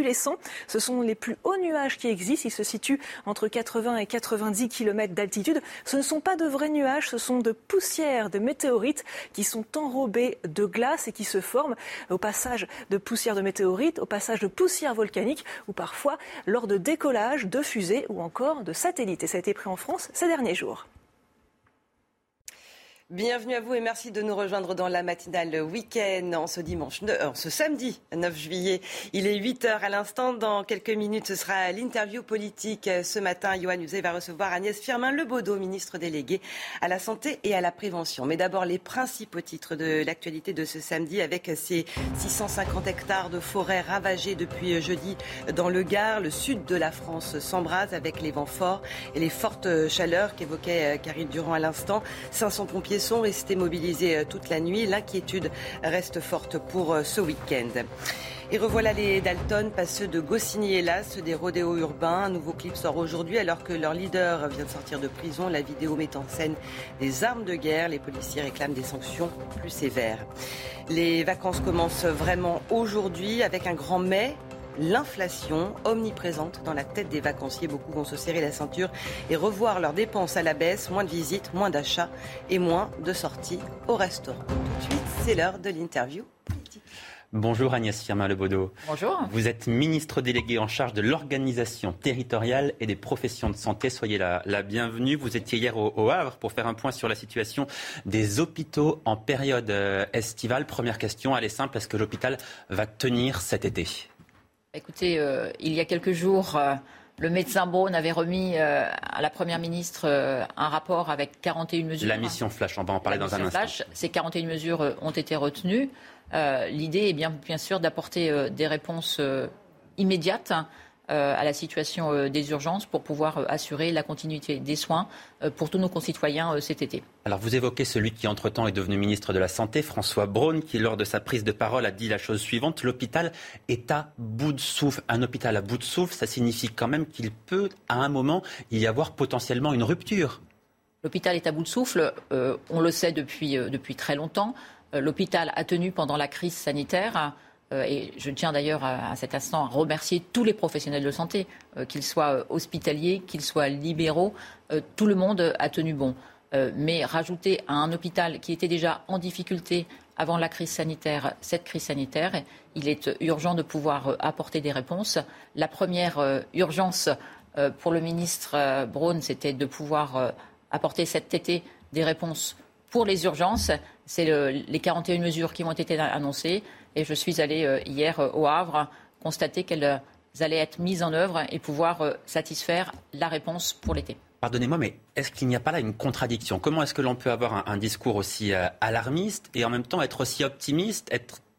ce sont les plus hauts nuages qui existent. Ils se situent entre 80 et 90 km d'altitude. Ce ne sont pas de vrais nuages, ce sont de poussières, de météorites qui sont enrobées de glace et qui se forment au passage de poussières de météorites, au passage de poussières volcaniques ou parfois lors de décollage de fusées ou encore de satellites. Et ça a été pris en France ces derniers jours. Bienvenue à vous et merci de nous rejoindre dans la matinale week-end en ce dimanche, euh, en ce samedi 9 juillet. Il est 8 heures à l'instant. Dans quelques minutes, ce sera l'interview politique. Ce matin, Johan Uzey va recevoir Agnès Firmin-Lebaudot, ministre délégué à la santé et à la prévention. Mais d'abord, les principaux titres de l'actualité de ce samedi avec ces 650 hectares de forêt ravagés depuis jeudi dans le Gard. Le sud de la France s'embrase avec les vents forts et les fortes chaleurs qu'évoquait Karine Durand à l'instant. 500 pompiers sont restés mobilisés toute la nuit. L'inquiétude reste forte pour ce week-end. Et revoilà les Dalton, passeux de Goscinny hélas, des rodéos urbains. Un nouveau clip sort aujourd'hui alors que leur leader vient de sortir de prison. La vidéo met en scène des armes de guerre. Les policiers réclament des sanctions plus sévères. Les vacances commencent vraiment aujourd'hui avec un grand mai l'inflation omniprésente dans la tête des vacanciers. Beaucoup vont se serrer la ceinture et revoir leurs dépenses à la baisse. Moins de visites, moins d'achats et moins de sorties au restaurant. Tout de suite, c'est l'heure de l'interview politique. Bonjour Agnès Firmin-Lebaudot. Bonjour. Vous êtes ministre délégué en charge de l'organisation territoriale et des professions de santé. Soyez la, bienvenue. Vous étiez hier au, Havre pour faire un point sur la situation des hôpitaux en période euh, estivale. Première question, elle est simple. Est-ce que l'hôpital va tenir cet été? Écoutez, euh, il y a quelques jours, euh, le médecin Braun avait remis à la Première ministre un rapport avec 41 mesures. La mission Flash, on va en parler dans un instant. Ces 41 mesures ont été retenues. Euh, l'idée est bien, bien sûr d'apporter euh, des réponses euh, immédiates à la situation des urgences pour pouvoir assurer la continuité des soins pour tous nos concitoyens cet été. Alors vous évoquez celui qui entre-temps est devenu ministre de la Santé, François Braun, qui lors de sa prise de parole a dit la chose suivante, l'hôpital est à bout de souffle. Un hôpital à bout de souffle, ça signifie quand même qu'il peut à un moment y avoir potentiellement une rupture. L'hôpital est à bout de souffle, on le sait depuis, depuis très longtemps. Euh, l'hôpital a tenu pendant la crise sanitaire. Euh, et je tiens d'ailleurs à, cet instant à remercier tous les professionnels de santé, euh, qu'ils soient hospitaliers, qu'ils soient libéraux, tout le monde a tenu bon. mais rajouter à un hôpital qui était déjà en difficulté avant la crise sanitaire, cette crise sanitaire, il est urgent de pouvoir apporter des réponses. La première urgence pour le ministre Braun, c'était de pouvoir apporter cet été des réponses pour les urgences. C'est les 41 mesures qui ont été annoncées. Et je suis allée euh, hier euh, au Havre constater qu'elles euh, allaient être mises en œuvre et pouvoir satisfaire la réponse pour l'été. Pardonnez-moi, mais est-ce qu'il n'y a pas là une contradiction? Comment est-ce que l'on peut avoir un, discours aussi alarmiste et en même temps être aussi optimiste,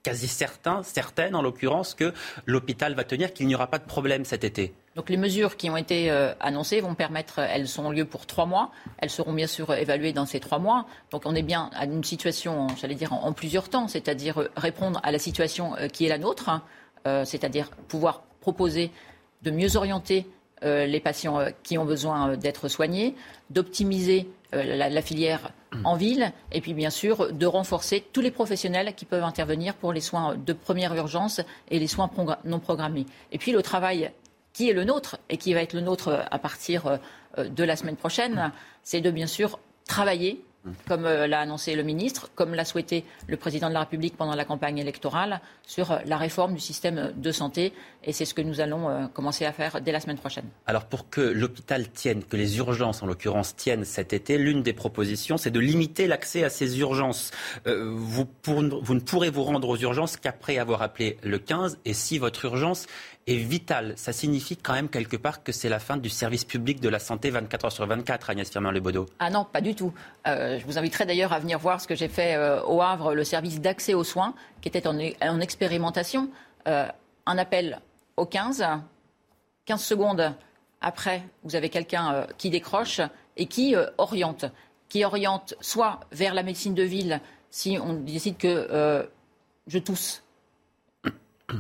quasi certain, certaine en l'occurrence, que l'hôpital va tenir, qu'il n'y aura pas de problème cet été donc les mesures qui ont été euh, annoncées vont permettre, elles sont lieu pour trois mois. Elles seront bien sûr évaluées dans ces trois mois. Donc on est bien à une situation, j'allais dire, en, plusieurs temps, c'est-à-dire euh, répondre à la situation euh, qui est la nôtre, hein, c'est-à-dire pouvoir proposer de mieux orienter les patients qui ont besoin d'être soignés, d'optimiser la, filière en ville et puis bien sûr de renforcer tous les professionnels qui peuvent intervenir pour les soins de première urgence et les soins non programmés. Et puis le travail qui est le nôtre et qui va être le nôtre à partir euh, de la semaine prochaine, c'est de bien sûr travailler comme euh, l'a annoncé le ministre, comme l'a souhaité le président de la République pendant la campagne électorale, sur euh, la réforme du système de santé. Et c'est ce que nous allons commencer à faire dès la semaine prochaine. Alors pour que l'hôpital tienne, que les urgences en l'occurrence tiennent cet été, l'une des propositions, c'est de limiter l'accès à ces urgences. vous, vous ne pourrez vous rendre aux urgences qu'après avoir appelé le 15 et si votre urgence est vital. Ça signifie quand même quelque part que c'est la fin du service public de la santé 24 heures sur 24, Agnès Firmin-Lebaudot. Ah non, pas du tout. Euh, je vous inviterai d'ailleurs à venir voir ce que j'ai fait euh, au Havre, le service d'accès aux soins, qui était en, en expérimentation. Euh, un appel au 15, 15 secondes après, vous avez quelqu'un qui décroche et qui oriente. Qui oriente soit vers la médecine de ville, si on décide que je tousse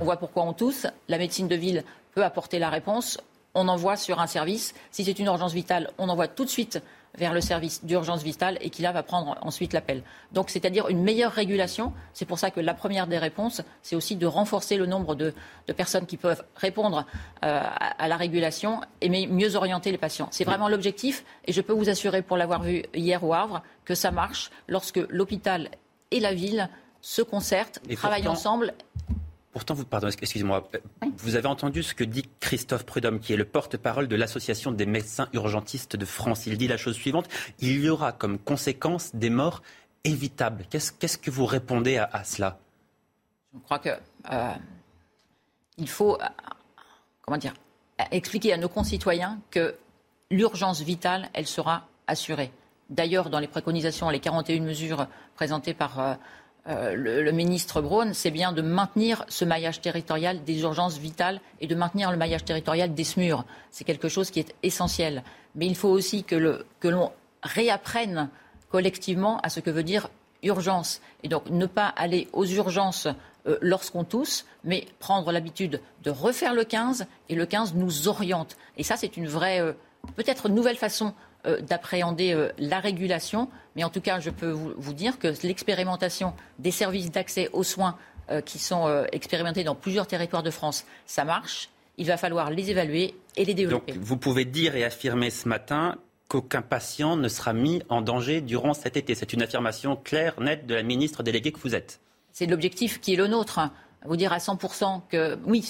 on voit pourquoi on tousse. La médecine de ville peut apporter la réponse. On envoie sur un service. Si c'est une urgence vitale, on envoie tout de suite vers le service d'urgence vitale et qui là va prendre ensuite l'appel. Donc c'est-à-dire une meilleure régulation. C'est pour ça que la première des réponses, c'est aussi de renforcer le nombre de, personnes qui peuvent répondre euh, à, la régulation et mieux orienter les patients. C'est vraiment l'objectif et je peux vous assurer, pour l'avoir vu hier au Havre, que ça marche lorsque l'hôpital et la ville se concertent, travaillent ensemble Pourtant, vous, pardon, excusez-moi, vous avez entendu ce que dit Christophe Prudhomme, qui est le porte-parole de l'Association des médecins urgentistes de France. Il dit la chose suivante il y aura comme conséquence des morts évitables. Qu'est-ce, que vous répondez à, cela? Je crois que euh, il faut, euh, comment dire, expliquer à nos concitoyens que l'urgence vitale, elle sera assurée. D'ailleurs, dans les préconisations, les 41 mesures présentées par euh, euh, le, ministre Braun, c'est bien de maintenir ce maillage territorial des urgences vitales et de maintenir le maillage territorial des SMUR. C'est quelque chose qui est essentiel. Mais il faut aussi que, l'on réapprenne collectivement à ce que veut dire urgence. Et donc ne pas aller aux urgences euh, lorsqu'on tousse, mais prendre l'habitude de refaire le 15 et le 15 nous oriente. Et ça, c'est une vraie, euh, peut-être nouvelle façon euh, d'appréhender la régulation. Mais en tout cas, je peux vous, dire que l'expérimentation des services d'accès aux soins qui sont expérimentés dans plusieurs territoires de France, ça marche. Il va falloir les évaluer et les développer. Donc, vous pouvez dire et affirmer ce matin qu'aucun patient ne sera mis en danger durant cet été. C'est une affirmation claire, nette de la ministre déléguée que vous êtes. C'est l'objectif qui est le nôtre. Vous dire à 100% que oui,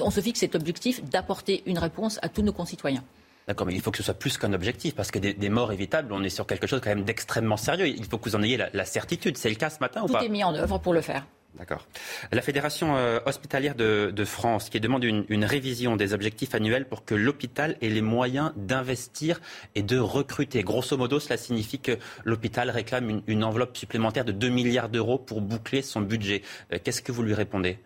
on se fixe cet objectif d'apporter une réponse à tous nos concitoyens. D'accord, mais il faut que ce soit plus qu'un objectif, parce que des, morts évitables, on est sur quelque chose quand même d'extrêmement sérieux. Il faut que vous en ayez la, certitude. C'est le cas ce matin ou pas Tout est mis en œuvre pour le faire. D'accord. La Fédération euh, hospitalière de, France qui demande une, révision des objectifs annuels pour que l'hôpital ait les moyens d'investir et de recruter. Grosso modo, cela signifie que l'hôpital réclame une, enveloppe supplémentaire de 2 milliards d'euros pour boucler son budget. Euh, qu'est-ce que vous lui répondez?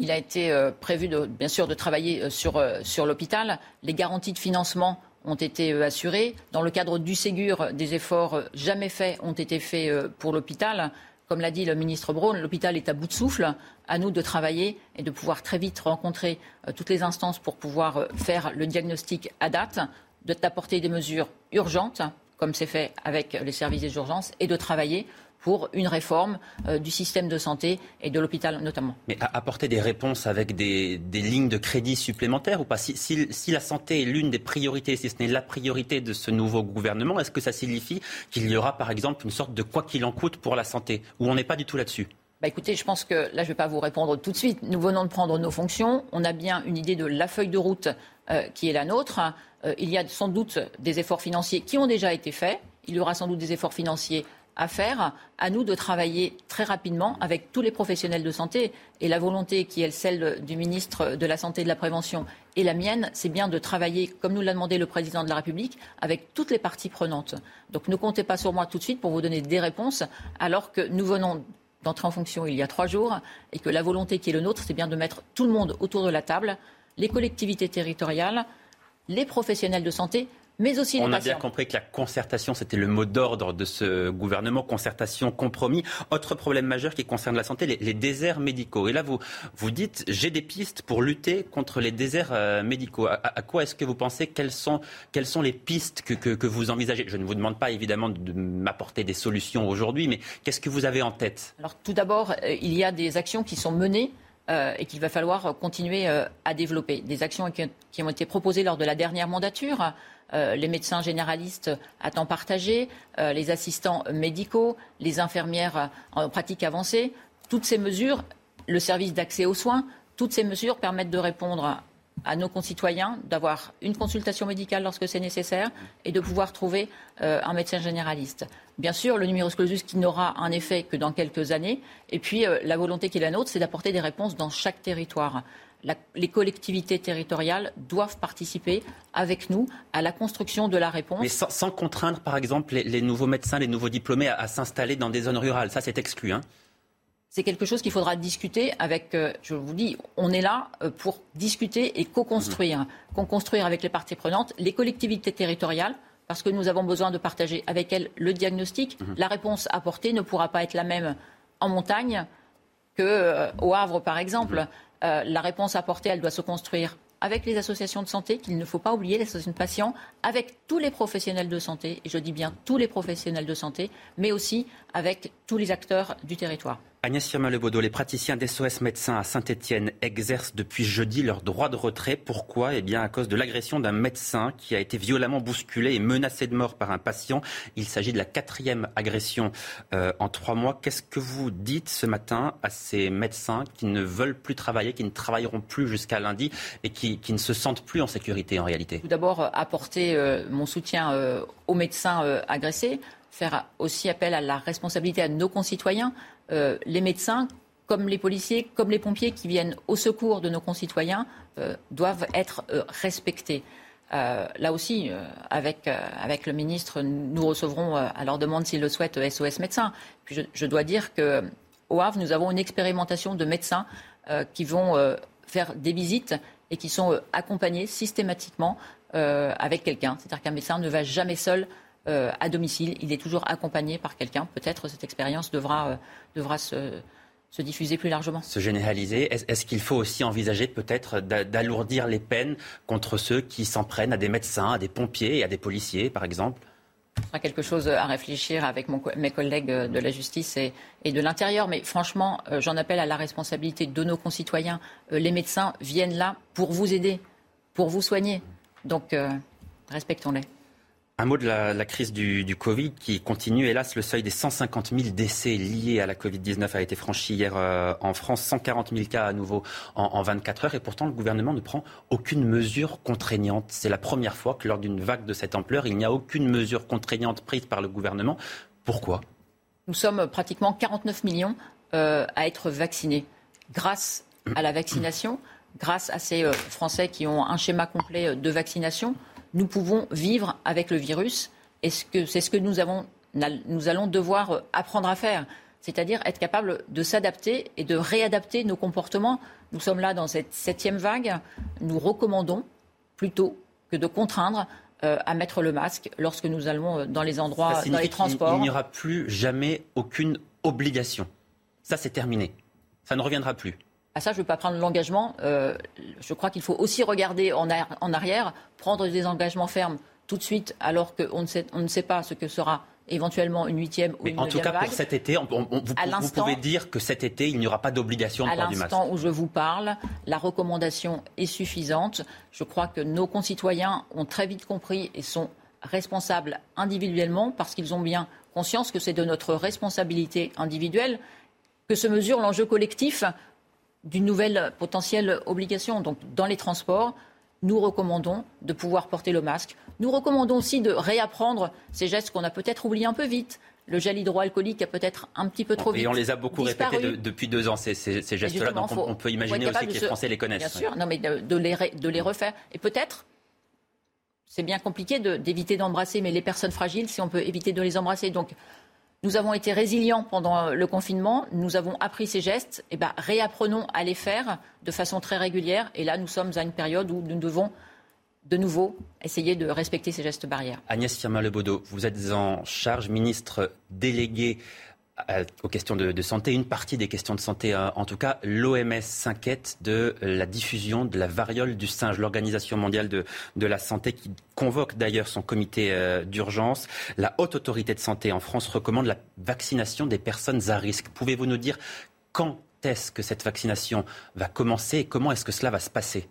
Il a été euh, prévu, bien sûr, de travailler sur, sur l'hôpital. Les garanties de financement ont été assurées. Dans le cadre du Ségur, des efforts jamais faits ont été faits pour l'hôpital. Comme l'a dit le ministre Braun, l'hôpital est à bout de souffle. À nous de travailler et de pouvoir très vite rencontrer euh, toutes les instances pour pouvoir euh, faire le diagnostic à date, d'apporter des mesures urgentes, comme c'est fait avec les services des urgences, et de travailler pour une réforme euh, du système de santé et de l'hôpital notamment. Mais apporter des réponses avec des, lignes de crédit supplémentaires ou pas? Si, si, la santé est l'une des priorités, si ce n'est la priorité de ce nouveau gouvernement, est-ce que ça signifie qu'il y aura par exemple une sorte de quoi qu'il en coûte pour la santé? Ou on n'est pas du tout là-dessus? Bah écoutez, je pense que là, je ne vais pas vous répondre tout de suite. Nous venons de prendre nos fonctions. On a bien une idée de la feuille de route euh, qui est la nôtre. Euh, il y a sans doute des efforts financiers qui ont déjà été faits. Il y aura sans doute des efforts financiers à faire. À nous de travailler très rapidement avec tous les professionnels de santé. Et la volonté qui est celle du ministre de la Santé et de la Prévention et la mienne, c'est bien de travailler, comme nous l'a demandé le président de la République, avec toutes les parties prenantes. Donc ne comptez pas sur moi tout de suite pour vous donner des réponses, alors que nous venons d'entrer en fonction il y a trois jours et que la volonté qui est le nôtre, c'est bien de mettre tout le monde autour de la table, les collectivités territoriales, les professionnels de santé, aussi On a bien compris que la concertation, c'était le mot d'ordre de ce gouvernement, concertation, compromis. Autre problème majeur qui concerne la santé, les, déserts médicaux. Et là, vous, vous dites, j'ai des pistes pour lutter contre les déserts euh, médicaux. À, quoi est-ce que vous pensez quelles sont, quelles sont les pistes que, que, vous envisagez? Je ne vous demande pas évidemment de m'apporter des solutions aujourd'hui, mais qu'est-ce que vous avez en tête? Alors tout d'abord, euh, il y a des actions qui sont menées euh, et qu'il va falloir continuer à développer. Des actions qui, ont été proposées lors de la dernière mandature. Euh, les médecins généralistes à temps partagé, euh, les assistants médicaux, les infirmières en pratique avancée. Toutes ces mesures, le service d'accès aux soins, toutes ces mesures permettent de répondre à nos concitoyens d'avoir une consultation médicale lorsque c'est nécessaire et de pouvoir trouver euh, un médecin généraliste. Bien sûr, le numerus clausus qui n'aura un effet que dans quelques années. Et puis, la volonté qui est la nôtre, c'est d'apporter des réponses dans chaque territoire les collectivités territoriales doivent participer avec nous à la construction de la réponse. Mais sans, contraindre, par exemple, les, nouveaux médecins, les nouveaux diplômés à, s'installer dans des zones rurales. Ça, c'est exclu. Hein c'est quelque chose qu'il faudra discuter avec, euh, je vous dis, on est là euh, pour discuter et co-construire. Mmh. Co-construire avec les parties prenantes, les collectivités territoriales, parce que nous avons besoin de partager avec elles le diagnostic. Mmh. La réponse apportée ne pourra pas être la même en montagne qu'au euh, Havre, par exemple. Mmh. La réponse apportée, elle doit se construire avec les associations de santé, qu'il ne faut pas oublier, les associations de patients, avec tous les professionnels de santé, et je dis bien tous les professionnels de santé, mais aussi avec tous les acteurs du territoire. Agnès Firmin-Lebaudot, les praticiens d'SOS Médecins à Saint-Etienne exercent depuis jeudi leur droit de retrait. Pourquoi? Eh bien, à cause de l'agression d'un médecin qui a été violemment bousculé et menacé de mort par un patient. Il s'agit de la quatrième agression euh, en trois mois. Qu'est-ce que vous dites ce matin à ces médecins qui ne veulent plus travailler, qui ne travailleront plus jusqu'à lundi et qui, ne se sentent plus en sécurité en réalité? Tout d'abord, euh, apporter euh, mon soutien aux médecins agressés faire aussi appel à la responsabilité à nos concitoyens. Euh, les médecins, comme les policiers, comme les pompiers qui viennent au secours de nos concitoyens, euh, doivent être euh, respectés. là aussi, avec, avec le ministre, nous recevrons à leur demande s'ils le souhaitent SOS médecins. Puis je, dois dire qu'au Havre, nous avons une expérimentation de médecins qui vont faire des visites et qui sont accompagnés systématiquement avec quelqu'un. C'est-à-dire qu'un médecin ne va jamais seul à domicile. Il est toujours accompagné par quelqu'un. Peut-être cette expérience devra, devra se, se diffuser plus largement. Se généraliser. Est-ce qu'il faut aussi envisager peut-être d'alourdir les peines contre ceux qui s'en prennent à des médecins, à des pompiers et à des policiers, par exemple? Ce sera quelque chose à réfléchir avec mes collègues de la justice et, de l'intérieur. Mais franchement, euh, j'en appelle à la responsabilité de nos concitoyens. Euh, les médecins viennent là pour vous aider, pour vous soigner. Donc, euh, respectons-les. Un mot de la, crise du, Covid qui continue. Hélas, le seuil des 150 000 décès liés à la Covid-19 a été franchi hier euh, en France. 140 000 cas à nouveau en, 24 heures. Et pourtant, le gouvernement ne prend aucune mesure contraignante. C'est la première fois que lors d'une vague de cette ampleur, il n'y a aucune mesure contraignante prise par le gouvernement. Pourquoi? Nous sommes pratiquement 49 millions euh, à être vaccinés. Grâce à la vaccination, grâce à ces euh, Français qui ont un schéma complet de vaccination, nous pouvons vivre avec le virus. Et c'est ce que nous, avons, nous allons devoir euh, apprendre à faire, c'est-à-dire être capable de s'adapter et de réadapter nos comportements. Nous sommes là dans cette septième vague. Nous recommandons plutôt que de contraindre euh, à mettre le masque lorsque nous allons euh, dans les endroits, dans les transports. Il n'y aura plus jamais aucune obligation. Ça, c'est terminé. Ça ne reviendra plus. À ça, je ne veux pas prendre l'engagement. Euh, je crois qu'il faut aussi regarder en, arrière, prendre des engagements fermes tout de suite, alors qu'on ne, ne sait pas ce que sera éventuellement une huitième ou une En tout cas, pour cet été, vous, pouvez dire que cet été, il n'y aura pas d'obligation de port du masque. À l'instant où je vous parle, la recommandation est suffisante. Je crois que nos concitoyens ont très vite compris et sont responsables individuellement parce qu'ils ont bien conscience que c'est de notre responsabilité individuelle que se mesure l'enjeu collectif d'une nouvelle potentielle obligation. Donc, dans les transports, nous recommandons de pouvoir porter le masque. Nous recommandons aussi de réapprendre ces gestes qu'on a peut-être oubliés un peu vite. Le gel hydroalcoolique a peut-être un petit peu trop vite. Et on les a beaucoup répétés depuis deux ans, ces, gestes-là. Donc on, peut imaginer aussi que les Français les connaissent. Bien sûr, non, mais de, les, de les refaire. Et peut-être, c'est bien compliqué d'éviter d'embrasser, mais les personnes fragiles, si on peut éviter de les embrasser. Donc nous avons été résilients pendant le confinement, nous avons appris ces gestes, et ben, réapprenons à les faire de façon très régulière. Et là, nous sommes à une période où nous devons de nouveau essayer de respecter ces gestes barrières. Agnès Firmin-Lebaudot, vous êtes en charge, ministre déléguée aux questions de, santé, une partie des questions de santé euh, en tout cas, l'OMS s'inquiète de la diffusion de la variole du singe, l'Organisation mondiale de, la santé qui convoque d'ailleurs son comité euh, d'urgence. La haute autorité de santé en France recommande la vaccination des personnes à risque. Pouvez-vous nous dire quand est-ce que cette vaccination va commencer et comment est-ce que cela va se passer?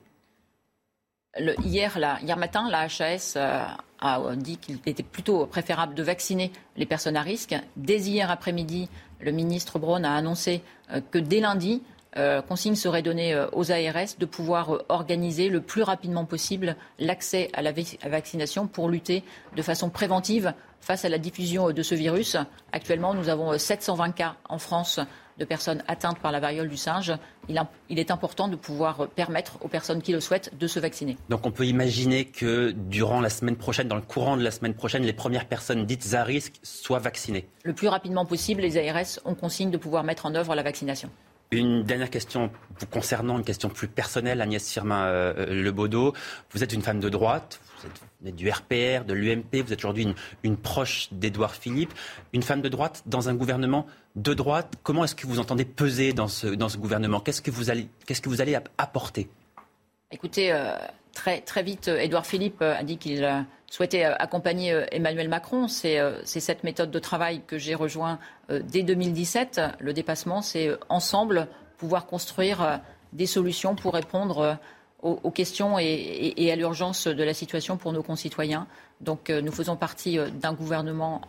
Hier, hier matin, la HAS euh, a dit qu'il était plutôt préférable de vacciner les personnes à risque. Dès hier après-midi, le ministre Braun a annoncé euh, que dès lundi, euh, consigne serait donnée aux ARS de pouvoir organiser le plus rapidement possible l'accès à la vaccination pour lutter de façon préventive face à la diffusion de ce virus. Actuellement, nous avons 720 cas en France de personnes atteintes par la variole du singe, il, est important de pouvoir permettre aux personnes qui le souhaitent de se vacciner. Donc on peut imaginer que durant la semaine prochaine, dans le courant de la semaine prochaine, les premières personnes dites à risque soient vaccinées. Le plus rapidement possible, les ARS ont consigne de pouvoir mettre en œuvre la vaccination. Une dernière question vous concernant, une question plus personnelle, Agnès Firmin euh, Lebaudot. Vous êtes une femme de droite, vous êtes, du RPR, de l'UMP, vous êtes aujourd'hui une, proche d'Édouard Philippe, une femme de droite dans un gouvernement de droite. Comment est-ce que vous entendez peser dans ce, gouvernement? Qu'est-ce que vous allez, apporter? Écoutez, euh, très, vite, Édouard Philippe euh, a dit qu'il euh, souhaitait accompagner Emmanuel Macron. C'est cette méthode de travail que j'ai rejoint dès 2017. Le dépassement, c'est ensemble pouvoir construire des solutions pour répondre aux, questions et, à l'urgence de la situation pour nos concitoyens. Donc nous faisons partie d'un gouvernement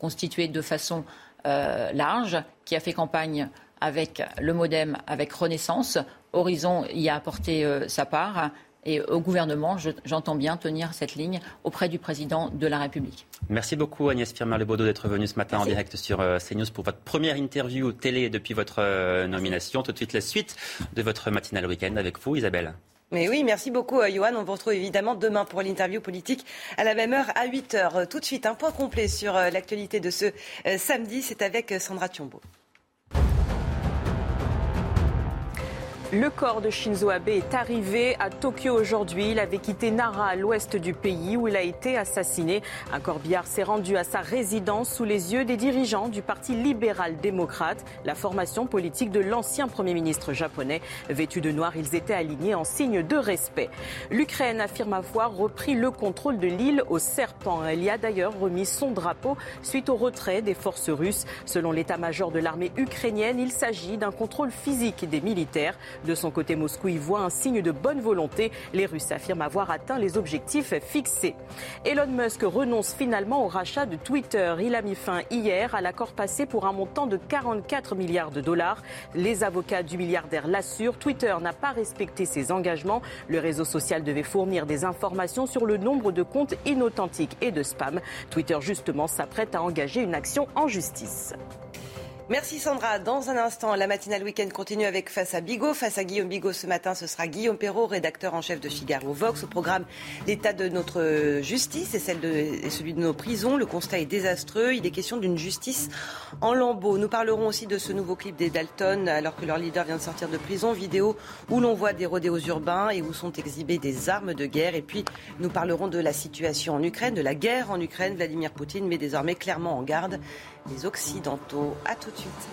constitué de façon large qui a fait campagne avec le Modem, avec Renaissance. Horizon y a apporté sa part. Et au gouvernement, j'entends bien tenir cette ligne auprès du président de la République. Merci beaucoup Agnès Firmin-Lebaudot d'être venue ce matin en direct sur euh, CNews pour votre première interview télé depuis votre euh, nomination. Tout de suite la suite de votre matinale week-end avec vous Isabelle. Mais oui, merci beaucoup, euh, Johan. On vous retrouve évidemment demain pour l'interview politique à la même heure, à 8h. Tout de suite, un point complet sur l'actualité de ce samedi. C'est avec Sandra Thiombo. Le corps de Shinzo Abe est arrivé à Tokyo aujourd'hui. Il avait quitté Nara à l'ouest du pays où il a été assassiné. Un corbillard s'est rendu à sa résidence sous les yeux des dirigeants du Parti libéral-démocrate, la formation politique de l'ancien Premier ministre japonais. Vêtus de noir, ils étaient alignés en signe de respect. L'Ukraine affirme avoir repris le contrôle de l'île au serpent. Elle y a d'ailleurs remis son drapeau suite au retrait des forces russes. Selon l'état-major de l'armée ukrainienne, il s'agit d'un contrôle physique des militaires. De son côté, Moscou y voit un signe de bonne volonté. Les Russes affirment avoir atteint les objectifs fixés. Elon Musk renonce finalement au rachat de Twitter. Il a mis fin hier à l'accord passé pour un montant de 44 milliards de dollars. Les avocats du milliardaire l'assurent. Twitter n'a pas respecté ses engagements. Le réseau social devait fournir des informations sur le nombre de comptes inauthentiques et de spam. Twitter, justement, s'apprête à engager une action en justice. Merci Sandra. Dans un instant, la matinale week-end continue avec Face à Bigot. Face à Guillaume Bigot ce matin, ce sera Guillaume Perrault, rédacteur en chef de Figaro Vox. Au programme, l'état de notre justice et, et celui de nos prisons. Le constat est désastreux. Il est question d'une justice en lambeaux. Nous parlerons aussi de ce nouveau clip des Dalton alors que leur leader vient de sortir de prison. Vidéo où l'on voit des rodéos urbains et où sont exhibées des armes de guerre. Et puis, nous parlerons de la situation en Ukraine, de la guerre en Ukraine. Vladimir Poutine met désormais clairement en garde les Occidentaux. À tout de suite.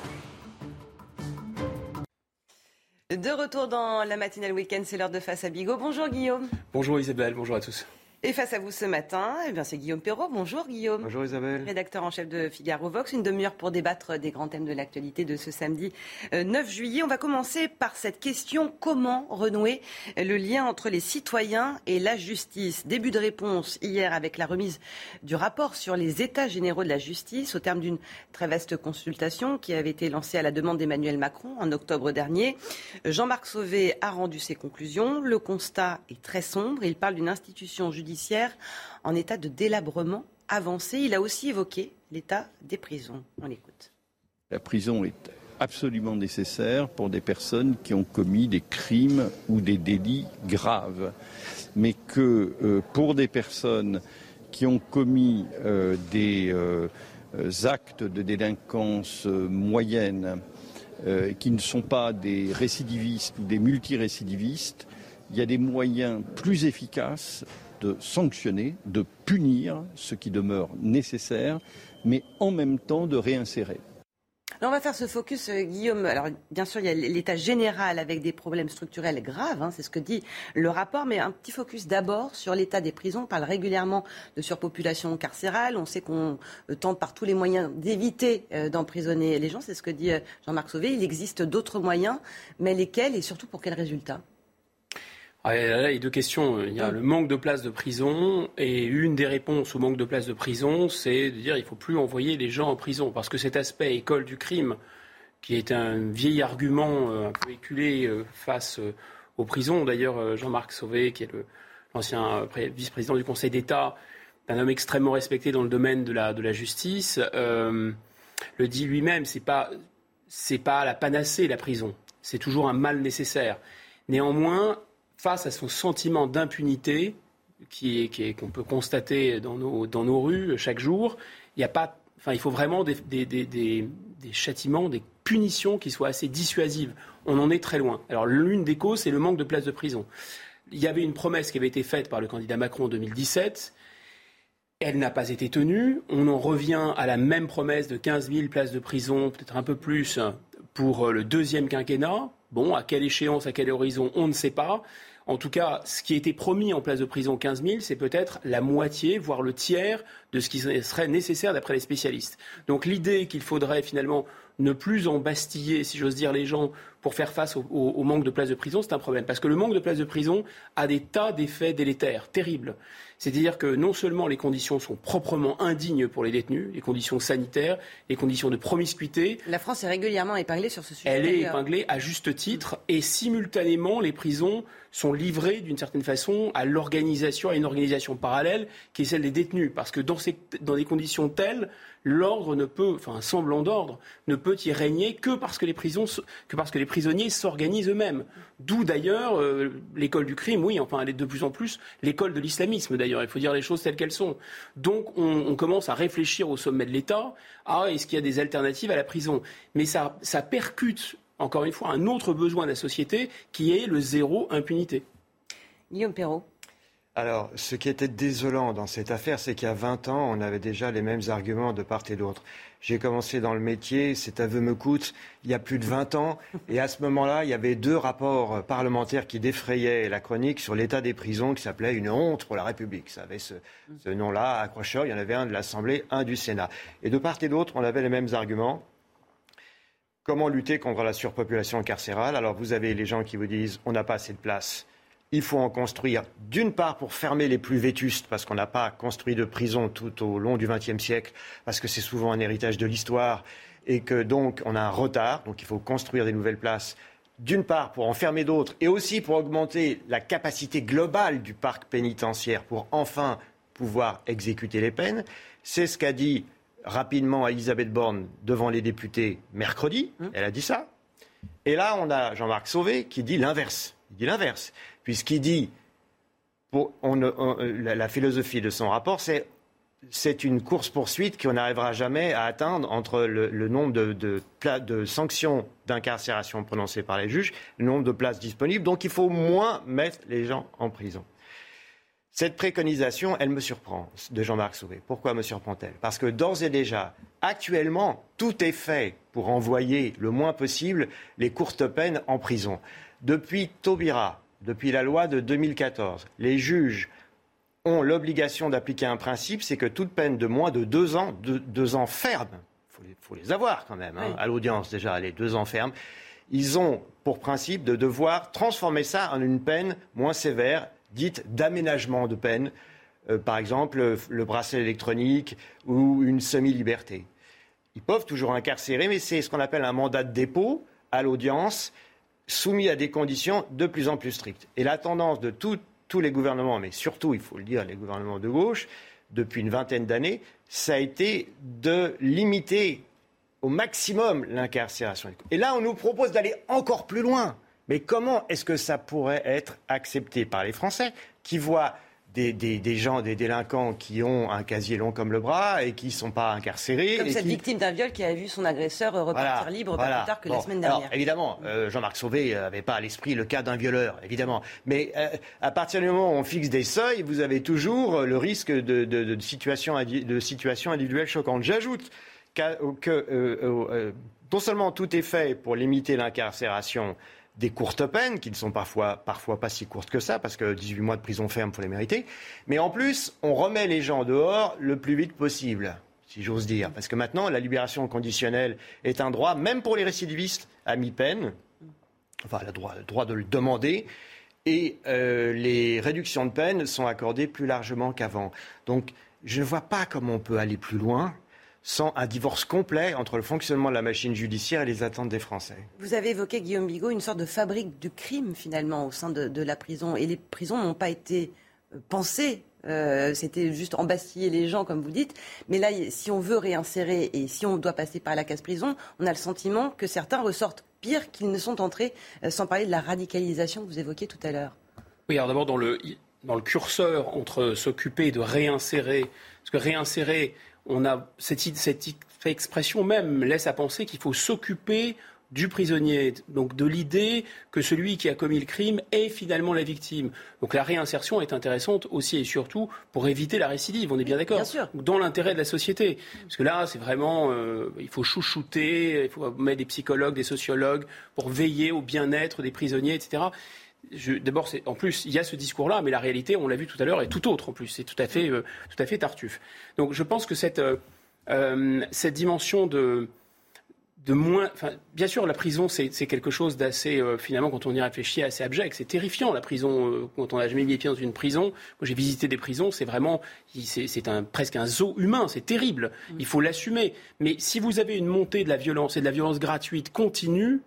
De retour dans la matinale week-end, c'est l'heure de Face à Bigot. Bonjour Guillaume. Bonjour Isabelle, bonjour à tous. Et face à vous ce matin, eh bien c'est Guillaume Perrault. Bonjour Guillaume. Bonjour Isabelle. Rédacteur en chef de Figaro Vox. Une demi-heure pour débattre des grands thèmes de l'actualité de ce samedi 9 euh, juillet. On va commencer par cette question comment renouer le lien entre les citoyens et la justice? Début de réponse hier avec la remise du rapport sur les états généraux de la justice au terme d'une très vaste consultation qui avait été lancée à la demande d'Emmanuel Macron en octobre dernier. Jean-Marc Sauvé a rendu ses conclusions. Le constat est très sombre. Il parle d'une institution judiciaire en état de délabrement avancé. Il a aussi évoqué l'état des prisons. On l'écoute. La prison est absolument nécessaire pour des personnes qui ont commis des crimes ou des délits graves, mais que euh, pour des personnes qui ont commis euh, des euh, actes de délinquance moyenne, qui ne sont pas des récidivistes ou des multirécidivistes, il y a des moyens plus efficaces de sanctionner, de punir ce qui demeure nécessaire, mais en même temps de réinsérer. on va faire ce focus, euh, Guillaume. Alors, bien sûr, il y a l'état général avec des problèmes structurels graves, hein, c'est ce que dit le rapport, mais un petit focus d'abord sur l'état des prisons. On parle régulièrement de surpopulation carcérale. On sait qu'on euh, tente par tous les moyens d'éviter euh, d'emprisonner les gens. C'est ce que dit Jean-Marc Sauvé. Il existe d'autres moyens, mais lesquels et surtout pour quels résultats? Ah, là, il y a deux questions. Il y a le manque de places de prison et une des réponses au manque de places de prison, c'est de dire qu'il ne faut plus envoyer les gens en prison parce que cet aspect école du crime, qui est un vieil argument euh, un peu éculé euh, face euh, aux prisons. D'ailleurs, Jean-Marc Sauvé, qui est l'ancien vice-président du Conseil d'État, un homme extrêmement respecté dans le domaine de la, de la justice, le dit lui-même. C'est pas c'est pas la panacée la prison. C'est toujours un mal nécessaire. Néanmoins, face à son sentiment d'impunité qu'on peut constater dans nos, dans nos rues chaque jour, il, a pas, enfin, il faut vraiment des, des, des, des, châtiments, des punitions qui soient assez dissuasives. On en est très loin. Alors l'une des causes, c'est le manque de places de prison. Il y avait une promesse qui avait été faite par le candidat Macron en 2017. Elle n'a pas été tenue. On en revient à la même promesse de 15 000 places de prison, peut-être un peu plus, pour le deuxième quinquennat. Bon, à quelle échéance, à quel horizon, on ne sait pas. En tout cas, ce qui était promis en place de prison 15 000, c'est peut-être la moitié, voire le tiers de ce qui serait nécessaire d'après les spécialistes. Donc l'idée qu'il faudrait finalement ne plus embastiller, si j'ose dire, les gens pour faire face au, manque de places de prison, c'est un problème. Parce que le manque de places de prison a des tas d'effets délétères, terribles. C'est-à-dire que non seulement les conditions sont proprement indignes pour les détenus, les conditions sanitaires, les conditions de promiscuité. La France est régulièrement épinglée sur ce sujet. Elle est épinglée à juste titre et simultanément les prisons sont livrées d'une certaine façon à l'organisation, à une organisation parallèle qui est celle des détenus. Parce que dans, dans des conditions telles, l'ordre ne peut, enfin un semblant d'ordre, ne peut y régner que parce que les prisons, que parce que les prisonniers s'organisent eux-mêmes. D'où d'ailleurs euh, l'école du crime, oui, enfin elle est de plus en plus l'école de l'islamisme d'ailleurs. Il faut dire les choses telles qu'elles sont. Donc on, commence à réfléchir au sommet de l'État. Ah, est-ce qu'il y a des alternatives à la prison? Mais ça, ça percute encore une fois, un autre besoin de la société qui est le zéro impunité. Guillaume Perrault. Alors, ce qui était désolant dans cette affaire, c'est qu'il y a 20 ans, on avait déjà les mêmes arguments de part et d'autre. J'ai commencé dans le métier, cet aveu me coûte, il y a plus de 20 ans. Et à ce moment-là, il y avait deux rapports parlementaires qui défrayaient la chronique sur l'état des prisons qui s'appelait Une honte pour la République. Ça avait ce, ce nom-là, accrocheur. Il y en avait un de l'Assemblée, un du Sénat. Et de part et d'autre, on avait les mêmes arguments. Comment lutter contre la surpopulation carcérale? Alors, vous avez les gens qui vous disent on n'a pas assez de place il faut en construire, d'une part pour fermer les plus vétustes, parce qu'on n'a pas construit de prison tout au long du XXe siècle, parce que c'est souvent un héritage de l'histoire, et que donc on a un retard, donc il faut construire des nouvelles places, d'une part pour en fermer d'autres, et aussi pour augmenter la capacité globale du parc pénitentiaire, pour enfin pouvoir exécuter les peines. C'est ce qu'a dit rapidement Elisabeth Borne devant les députés mercredi, mmh. elle a dit ça. Et là, on a Jean-Marc Sauvé qui dit l'inverse. Il dit l'inverse puisqu'il dit, pour, la, philosophie de son rapport, c'est une course-poursuite qu'on n'arrivera jamais à atteindre entre le, nombre de sanctions d'incarcération prononcées par les juges, le nombre de places disponibles. Donc il faut moins mettre les gens en prison. Cette préconisation, elle me surprend, de Jean-Marc Sauvé. Pourquoi me surprend-elle? Parce que d'ores et déjà, actuellement, tout est fait pour envoyer le moins possible les courtes peines en prison. Depuis Taubira, depuis la loi de 2014. Les juges ont l'obligation d'appliquer un principe, c'est que toute peine de moins de deux ans, deux, ans ferme, il faut, les avoir quand même, hein, à l'audience déjà, les deux ans fermes, ils ont pour principe de devoir transformer ça en une peine moins sévère, dite d'aménagement de peine, euh, par exemple le bracelet électronique ou une semi-liberté. Ils peuvent toujours incarcérer, mais c'est ce qu'on appelle un mandat de dépôt à l'audience soumis à des conditions de plus en plus strictes. Et la tendance de tous les gouvernements, mais surtout, il faut le dire, les gouvernements de gauche, depuis une vingtaine d'années, ça a été de limiter au maximum l'incarcération. Et là, on nous propose d'aller encore plus loin. Mais comment est-ce que ça pourrait être accepté par les Français qui voient des, gens, des délinquants qui ont un casier long comme le bras et qui ne sont pas incarcérés. Comme cette victime d'un viol qui a vu son agresseur repartir libre pas plus tard que la semaine dernière. Alors, évidemment, euh, Jean-Marc Sauvé n'avait pas à l'esprit le cas d'un violeur, évidemment. Mais euh, à partir du moment où on fixe des seuils, vous avez toujours le risque de, de, situations situation individuelles choquantes. J'ajoute que euh, non seulement tout est fait pour limiter l'incarcération, des courtes peines, qui ne sont parfois, pas si courtes que ça, parce que 18 mois de prison ferme, pour les mériter. Mais en plus, on remet les gens dehors le plus vite possible, si j'ose dire. Parce que maintenant, la libération conditionnelle est un droit, même pour les récidivistes, à mi-peine. Enfin, le droit, le droit de le demander. Et euh, les réductions de peine sont accordées plus largement qu'avant. Donc, je ne vois pas comment on peut aller plus loin sans un divorce complet entre le fonctionnement de la machine judiciaire et les attentes des Français. Vous avez évoqué, Guillaume Bigot, une sorte de fabrique du crime finalement au sein de, la prison. Et les prisons n'ont pas été euh, pensées. Euh, c'était juste embastiller les gens, comme vous dites. Mais là, si on veut réinsérer et si on doit passer par la case prison, on a le sentiment que certains ressortent pire qu'ils ne sont entrés, euh, sans parler de la radicalisation que vous évoquiez tout à l'heure. Oui, alors d'abord, dans le, dans le curseur entre s'occuper de réinsérer, parce que réinsérer, on a cette, expression même laisse à penser qu'il faut s'occuper du prisonnier, donc de l'idée que celui qui a commis le crime est finalement la victime. Donc la réinsertion est intéressante aussi et surtout pour éviter la récidive, on est bien d'accord Dans l'intérêt de la société. Parce que là, c'est vraiment, euh, il faut chouchouter, il faut mettre des psychologues, des sociologues pour veiller au bien-être des prisonniers, etc. D'abord, en plus, il y a ce discours-là, mais la réalité, on l'a vu tout à l'heure, est tout autre en plus. C'est tout à fait, euh, tout à fait tartuffe. Donc, je pense que cette, euh, euh, cette dimension de, de moins. bien sûr, la prison, c'est quelque chose d'assez, finalement, quand on y réfléchit, assez abject. C'est terrifiant, la prison. quand on n'a jamais mis les pieds dans une prison, moi j'ai visité des prisons, c'est vraiment. C'est un, presque un zoo humain, c'est terrible. Il faut l'assumer. Mais si vous avez une montée de la violence et de la violence gratuite continue,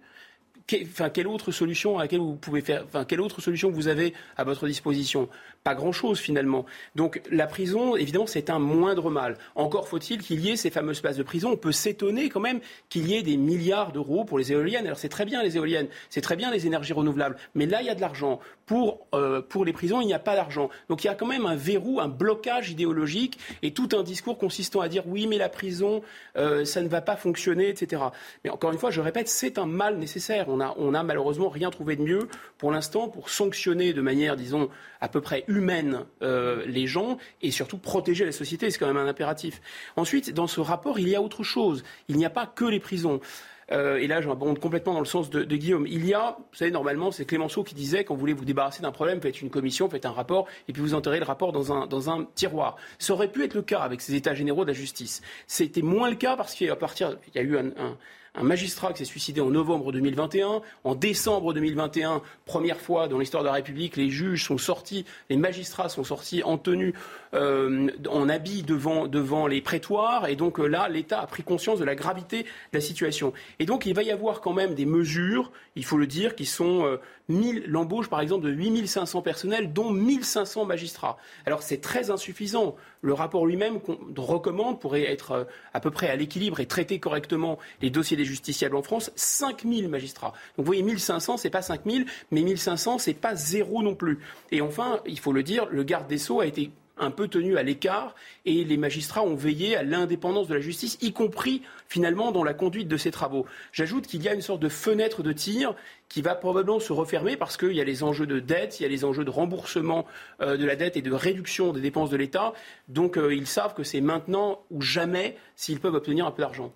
quelle autre solution à laquelle vous pouvez faire, quelle autre solution vous avez à votre disposition? Pas grand-chose finalement. Donc la prison, évidemment, c'est un moindre mal. Encore faut-il qu'il y ait ces fameuses places de prison. On peut s'étonner quand même qu'il y ait des milliards d'euros pour les éoliennes. Alors c'est très bien les éoliennes, c'est très bien les énergies renouvelables, mais là il y a de l'argent. Pour, euh, pour les prisons, il n'y a pas d'argent. Donc il y a quand même un verrou, un blocage idéologique et tout un discours consistant à dire oui, mais la prison, euh, ça ne va pas fonctionner, etc. Mais encore une fois, je répète, c'est un mal nécessaire. On a malheureusement rien trouvé de mieux pour l'instant pour sanctionner de manière, disons, à peu près humaine euh, les gens et surtout protéger la société. C'est quand même un impératif. Ensuite, dans ce rapport, il y a autre chose. Il n'y a pas que les prisons. Euh, et là, j'abonde complètement dans le sens de, Guillaume. Il y a, vous savez, normalement, c'est Clémenceau qui disait, quand vous voulez vous débarrasser d'un problème, faites une commission, faites un rapport, et puis vous enterrez le rapport dans un, tiroir. Ça aurait pu être le cas avec ces états généraux de la justice. C'était moins le cas parce qu'à partir, il y a eu un magistrat qui s'est suicidé en novembre 2021. En décembre 2021, première fois dans l'histoire de la République, les juges sont sortis, les magistrats sont sortis en tenue, euh, en habit devant, devant les prétoires. Et donc euh, là, l'État a pris conscience de la gravité de la situation. Et donc il va y avoir quand même des mesures, il faut le dire, qui sont euh, l'embauche par exemple de 8500 personnels, dont 1500 magistrats. Alors c'est très insuffisant. Le rapport lui-même recommande, pourrait être euh, à peu près à l'équilibre et traiter correctement les dossiers des justiciables en France, 5000 magistrats. Donc vous voyez, 1500, c'est pas 5000, mais 1500, c'est pas zéro non plus. Et enfin, il faut le dire, le garde des Sceaux a été un peu tenu à l'écart et les magistrats ont veillé à l'indépendance de la justice, y compris finalement dans la conduite de ces travaux. J'ajoute qu'il y a une sorte de fenêtre de tir qui va probablement se refermer parce qu'il y a les enjeux de dette, il y a les enjeux de remboursement euh, de la dette et de réduction des dépenses de l'État. Donc euh, ils savent que c'est maintenant ou jamais s'ils peuvent obtenir un peu d'argent.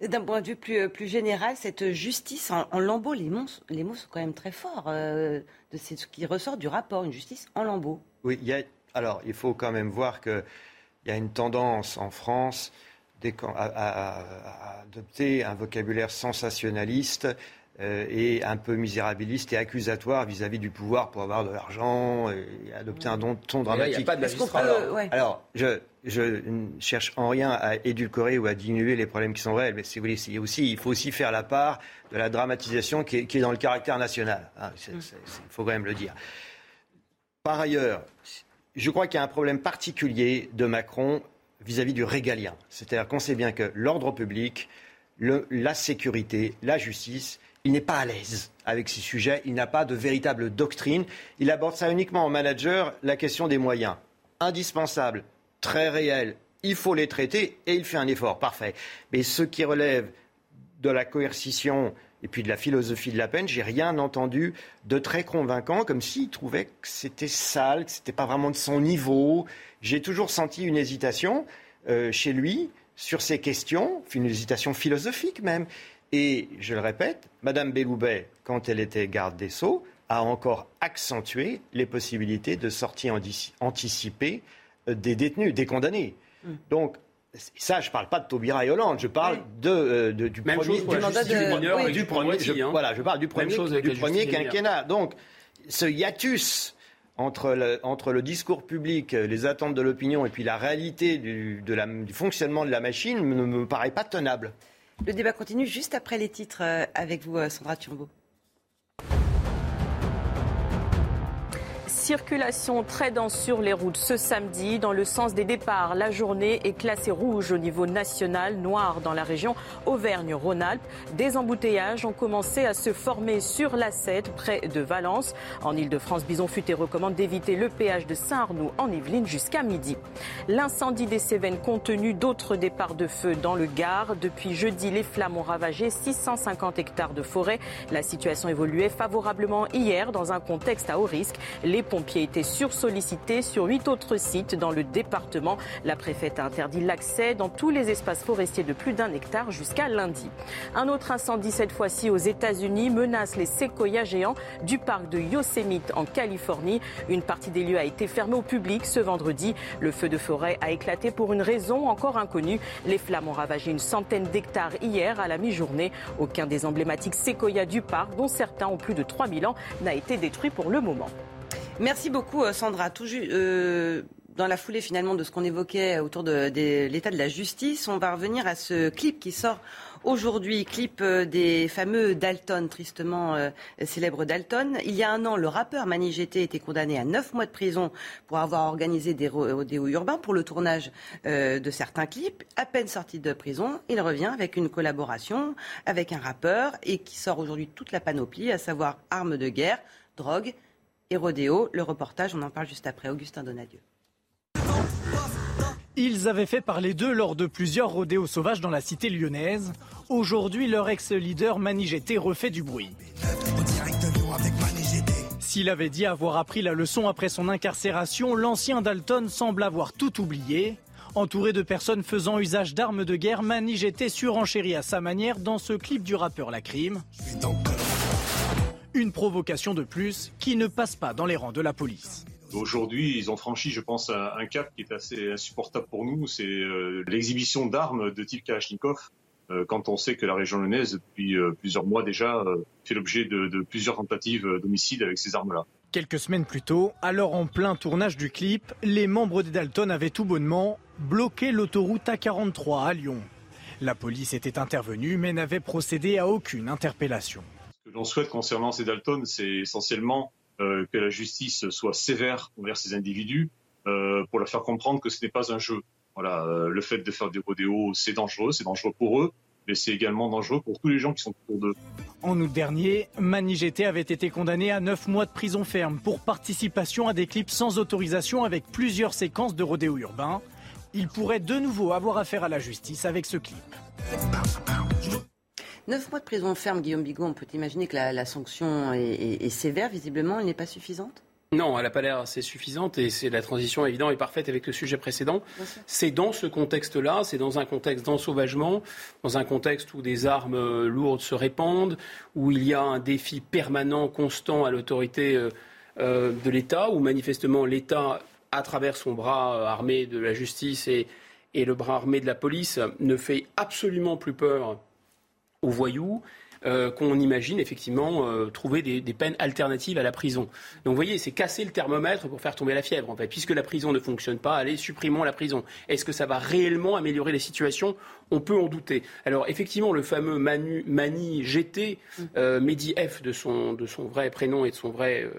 D'un point de vue plus, plus, général, cette justice en, lambeaux, les mots, les mots sont quand même très forts. Euh, de ce qui ressort du rapport, une justice en lambeaux. Oui, il y a alors, il faut quand même voir qu'il y a une tendance en France à, adopter un vocabulaire sensationnaliste euh, et un peu misérabiliste et accusatoire vis-à-vis du pouvoir pour avoir de l'argent et adopter un ton dramatique. Il n'y a pas de Alors, je, ne cherche en rien à édulcorer ou à diminuer les problèmes qui sont réels, mais si vous voulez, aussi, il faut aussi faire la part de la dramatisation qui est, dans le caractère national. Hein, il faut quand même le dire. Par ailleurs, je crois qu'il y a un problème particulier de Macron vis-à-vis du régalien. C'est-à-dire qu'on sait bien que l'ordre public, la sécurité, la justice, il n'est pas à l'aise avec ces sujets, il n'a pas de véritable doctrine. Il aborde ça uniquement en manager, la question des moyens. Indispensable, très réel, il faut les traiter et il fait un effort, parfait. Mais ce qui relève de la coercition, et puis de la philosophie de la peine, j'ai rien entendu de très convaincant, comme s'il trouvait que c'était sale, que c'était pas vraiment de son niveau. J'ai toujours senti une hésitation euh, chez lui sur ces questions, une hésitation philosophique même. Et je le répète, Madame Belloubet, quand elle était garde des Sceaux, a encore accentué les possibilités de sortie anticipée euh, des détenus, des condamnés. Hum. Donc ça, je ne parle pas de Taubira et Hollande, je parle de, euh, du premier, du, mandat de, du premier, je, hein. voilà, je parle du premier, du premier quinquennat. Donc, ce hiatus entre le, entre le, discours public, les attentes de l'opinion et puis la réalité du, de la, du fonctionnement de la machine ne me paraît pas tenable. Le débat continue juste après les titres euh, avec vous, euh, Sandra Turbo. Circulation très dense sur les routes ce samedi. Dans le sens des départs, la journée est classée rouge au niveau national, noir dans la région Auvergne-Rhône-Alpes. Des embouteillages ont commencé à se former sur la 7 près de Valence. En Ile-de-France, Bison Futé recommande d'éviter le péage de Saint-Arnoux en Yvelines jusqu'à midi. L'incendie des Cévennes compte tenu d'autres départs de feu dans le Gard. Depuis jeudi, les flammes ont ravagé 650 hectares de forêt. La situation évoluait favorablement hier dans un contexte à haut risque. Pompiers étaient sursollicités sur huit autres sites dans le département. La préfète a interdit l'accès dans tous les espaces forestiers de plus d'un hectare jusqu'à lundi. Un autre incendie, cette fois-ci aux États-Unis, menace les séquoias géants du parc de Yosemite en Californie. Une partie des lieux a été fermée au public ce vendredi. Le feu de forêt a éclaté pour une raison encore inconnue. Les flammes ont ravagé une centaine d'hectares hier à la mi-journée. Aucun des emblématiques séquoias du parc, dont certains ont plus de 3000 ans, n'a été détruit pour le moment. Merci beaucoup, euh, Sandra. Tout euh, dans la foulée finalement de ce qu'on évoquait autour de, l'état de la justice, on va revenir à ce clip qui sort Aujourd'hui, clip euh, des fameux Dalton, tristement célèbres Dalton. Il y a un an, le rappeur Mani GT était condamné à 9 mois de prison pour avoir organisé des rodéos urbains pour le tournage de certains clips. À peine sorti de prison, il revient avec une collaboration avec un rappeur et qui sort aujourd'hui toute la panoplie, à savoir armes de guerre, drogue et rodéo. Le reportage, on en parle juste après. Augustin Donadieu. Ils avaient fait parler d'eux lors de plusieurs rodéos sauvages dans la cité lyonnaise. Aujourd'hui, leur ex-leader Manigété refait du bruit. S'il avait dit avoir appris la leçon après son incarcération, l'ancien Dalton semble avoir tout oublié. Entouré de personnes faisant usage d'armes de guerre, Manigété surenchérit à sa manière dans ce clip du rappeur La Crime. Une provocation de plus qui ne passe pas dans les rangs de la police. Aujourd'hui, ils ont franchi, je pense, un, cap qui est assez insupportable pour nous. C'est euh, l'exhibition d'armes de type Kalachnikov. Euh, quand on sait que la région lyonnaise, depuis euh, plusieurs mois déjà, fait l'objet de, plusieurs tentatives d'homicide avec ces armes-là. Quelques semaines plus tôt, alors en plein tournage du clip, les membres des Dalton avaient tout bonnement bloqué l'autoroute A43 à Lyon. La police était intervenue mais n'avait procédé à aucune interpellation. Que l'on souhaite concernant ces Dalton, c'est essentiellement euh, que la justice soit sévère envers ces individus euh, pour leur faire comprendre que ce n'est pas un jeu. Voilà, euh, le fait de faire des rodéos, c'est dangereux, c'est dangereux pour eux, mais c'est également dangereux pour tous les gens qui sont autour d'eux. En août dernier, Mani avait été condamné à 9 mois de prison ferme pour participation à des clips sans autorisation avec plusieurs séquences de rodéos urbains. Il pourrait de nouveau avoir affaire à la justice avec ce clip. Neuf mois de prison ferme, Guillaume Bigot, on peut imaginer que la, sanction est, sévère. Visiblement, elle n'est pas suffisante non, elle n'a pas l'air assez suffisante et c'est la transition évidente et parfaite avec le sujet précédent. C'est dans ce contexte-là, c'est dans un contexte d'ensauvagement, dans un contexte où des armes euh, lourdes se répandent, où il y a un défi permanent, constant à l'autorité euh, euh, de l'État, où manifestement l'État, à travers son bras armé de la justice et le bras armé de la police, ne fait absolument plus peur aux voyous. Euh, qu'on imagine effectivement euh, trouver des, peines alternatives à la prison. Donc vous voyez, c'est casser le thermomètre pour faire tomber la fièvre. En fait. Puisque la prison ne fonctionne pas, allez, supprimons la prison. Est-ce que ça va réellement améliorer les situations On peut en douter. Alors effectivement, le fameux Manu, Mani GT, euh, Mehdi F de son, de son vrai prénom et de son vrai...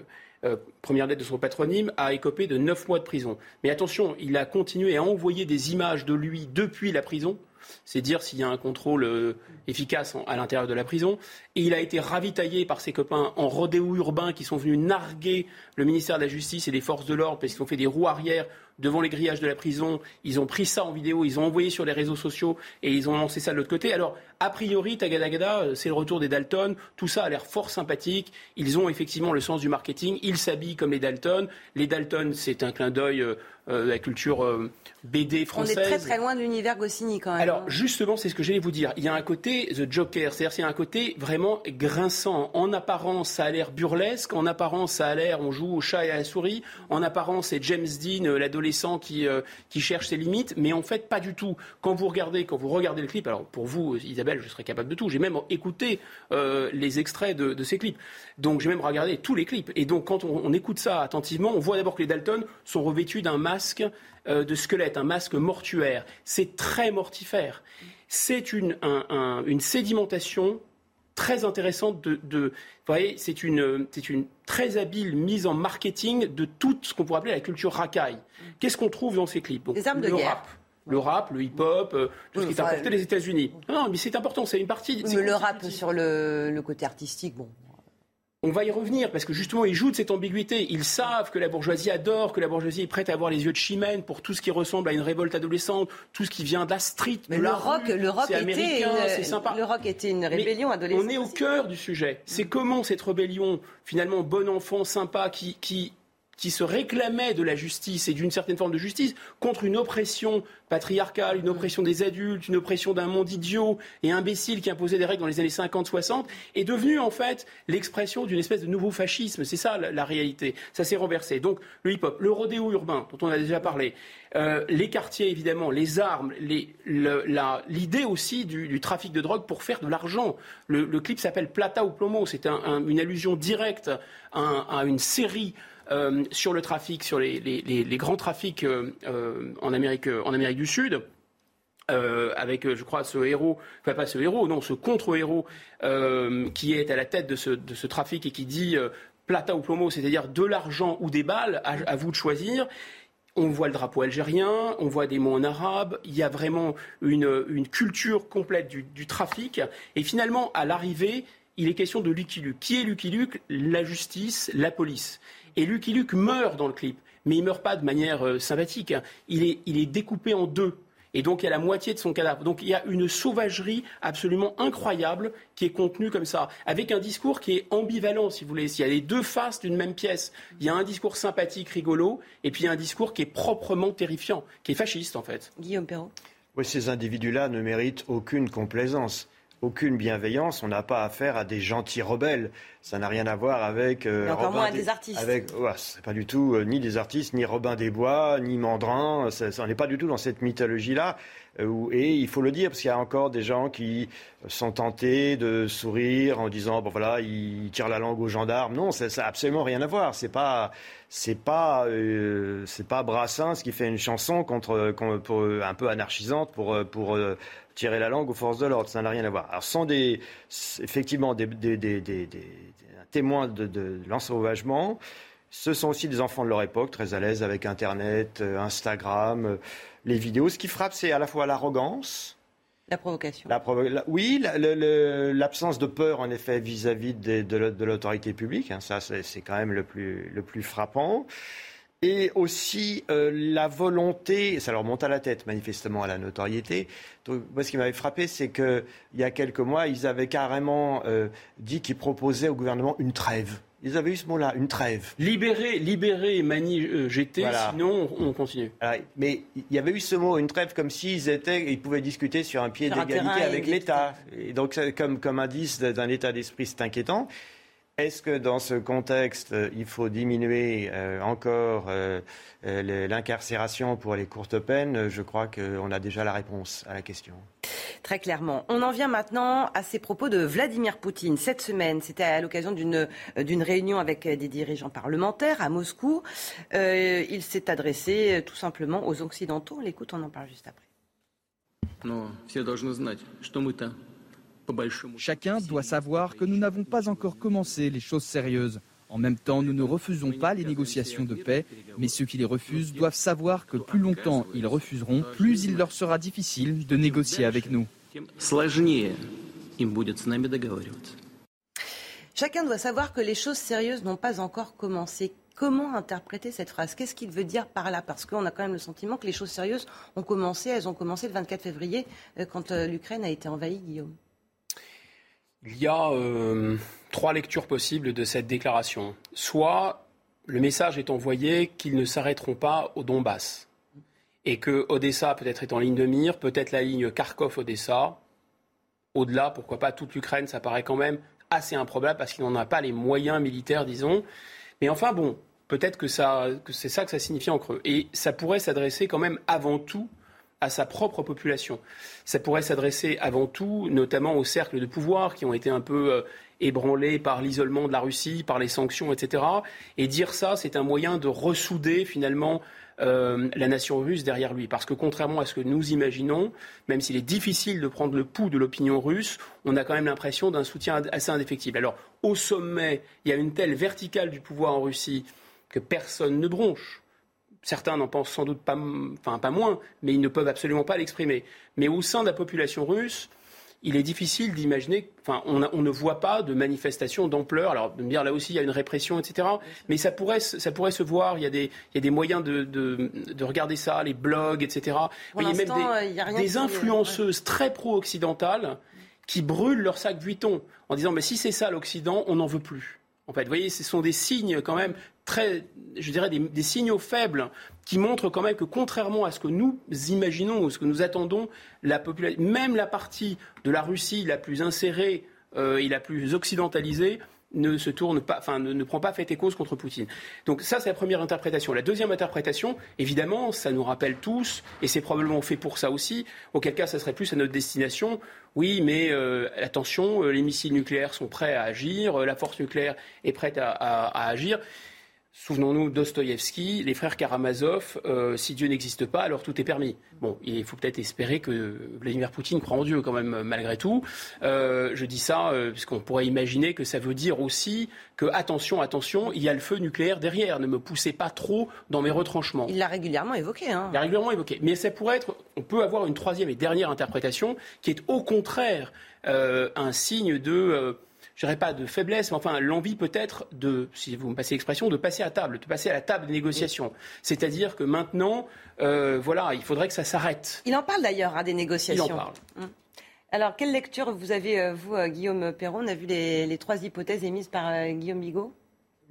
première lettre de son patronyme, a écopé de 9 mois de prison. Mais attention, il a continué à envoyer des images de lui depuis la prison c'est dire s'il y a un contrôle euh, efficace à l'intérieur de la prison. Et il a été ravitaillé par ses copains en rodéo urbain qui sont venus narguer le ministère de la Justice et les forces de l'ordre parce qu'ils ont fait des roues arrière devant les grillages de la prison. Ils ont pris ça en vidéo, ils ont envoyé sur les réseaux sociaux et ils ont lancé ça de l'autre côté. Alors, a priori, Tagadagada, euh, c'est le retour des Dalton. Tout ça a l'air fort sympathique. Ils ont effectivement le sens du marketing. Ils s'habillent comme les Dalton. Les Dalton, c'est un clin d'œil euh, euh, la culture euh, BD française. On est très très loin de l'univers Goscinny quand même. Alors hein. justement, c'est ce que j'allais vous dire. Il y a un côté The Joker, c'est-à-dire c'est un côté vraiment grinçant. En apparence, ça a l'air burlesque. En apparence, ça a l'air on joue au chat et à la souris. En apparence, c'est James Dean, euh, qui qui cherche ses limites. Mais en fait, pas du tout. Quand vous regardez, quand vous regardez le clip, alors pour vous, Isabelle, je serais capable de tout. J'ai même écouté les extraits de, ces clips. Donc j'ai même regardé tous les clips. Et donc quand on, écoute ça attentivement, on voit d'abord que les Dalton sont revêtus d'un masque euh, de squelette, un masque mortuaire. C'est très mortifère. C'est une, sédimentation très intéressante de, vous voyez, c'est une, une très habile mise en marketing de tout ce qu'on pourrait appeler la culture racaille. Qu'est-ce qu'on trouve dans ces clips? Des armes de le guerre. Rap, le rap, le hip-hop, euh, tout ce qui est apporté des États-Unis. Non, mais c'est important, c'est une partie. Mais le rap sur le, le, côté artistique, bon, on va y revenir parce que justement ils jouent de cette ambiguïté. Ils savent que la bourgeoisie adore, que la bourgeoisie est prête à avoir les yeux de chimène pour tout ce qui ressemble à une révolte adolescente, tout ce qui vient de la street. Mais le rock, le rock était une, sympa. Le rock était une rébellion adolescente. On est au cœur du sujet. C'est comment cette rébellion, finalement bon enfant, sympa, qui, qui qui se réclamait de la justice et d'une certaine forme de justice contre une oppression patriarcale, une oppression des adultes, une oppression d'un monde idiot et imbécile qui imposait des règles dans les années 50-60, est devenue en fait l'expression d'une espèce de nouveau fascisme. C'est ça la, réalité. Ça s'est renversé. Donc le hip-hop, le rodéo urbain dont on a déjà parlé, euh, les quartiers évidemment, les armes, l'idée aussi du, trafic de drogue pour faire de l'argent. Le, clip s'appelle Plata ou Plomo. C'est une allusion directe à, à une série sur le trafic, sur les, grands trafics en, Amérique, en Amérique du Sud. Euh, avec, euh, je crois, ce héros, enfin pas ce héros, non, ce contre-héros euh, qui est à la tête de ce, trafic et qui dit plata ou plomo, c'est-à-dire de l'argent ou des balles, à, vous de choisir. On voit le drapeau algérien, on voit des mots en arabe, il y a vraiment une, culture complète du, du, trafic. Et finalement, à l'arrivée, il est question de Lucky Luke. Qui est Lucky Luke? La justice, la police. Et Lucky Luke meurt dans le clip, mais il meurt pas de manière sympathique. Il est, il est découpé en deux. Et donc, il y a la moitié de son cadavre. Donc, il y a une sauvagerie absolument incroyable qui est contenue comme ça, avec un discours qui est ambivalent, si vous voulez. Il y a les deux faces d'une même pièce. Il y a un discours sympathique, rigolo, et puis il y a un discours qui est proprement terrifiant, qui est fasciste, en fait. Guillaume Perrault. Oui, ces individus-là ne méritent aucune complaisance aucune bienveillance. On n'a pas affaire à des gentils rebelles. Ça n'a rien à voir avec. Euh, encore moins des, artistes. Avec, c'est pas du tout euh, ni des artistes, ni Robin des Bois, ni Mandrin. on n'est pas du tout dans cette mythologie-là. Euh, et il faut le dire, parce qu'il y a encore des gens qui sont tentés de sourire en disant bon voilà, ils tirent la langue aux gendarmes. Non, ça n'a absolument rien à voir. C'est pas, c'est pas, euh, c'est pas Brassens qui fait une chanson contre, pour, un peu anarchisante pour, pour tirer la langue aux forces de l'ordre. Ça n'a rien à voir. Alors, sont des, effectivement des, des, des, des témoins de, de l'ensauvagement. Ce sont aussi des enfants de leur époque, très à l'aise avec Internet, euh, Instagram les vidéos. Ce qui frappe, c'est à la fois l'arrogance. La provocation. oui, l'absence de peur, en effet, vis-à-vis de, l'autorité publique. Hein, ça, c'est quand même le plus, le plus frappant. Et aussi euh, la volonté, ça leur monte à la tête manifestement à la notoriété. Donc, moi, ce qui m'avait frappé, c'est qu'il y a quelques mois, ils avaient carrément euh, dit qu'ils proposaient au gouvernement une trêve. Ils avaient eu ce mot-là, une trêve. Libérer, libérer Mani euh, GT, sinon on, continue. mais il y avait eu ce mot, une trêve, comme s'ils étaient, ils pouvaient discuter sur un pied d'égalité avec l'État. Et donc, comme, comme indice d'un état d'esprit, c'est inquiétant. Est-ce que dans ce contexte, il faut diminuer euh, encore euh, l'incarcération pour les courtes peines? Je crois qu'on a déjà la réponse à la question. Très clairement. On en vient maintenant à ces propos de Vladimir Poutine. Cette semaine, c'était à l'occasion d'une réunion avec des dirigeants parlementaires à Moscou. Euh, il s'est adressé euh, tout simplement aux Occidentaux. On l'écoute, on en parle juste après. Chacun doit savoir que nous n'avons pas encore commencé les choses sérieuses. En même temps, nous ne refusons pas les négociations de paix, mais ceux qui les refusent doivent savoir que plus longtemps ils refuseront, plus il leur sera difficile de négocier avec nous. Chacun doit savoir que les choses sérieuses n'ont pas encore commencé. Comment interpréter cette phrase? Qu'est-ce qu'il veut dire par là? Parce qu'on a quand même le sentiment que les choses sérieuses ont commencé. Elles ont commencé le 24 février, euh, quand euh, l'Ukraine a été envahie, Guillaume. Il y a euh, trois lectures possibles de cette déclaration. Soit le message est envoyé qu'ils ne s'arrêteront pas au Donbass et que Odessa peut-être est en ligne de mire, peut-être la ligne Kharkov-Odessa. Au-delà, pourquoi pas toute l'Ukraine, ça paraît quand même assez improbable parce qu'il n'en a pas les moyens militaires, disons. Mais enfin, bon, peut-être que, que c'est ça que ça signifie en creux. Et ça pourrait s'adresser quand même avant tout à sa propre population. Ça pourrait s'adresser avant tout, notamment aux cercles de pouvoir qui ont été un peu euh, ébranlés par l'isolement de la Russie, par les sanctions, etc. Et dire ça, c'est un moyen de ressouder finalement euh, la nation russe derrière lui. Parce que contrairement à ce que nous imaginons, même s'il est difficile de prendre le pouls de l'opinion russe, on a quand même l'impression d'un soutien assez indéfectible. Alors, au sommet, il y a une telle verticale du pouvoir en Russie que personne ne bronche certains n'en pensent sans doute pas, enfin, pas moins, mais ils ne peuvent absolument pas l'exprimer. Mais au sein de la population russe, il est difficile d'imaginer, enfin, on, ne voit pas de manifestation d'ampleur. Alors, de me dire là aussi, il y a une répression, etc. Mais ça pourrait, ça pourrait se voir. Il y a des, il y a des moyens de, de, regarder ça, les blogs, etc. il y a même des, influenceuses très pro-occidentales qui brûlent leur sac Vuitton en disant, mais si c'est ça l'Occident, on n'en veut plus. En fait, vous voyez, ce sont des signes quand même très, je dirais, des, signaux faibles qui montrent quand même que contrairement à ce que nous imaginons ou ce que nous attendons, la même la partie de la Russie la plus insérée euh, et la plus occidentalisée ne se tourne pas, enfin, ne, prend pas fait et cause contre Poutine. Donc ça, c'est la première interprétation. La deuxième interprétation, évidemment, ça nous rappelle tous, et c'est probablement fait pour ça aussi, auquel cas ça serait plus à notre destination. Oui, mais euh, attention, euh, les missiles nucléaires sont prêts à agir, la force nucléaire est prête à agir. Souvenons-nous Dostoïevski, les frères Karamazov, euh, si Dieu n'existe pas, alors tout est permis. Bon, il faut peut-être espérer que Vladimir Poutine croit en Dieu quand même, malgré tout. Euh, je dis ça euh, puisqu'on pourrait imaginer que ça veut dire aussi que, attention, attention, il y a le feu nucléaire derrière, ne me poussez pas trop dans mes retranchements. Il l'a régulièrement évoqué. Hein. Il l'a régulièrement évoqué. Mais ça pourrait être, on peut avoir une troisième et dernière interprétation qui est au contraire un signe de je dirais pas de faiblesse, mais enfin l'envie peut-être de, si vous me passez l'expression, de passer à table, de passer à la table des négociations. C'est-à-dire que maintenant, euh, voilà, il faudrait que ça s'arrête. Il en parle d'ailleurs à hein, des négociations. Il en parle. Hum. Alors, quelle lecture vous avez, euh, vous, euh, Guillaume Perron On a vu les, trois hypothèses émises par Guillaume Bigot?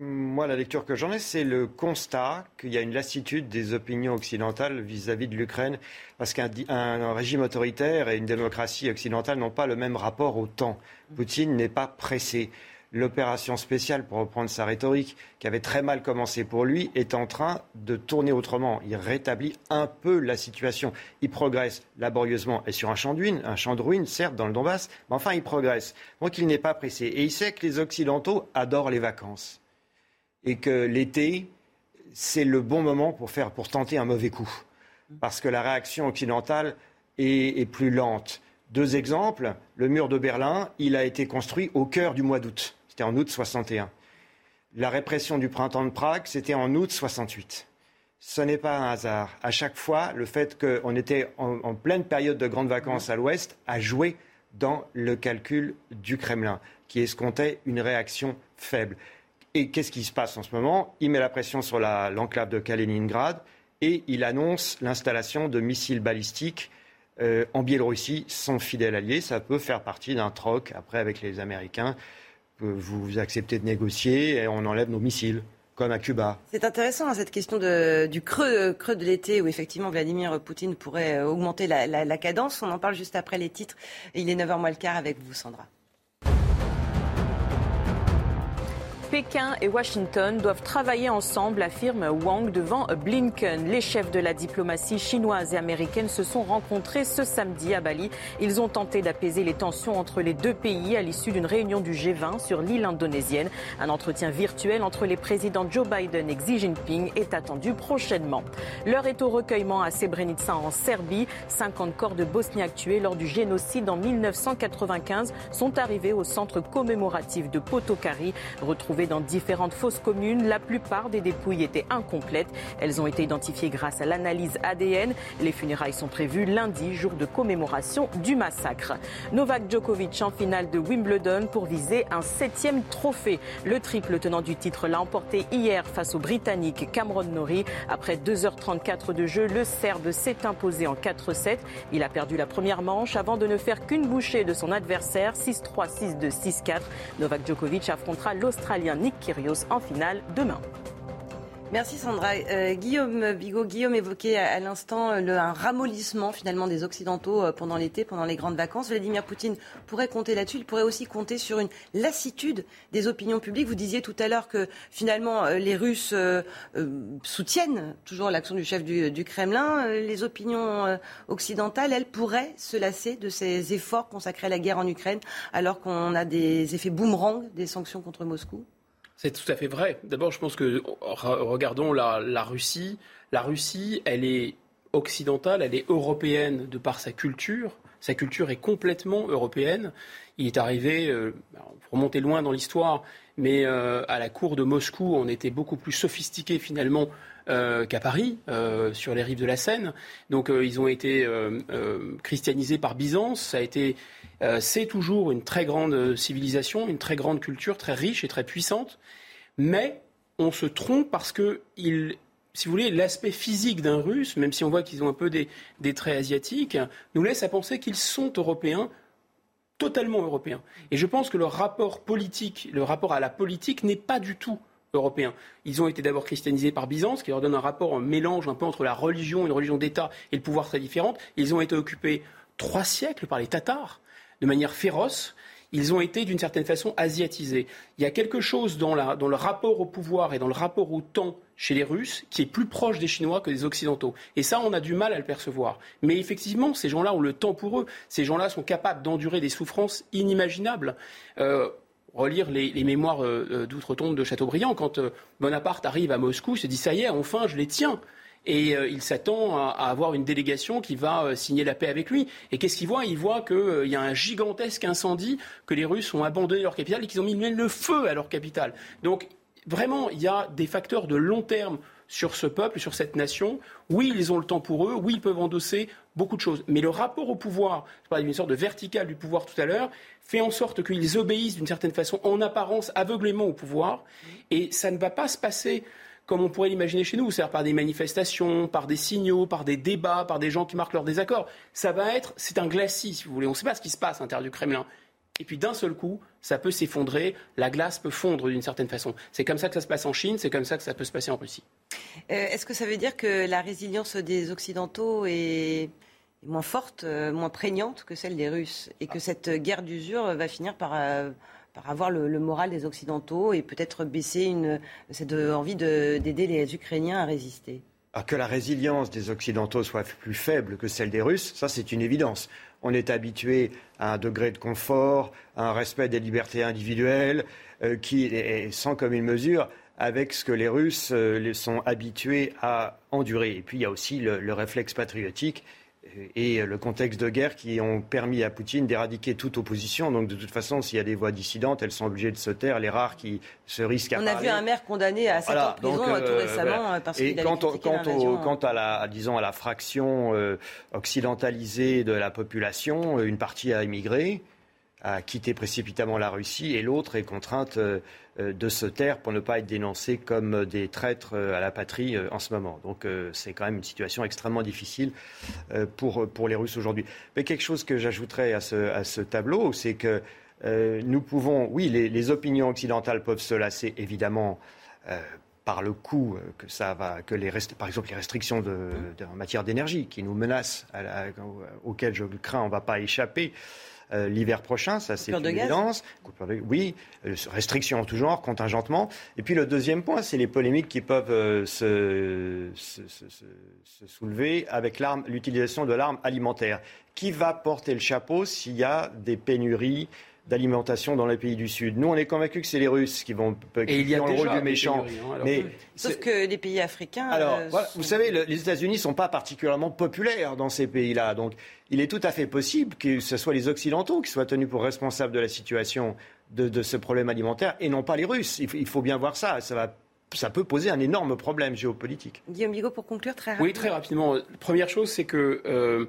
Moi, la lecture que j'en ai, c'est le constat qu'il y a une lassitude des opinions occidentales vis-à-vis de l'Ukraine, parce qu'un régime autoritaire et une démocratie occidentale n'ont pas le même rapport au temps. Poutine n'est pas pressé. L'opération spéciale, pour reprendre sa rhétorique, qui avait très mal commencé pour lui, est en train de tourner autrement. Il rétablit un peu la situation. Il progresse laborieusement et sur un champ de ruines, un champ de ruines, certes, dans le Donbass, mais enfin, il progresse. Donc, il n'est pas pressé. Et il sait que les Occidentaux adorent les vacances et que l'été, c'est le bon moment pour, tenter un mauvais coup. Parce que la réaction occidentale est, plus lente. Deux exemples. Le mur de Berlin, il a été construit au cœur du mois d'août. C'était en août 61. La répression du printemps de Prague, c'était en août 68. Ce n'est pas un hasard. À chaque fois, le fait qu'on était en, en, pleine période de grandes vacances à l'Ouest a joué dans le calcul du Kremlin, qui escomptait une réaction faible. Et qu'est-ce qui se passe en ce moment? Il met la pression sur l'enclave de Kaliningrad et il annonce l'installation de missiles balistiques euh, en Biélorussie, son fidèle allié. Ça peut faire partie d'un troc après avec les Américains. Vous, acceptez de négocier et on enlève nos missiles comme à Cuba. C'est intéressant hein, cette question du creux, de l'été où effectivement Vladimir Poutine pourrait euh, augmenter la, la, cadence. On en parle juste après les titres. Il est 9h moins le quart avec vous, Sandra. Pékin et Washington doivent travailler ensemble, affirme Wang devant Blinken. Les chefs de la diplomatie chinoise et américaine se sont rencontrés ce samedi à Bali. Ils ont tenté d'apaiser les tensions entre les deux pays à l'issue d'une réunion du G20 sur l'île indonésienne. Un entretien virtuel entre les présidents Joe Biden et Xi Jinping est attendu prochainement. L'heure est au recueillement à Srebrenica en Serbie. 50 corps de Bosniaques tués lors du génocide en 1995 sont arrivés au centre commémoratif de Potokari, retrouvé dans différentes fosses communes. La plupart des dépouilles étaient incomplètes. Elles ont été identifiées grâce à l'analyse ADN. Les funérailles sont prévues lundi, jour de commémoration du massacre. Novak Djokovic en finale de Wimbledon pour viser un septième trophée. Le triple tenant du titre l'a emporté hier face au Britannique Cameron Norrie. Après 2h34 de jeu, le Serbe s'est imposé en 4-7. Il a perdu la première manche avant de ne faire qu'une bouchée de son adversaire 6-3, 6-2, 6-4. Novak Djokovic affrontera l'Australien Nick Kyrgios en finale demain. Merci Sandra. Euh, Guillaume Bigot, Guillaume évoquait à, l'instant euh, un ramollissement finalement des Occidentaux euh, pendant l'été, pendant les grandes vacances. Vladimir Poutine pourrait compter là-dessus. Il pourrait aussi compter sur une lassitude des opinions publiques. Vous disiez tout à l'heure que finalement les Russes soutiennent toujours l'action du chef du, du Kremlin. les opinions occidentales, elles pourraient se lasser de ces efforts consacrés à la guerre en Ukraine alors qu'on a des effets boomerang des sanctions contre Moscou? C'est tout à fait vrai. D'abord, je pense que regardons la, Russie. La Russie, elle est occidentale, elle est européenne de par sa culture. Sa culture est complètement européenne. Il est arrivé, euh, pour remonter loin dans l'histoire, mais euh, à la cour de Moscou, on était beaucoup plus sophistiqué finalement euh, qu'à Paris, sur les rives de la Seine. Donc ils ont été christianisés par Byzance. Ça a été c'est toujours une très grande civilisation, une très grande culture, très riche et très puissante. Mais on se trompe parce que, si vous voulez, l'aspect physique d'un Russe, même si on voit qu'ils ont un peu des, traits asiatiques, nous laisse à penser qu'ils sont européens totalement européens. Et je pense que leur rapport politique, le rapport à la politique n'est pas du tout européen. Ils ont été d'abord christianisés par Byzance, qui leur donne un rapport, un mélange un peu entre la religion, une religion d'État et le pouvoir très différente. Ils ont été occupés trois siècles par les Tatars de manière féroce, ils ont été d'une certaine façon asiatisés. Il y a quelque chose dans, le rapport au pouvoir et dans le rapport au temps chez les Russes qui est plus proche des Chinois que des Occidentaux. Et ça, on a du mal à le percevoir. Mais effectivement, ces gens-là ont le temps pour eux. Ces gens-là sont capables d'endurer des souffrances inimaginables. Euh, relire les, mémoires d'outre-tombe de Chateaubriand. Quand Bonaparte arrive à Moscou, il se dit ça y est, enfin, je les tiens et il s'attend à, avoir une délégation qui va signer la paix avec lui. Et qu'est-ce qu'il voit? Il voit qu'il y a un gigantesque incendie, que les Russes ont abandonné leur capitale et qu'ils ont mis le feu à leur capitale. Donc vraiment, il y a des facteurs de long terme sur ce peuple, sur cette nation. Oui, ils ont le temps pour eux, oui, ils peuvent endosser beaucoup de choses. Mais le rapport au pouvoir, je parlais d'une sorte de verticale du pouvoir tout à l'heure, fait en sorte qu'ils obéissent d'une certaine façon, en apparence, aveuglément au pouvoir. Et ça ne va pas se passer comme on pourrait l'imaginer chez nous, c'est-à-dire par des manifestations, par des signaux, par des débats, par des gens qui marquent leurs désaccords. Ça va être, c'est un glacis, si vous voulez. On ne sait pas ce qui se passe à l'intérieur du Kremlin. Et puis d'un seul coup, ça peut s'effondrer, la glace peut fondre d'une certaine façon. C'est comme ça que ça se passe en Chine, c'est comme ça que ça peut se passer en Russie. Euh, est-ce que ça veut dire que la résilience des Occidentaux est moins forte, euh, moins prégnante que celle des Russes et que cette guerre d'usure va finir par, euh, par avoir le, moral des Occidentaux et peut-être baisser une, cette envie d'aider les Ukrainiens à résister ah, que la résilience des Occidentaux soit plus faible que celle des Russes, ça c'est une évidence. On est habitué à un degré de confort, à un respect des libertés individuelles, euh, qui est sans commune mesure avec ce que les Russes euh, sont habitués à endurer. Et puis il y a aussi le réflexe patriotique et le contexte de guerre qui ont permis à Poutine d'éradiquer toute opposition. Donc de toute façon, s'il y a des voix dissidentes, elles sont obligées de se taire. Les rares qui se risquent à On a vu un maire condamné à 7 ans de prison euh, tout récemment parce qu'il a quant, quant, quant à la, disons, à la fraction euh, occidentalisée de la population, une partie a émigré a quitté précipitamment la Russie et l'autre est contrainte euh, euh, de se taire pour ne pas être dénoncée comme des traîtres euh, à la patrie en ce moment. Donc c'est quand même une situation extrêmement difficile pour, pour les Russes aujourd'hui. Mais quelque chose que j'ajouterais à ce, tableau, c'est que nous pouvons, oui, les, les, opinions occidentales peuvent se lasser évidemment par le coût que ça va, que les par exemple les restrictions de, en matière d'énergie qui nous menacent, auxquelles je crains on ne va pas échapper. Euh, l'hiver prochain, ça c'est une évidence. Oui, euh, restrictions en tout genre, contingentement. Et puis le deuxième point, c'est les polémiques qui peuvent euh, se, soulever avec l'utilisation de l'arme alimentaire. Qui va porter le chapeau s'il y a des pénuries d'alimentation dans les pays du Sud. Nous, on est convaincus que c'est les Russes qui vont qui le rôle du méchant. Hein, mais Sauf que les pays africains. Alors, vous savez, les États-Unis ne sont pas particulièrement populaires dans ces pays-là. Donc, il est tout à fait possible que ce soit les Occidentaux qui soient tenus pour responsables de la situation de, ce problème alimentaire et non pas les Russes. Il, faut bien voir ça. Ça peut poser un énorme problème géopolitique. Guillaume Bigot, pour conclure très rapidement. Oui, très rapidement. Première chose, c'est que euh,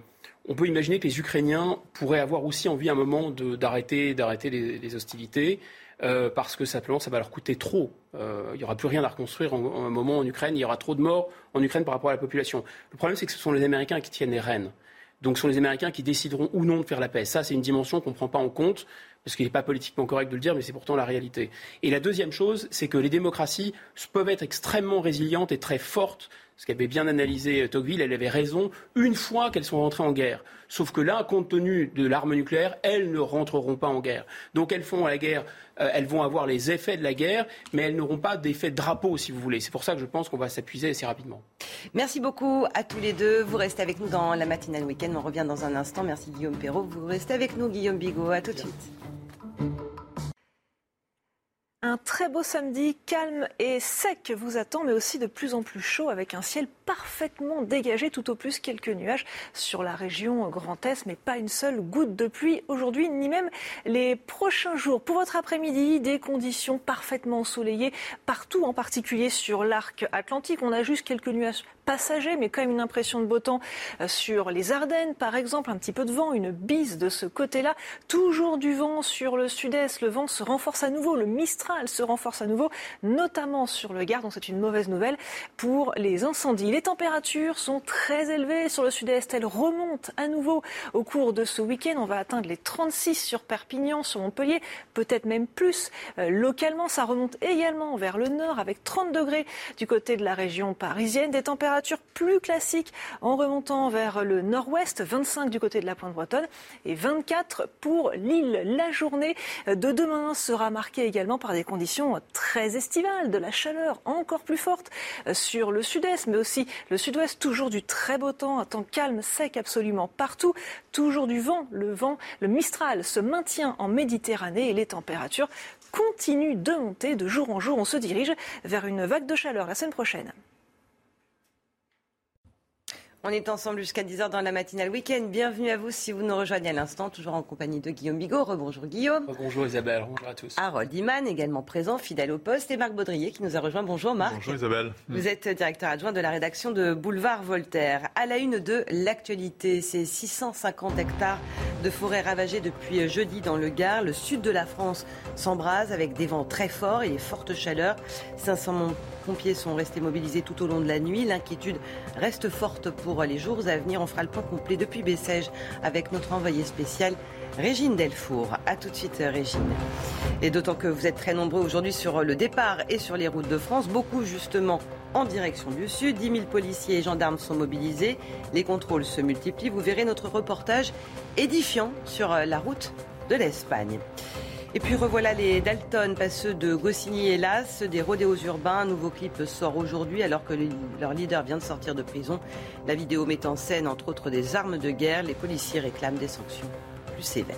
on peut imaginer que les Ukrainiens pourraient avoir aussi envie à un moment d'arrêter les, hostilités. Euh, parce que simplement ça va leur coûter trop. Euh, il n'y aura plus rien à reconstruire en, un moment en Ukraine, il y aura trop de morts en Ukraine par rapport à la population. Le problème, c'est que ce sont les Américains qui tiennent les rênes. Donc ce sont les Américains qui décideront ou non de faire la paix. Ça, c'est une dimension qu'on ne prend pas en compte, parce qu'il n'est pas politiquement correct de le dire, mais c'est pourtant la réalité. Et la deuxième chose, c'est que les démocraties peuvent être extrêmement résilientes et très fortes ce qu'avait bien analysé Tocqueville, elle avait raison, une fois qu'elles sont rentrées en guerre. Sauf que là, compte tenu de l'arme nucléaire, elles ne rentreront pas en guerre. Donc elles font la guerre, euh, elles vont avoir les effets de la guerre, mais elles n'auront pas d'effet de drapeau, si vous voulez. C'est pour ça que je pense qu'on va s'appuyer assez rapidement. Merci beaucoup à tous les deux. Vous restez avec nous dans la matinale week-end. On revient dans un instant. Merci Guillaume Perrault. Vous restez avec nous, Guillaume Bigot. À tout de suite. Un très beau samedi, calme et sec vous attend, mais aussi de plus en plus chaud avec un ciel parfaitement dégagé, tout au plus quelques nuages sur la région Grand Est, mais pas une seule goutte de pluie aujourd'hui, ni même les prochains jours. Pour votre après-midi, des conditions parfaitement ensoleillées partout, en particulier sur l'arc atlantique. On a juste quelques nuages passager, mais quand même une impression de beau temps euh, sur les Ardennes, par exemple, un petit peu de vent, une bise de ce côté-là, toujours du vent sur le sud-est, le vent se renforce à nouveau, le Mistral se renforce à nouveau, notamment sur le Gard, donc c'est une mauvaise nouvelle pour les incendies. Les températures sont très élevées sur le sud-est, elles remontent à nouveau au cours de ce week-end, on va atteindre les 36 sur Perpignan, sur Montpellier, peut-être même plus. Euh, localement, ça remonte également vers le nord avec 30 degrés du côté de la région parisienne, des températures plus classique en remontant vers le nord-ouest, 25 du côté de la pointe bretonne et 24 pour l'île. La journée de demain sera marquée également par des conditions très estivales, de la chaleur encore plus forte sur le sud-est, mais aussi le sud-ouest, toujours du très beau temps, un temps calme, sec absolument partout, toujours du vent. Le vent, le Mistral se maintient en Méditerranée et les températures continuent de monter de jour en jour. On se dirige vers une vague de chaleur la semaine prochaine. On est ensemble jusqu'à 10h dans la matinale week-end. Bienvenue à vous si vous nous rejoignez à l'instant, toujours en compagnie de Guillaume Bigot. Rebonjour Guillaume. Bonjour Isabelle, bonjour à tous. Harold Iman, également présent, fidèle au poste, et Marc Baudrier qui nous a rejoint. Bonjour Marc. Bonjour Isabelle. Vous êtes directeur adjoint de la rédaction de Boulevard Voltaire. À la une de l'actualité, ces 650 hectares de forêt ravagées depuis jeudi dans le Gard. Le sud de la France s'embrase avec des vents très forts et des fortes chaleurs. 500 pompiers sont restés mobilisés tout au long de la nuit. L'inquiétude reste forte pour les jours à venir. On fera le point complet depuis Bessèges avec notre envoyé spécial Régine Delfour. A tout de suite Régine. Et d'autant que vous êtes très nombreux aujourd'hui sur le départ et sur les routes de France, beaucoup justement en direction du sud. 10 000 policiers et gendarmes sont mobilisés. Les contrôles se multiplient. Vous verrez notre reportage édifiant sur la route de l'Espagne. Et puis revoilà les Dalton, pas ceux de Goscinny hélas, des rodéos urbains. Un nouveau clip sort aujourd'hui alors que leur leader vient de sortir de prison. La vidéo met en scène entre autres des armes de guerre. Les policiers réclament des sanctions plus sévères.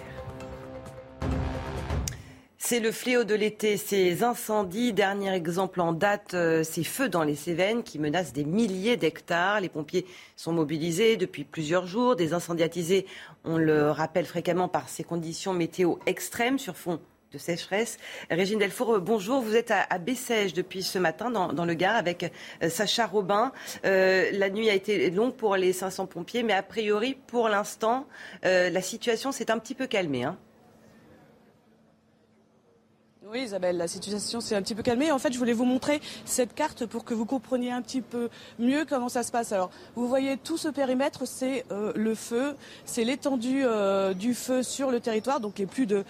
C'est le fléau de l'été, ces incendies. Dernier exemple en date, euh, ces feux dans les Cévennes qui menacent des milliers d'hectares. Les pompiers sont mobilisés depuis plusieurs jours. Des incendies attisés, on le rappelle fréquemment, par ces conditions météo extrêmes sur fond de sécheresse. Régine Delfour, bonjour. Vous êtes à, Bessèges depuis ce matin dans, le Gard avec euh, Sacha Robin. Euh, la nuit a été longue pour les 500 pompiers, mais a priori, pour l'instant, la situation s'est un petit peu calmée. Hein. Oui, Isabelle, la situation s'est un petit peu calmée. En fait, je voulais vous montrer cette carte pour que vous compreniez un petit peu mieux comment ça se passe. Alors, vous voyez tout ce périmètre, c'est euh, le feu, c'est l'étendue euh, du feu sur le territoire, donc les plus de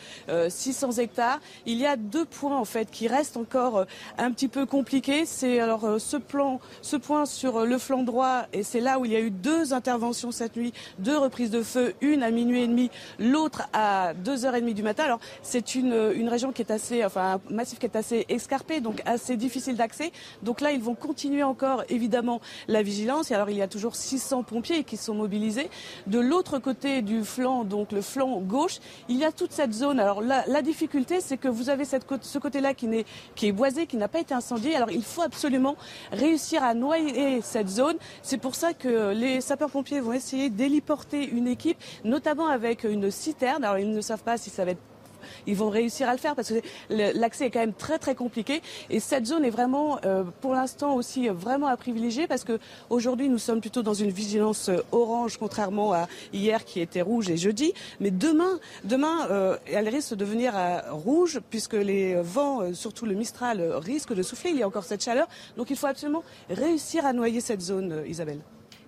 600 euh, hectares. Il y a deux points en fait qui restent encore un petit peu compliqués. C'est alors ce plan, ce point sur le flanc droit, et c'est là où il y a eu deux interventions cette nuit, deux reprises de feu, une à minuit et demi, l'autre à 2h30 du matin. Alors, c'est une, une région qui est assez enfin un massif qui est assez escarpé, donc assez difficile d'accès. Donc là, ils vont continuer encore évidemment la vigilance. Alors il y a toujours 600 pompiers qui sont mobilisés. De l'autre côté du flanc, donc le flanc gauche, il y a toute cette zone. Alors la, difficulté, c'est que vous avez ce côté-là qui, qui est boisé, qui n'a pas été incendié. Alors il faut absolument réussir à noyer cette zone. C'est pour ça que les sapeurs-pompiers vont essayer d'héliporter une équipe, notamment avec une citerne. Alors ils ne savent pas si ça va être ils vont réussir à le faire parce que l'accès est quand même très très compliqué. Et cette zone est vraiment, euh, pour l'instant aussi, vraiment à privilégier parce que aujourd'hui nous sommes plutôt dans une vigilance euh, orange, contrairement à hier qui était rouge et jeudi. Mais demain, demain, euh, elle risque de devenir rouge puisque les vents, surtout le Mistral, risquent de souffler. Il y a encore cette chaleur, donc il faut absolument réussir à noyer cette zone, Isabelle.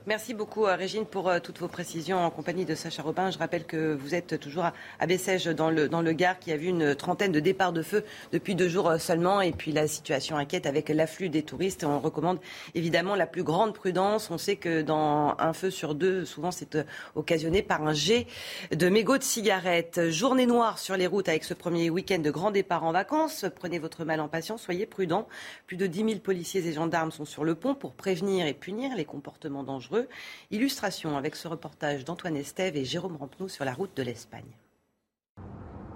Merci beaucoup, euh, Régine, pour euh, toutes vos précisions en compagnie de Sacha Robin. Je rappelle que vous êtes toujours à Bessèges, dans le, dans le Gard, qui a vu une trentaine de départs de feu depuis deux jours euh, seulement. Et puis la situation inquiète avec l'afflux des touristes. On recommande évidemment la plus grande prudence. On sait que dans un feu sur deux, souvent c'est occasionné par un jet de mégots de cigarettes. Journée noire sur les routes avec ce premier week-end de grand départ en vacances. Prenez votre mal en patience, soyez prudents. Plus de 10 000 policiers et gendarmes sont sur le pont pour prévenir et punir les comportements dangereux. Illustration avec ce reportage d'Antoine Estève et Jérôme Rampenou sur la route de l'Espagne.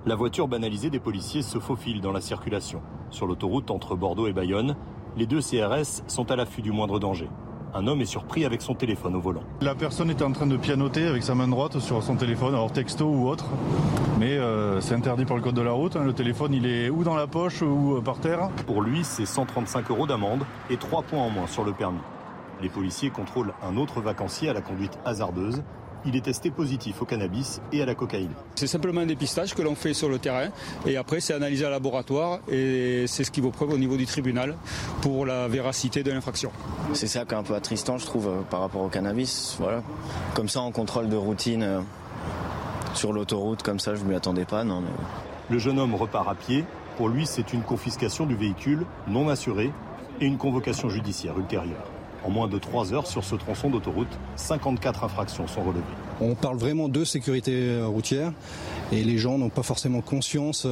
La voiture banalisée des policiers se faufile dans la circulation. Sur l'autoroute entre Bordeaux et Bayonne, les deux CRS sont à l'affût du moindre danger. Un homme est surpris avec son téléphone au volant. La personne était en train de pianoter avec sa main droite sur son téléphone, alors texto ou autre. Mais euh, c'est interdit par le code de la route. Hein. Le téléphone, il est ou dans la poche ou euh, par terre. Pour lui, c'est 135 euros d'amende et 3 points en moins sur le permis. Les policiers contrôlent un autre vacancier à la conduite hasardeuse. Il est testé positif au cannabis et à la cocaïne. C'est simplement un dépistage que l'on fait sur le terrain et après c'est analysé à laboratoire et c'est ce qui vaut preuve au niveau du tribunal pour la véracité de l'infraction. C'est ça qui est un peu attristant je trouve euh, par rapport au cannabis. Voilà. Comme ça en contrôle de routine euh, sur l'autoroute comme ça je ne m'y attendais pas. Non, Le jeune homme repart à pied. Pour lui c'est une confiscation du véhicule non assuré et une convocation judiciaire ultérieure. En moins de 3 heures sur ce tronçon d'autoroute, 54 infractions sont relevées. On parle vraiment de sécurité routière et les gens n'ont pas forcément conscience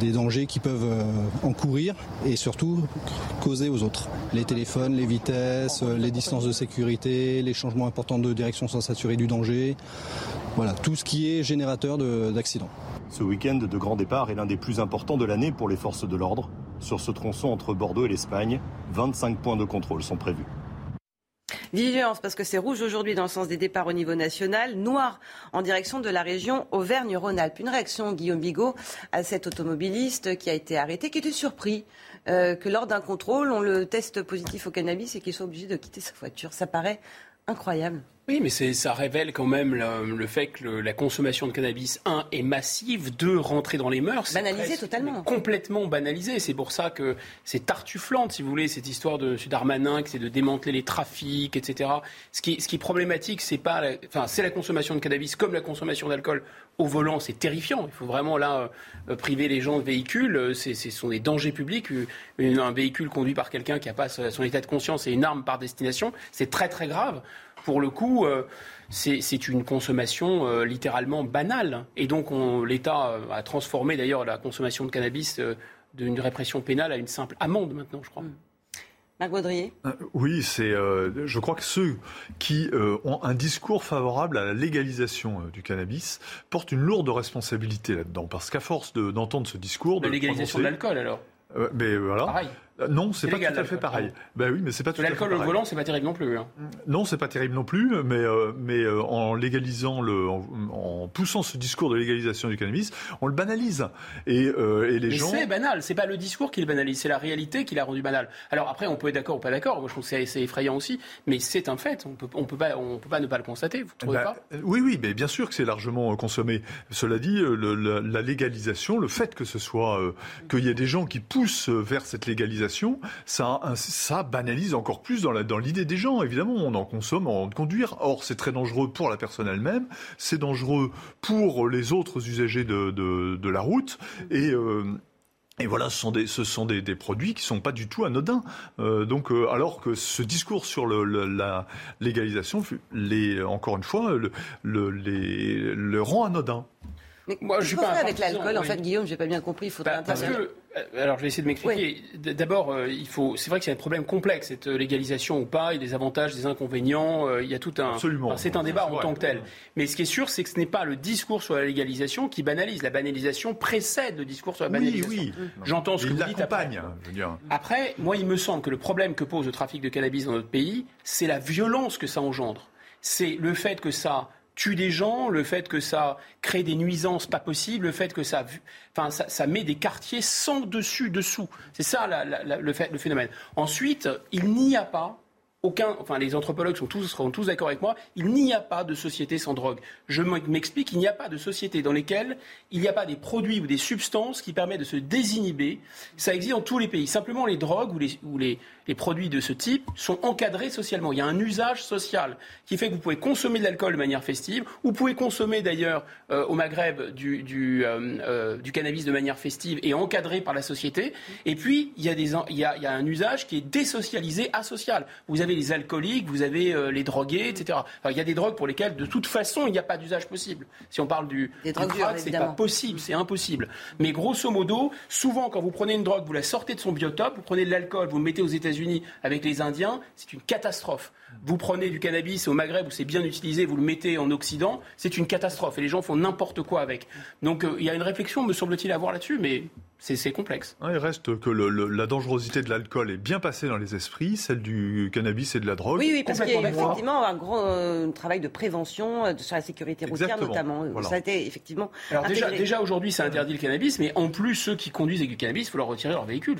des dangers qu'ils peuvent encourir et surtout causer aux autres. Les téléphones, les vitesses, les distances de sécurité, les changements importants de direction sans s'assurer du danger. Voilà, tout ce qui est générateur d'accidents. Ce week-end de grand départ est l'un des plus importants de l'année pour les forces de l'ordre. Sur ce tronçon entre Bordeaux et l'Espagne, 25 points de contrôle sont prévus. Vigilance parce que c'est rouge aujourd'hui dans le sens des départs au niveau national, noir en direction de la région Auvergne-Rhône-Alpes. Une réaction, Guillaume Bigot, à cet automobiliste qui a été arrêté, qui était surpris euh, que lors d'un contrôle, on le teste positif au cannabis et qu'il soit obligé de quitter sa voiture. Ça paraît incroyable. Oui, mais ça révèle quand même le, fait que la consommation de cannabis, un, est massive, deux, rentrer dans les mœurs. Banalisé totalement. Complètement banalisé. C'est pour ça que c'est tartuflante, si vous voulez, cette histoire de M. Darmanin, c'est de démanteler les trafics, etc. Ce qui, ce qui est problématique, c'est pas, la, enfin, c'est la consommation de cannabis comme la consommation d'alcool au volant, c'est terrifiant. Il faut vraiment là euh, priver les gens de véhicules. Ce sont des dangers publics. un véhicule conduit par quelqu'un qui n'a pas son état de conscience et une arme par destination, c'est très très grave pour le coup, euh, c'est une consommation euh, littéralement banale. Et donc, l'État euh, a transformé d'ailleurs la consommation de cannabis d'une répression pénale à une simple amende maintenant, je crois. Mmh. Marc Baudrier Oui, c'est. je crois que ceux qui ont un discours favorable à la légalisation du cannabis portent une lourde responsabilité là-dedans, parce qu'à force d'entendre ce discours, la légalisation de l'alcool alors. mais voilà. Pareil. Euh, non, c'est pas tout à fait pareil. Ben oui, mais c'est pas tout à fait L'alcool au volant, c'est pas terrible non plus. Hein. Non, c'est pas terrible non plus, mais euh, mais euh, en légalisant le, en, poussant ce discours de légalisation du cannabis, on le banalise et, et les gens. C'est banal. C'est pas le discours qui le banalise, c'est la réalité qui l'a rendu banal. Alors après, on peut être d'accord ou pas d'accord. Moi, je trouve que c'est effrayant aussi, mais c'est un fait. On peut on peut pas on peut pas ne pas le constater. Vous trouvez bah, pas? Oui, oui, mais bien sûr que c'est largement consommé. Cela dit, le, la, légalisation, le fait que ce soit qu'il y ait des gens qui poussent vers cette légalisation, ça banalise encore plus dans, l'idée des gens. Évidemment, on en consomme en conduire. Or, c'est très dangereux pour la personne elle-même, c'est dangereux pour les autres usagers de, la route. Et. Euh, et voilà, ce sont des, produits qui sont pas du tout anodins. Euh, donc, euh, alors que ce discours sur la légalisation, encore une fois, le, le rend anodin. Moi, je suis pas avec l'alcool, en fait, Guillaume, j'ai pas bien compris. Il faudrait bah, parce que, euh, alors, je vais essayer de m'expliquer. D'abord, euh, il faut. C'est vrai que c'est un problème complexe cette euh, légalisation ou pas. Il y a des avantages, des inconvénients. il y a tout un. Absolument. c'est un débat en tant que tel. Mais ce qui est sûr, c'est que ce n'est pas le discours sur la légalisation qui banalise. La banalisation précède le discours sur la banalisation. Oui, oui. J'entends ce que vous dites après. Je veux dire. Après, moi, il me semble que le problème que pose le trafic de cannabis dans notre pays, c'est la violence que ça engendre. C'est le fait que ça tue des gens, le fait que ça crée des nuisances pas possibles, le fait que ça, enfin, ça, met des quartiers sans dessus, dessous. C'est ça fait, le phénomène. Ensuite, il n'y a pas aucun, enfin les anthropologues sont tous, seront tous d'accord avec moi, il n'y a pas de société sans drogue. Je m'explique, il n'y a pas de société dans lesquelles il n'y a pas des produits ou des substances qui permettent de se désinhiber. Ça existe dans tous les pays. Simplement les drogues ou les, ou les, les produits de ce type sont encadrés socialement. Il y a un usage social qui fait que vous pouvez consommer de l'alcool de manière festive. Vous pouvez consommer d'ailleurs euh, au Maghreb du, euh, euh, du, cannabis de manière festive et encadré par la société. Et puis, il y, a des, il, y a, il y a un usage qui est désocialisé, asocial. Vous avez les alcooliques, vous avez les drogués, etc. il y a des drogues pour lesquelles, de toute façon, il n'y a pas d'usage possible. Si on parle du, du crack, c'est pas possible, c'est impossible. Mais grosso modo, souvent, quand vous prenez une drogue, vous la sortez de son biotope, vous prenez de l'alcool, vous le mettez aux États-Unis, unis avec les Indiens, c'est une catastrophe. Vous prenez du cannabis au Maghreb où c'est bien utilisé, vous le mettez en Occident, c'est une catastrophe. Et les gens font n'importe quoi avec. Donc euh, il y a une réflexion, me semble-t-il, à avoir là-dessus, mais c'est complexe. il reste que la dangerosité de l'alcool est bien passée dans les esprits, celle du cannabis et de la drogue. Oui, oui parce qu'il y a effectivement un gros euh, travail de prévention euh, sur la sécurité routière notamment. Ça a été effectivement. Alors déjà, déjà aujourd'hui, ça interdit le cannabis, mais en plus, ceux qui conduisent avec du cannabis, il faut leur retirer leur véhicule.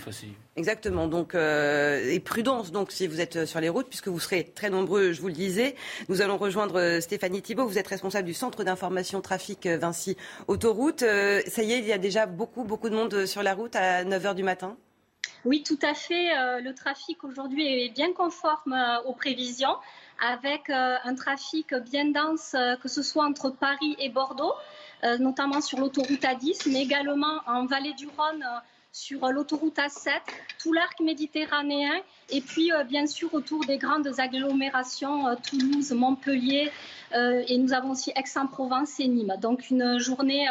Exactement. Donc, et prudence donc si vous êtes sur les routes, puisque vous serez très nombreux, je vous le disais. Nous allons rejoindre euh, Stéphanie Thibault. Vous êtes responsable du centre d'information trafic euh, Vinci Autoroute. Euh, ça y est, il y a déjà beaucoup, beaucoup de monde sur la route à 9h du matin oui, tout à fait. Le trafic aujourd'hui est bien conforme aux prévisions, avec un trafic bien dense, que ce soit entre Paris et Bordeaux, notamment sur l'autoroute A10, mais également en vallée du Rhône sur l'autoroute A7, tout l'arc méditerranéen et puis bien sûr autour des grandes agglomérations Toulouse, Montpellier et nous avons aussi Aix-en-Provence et Nîmes. Donc une journée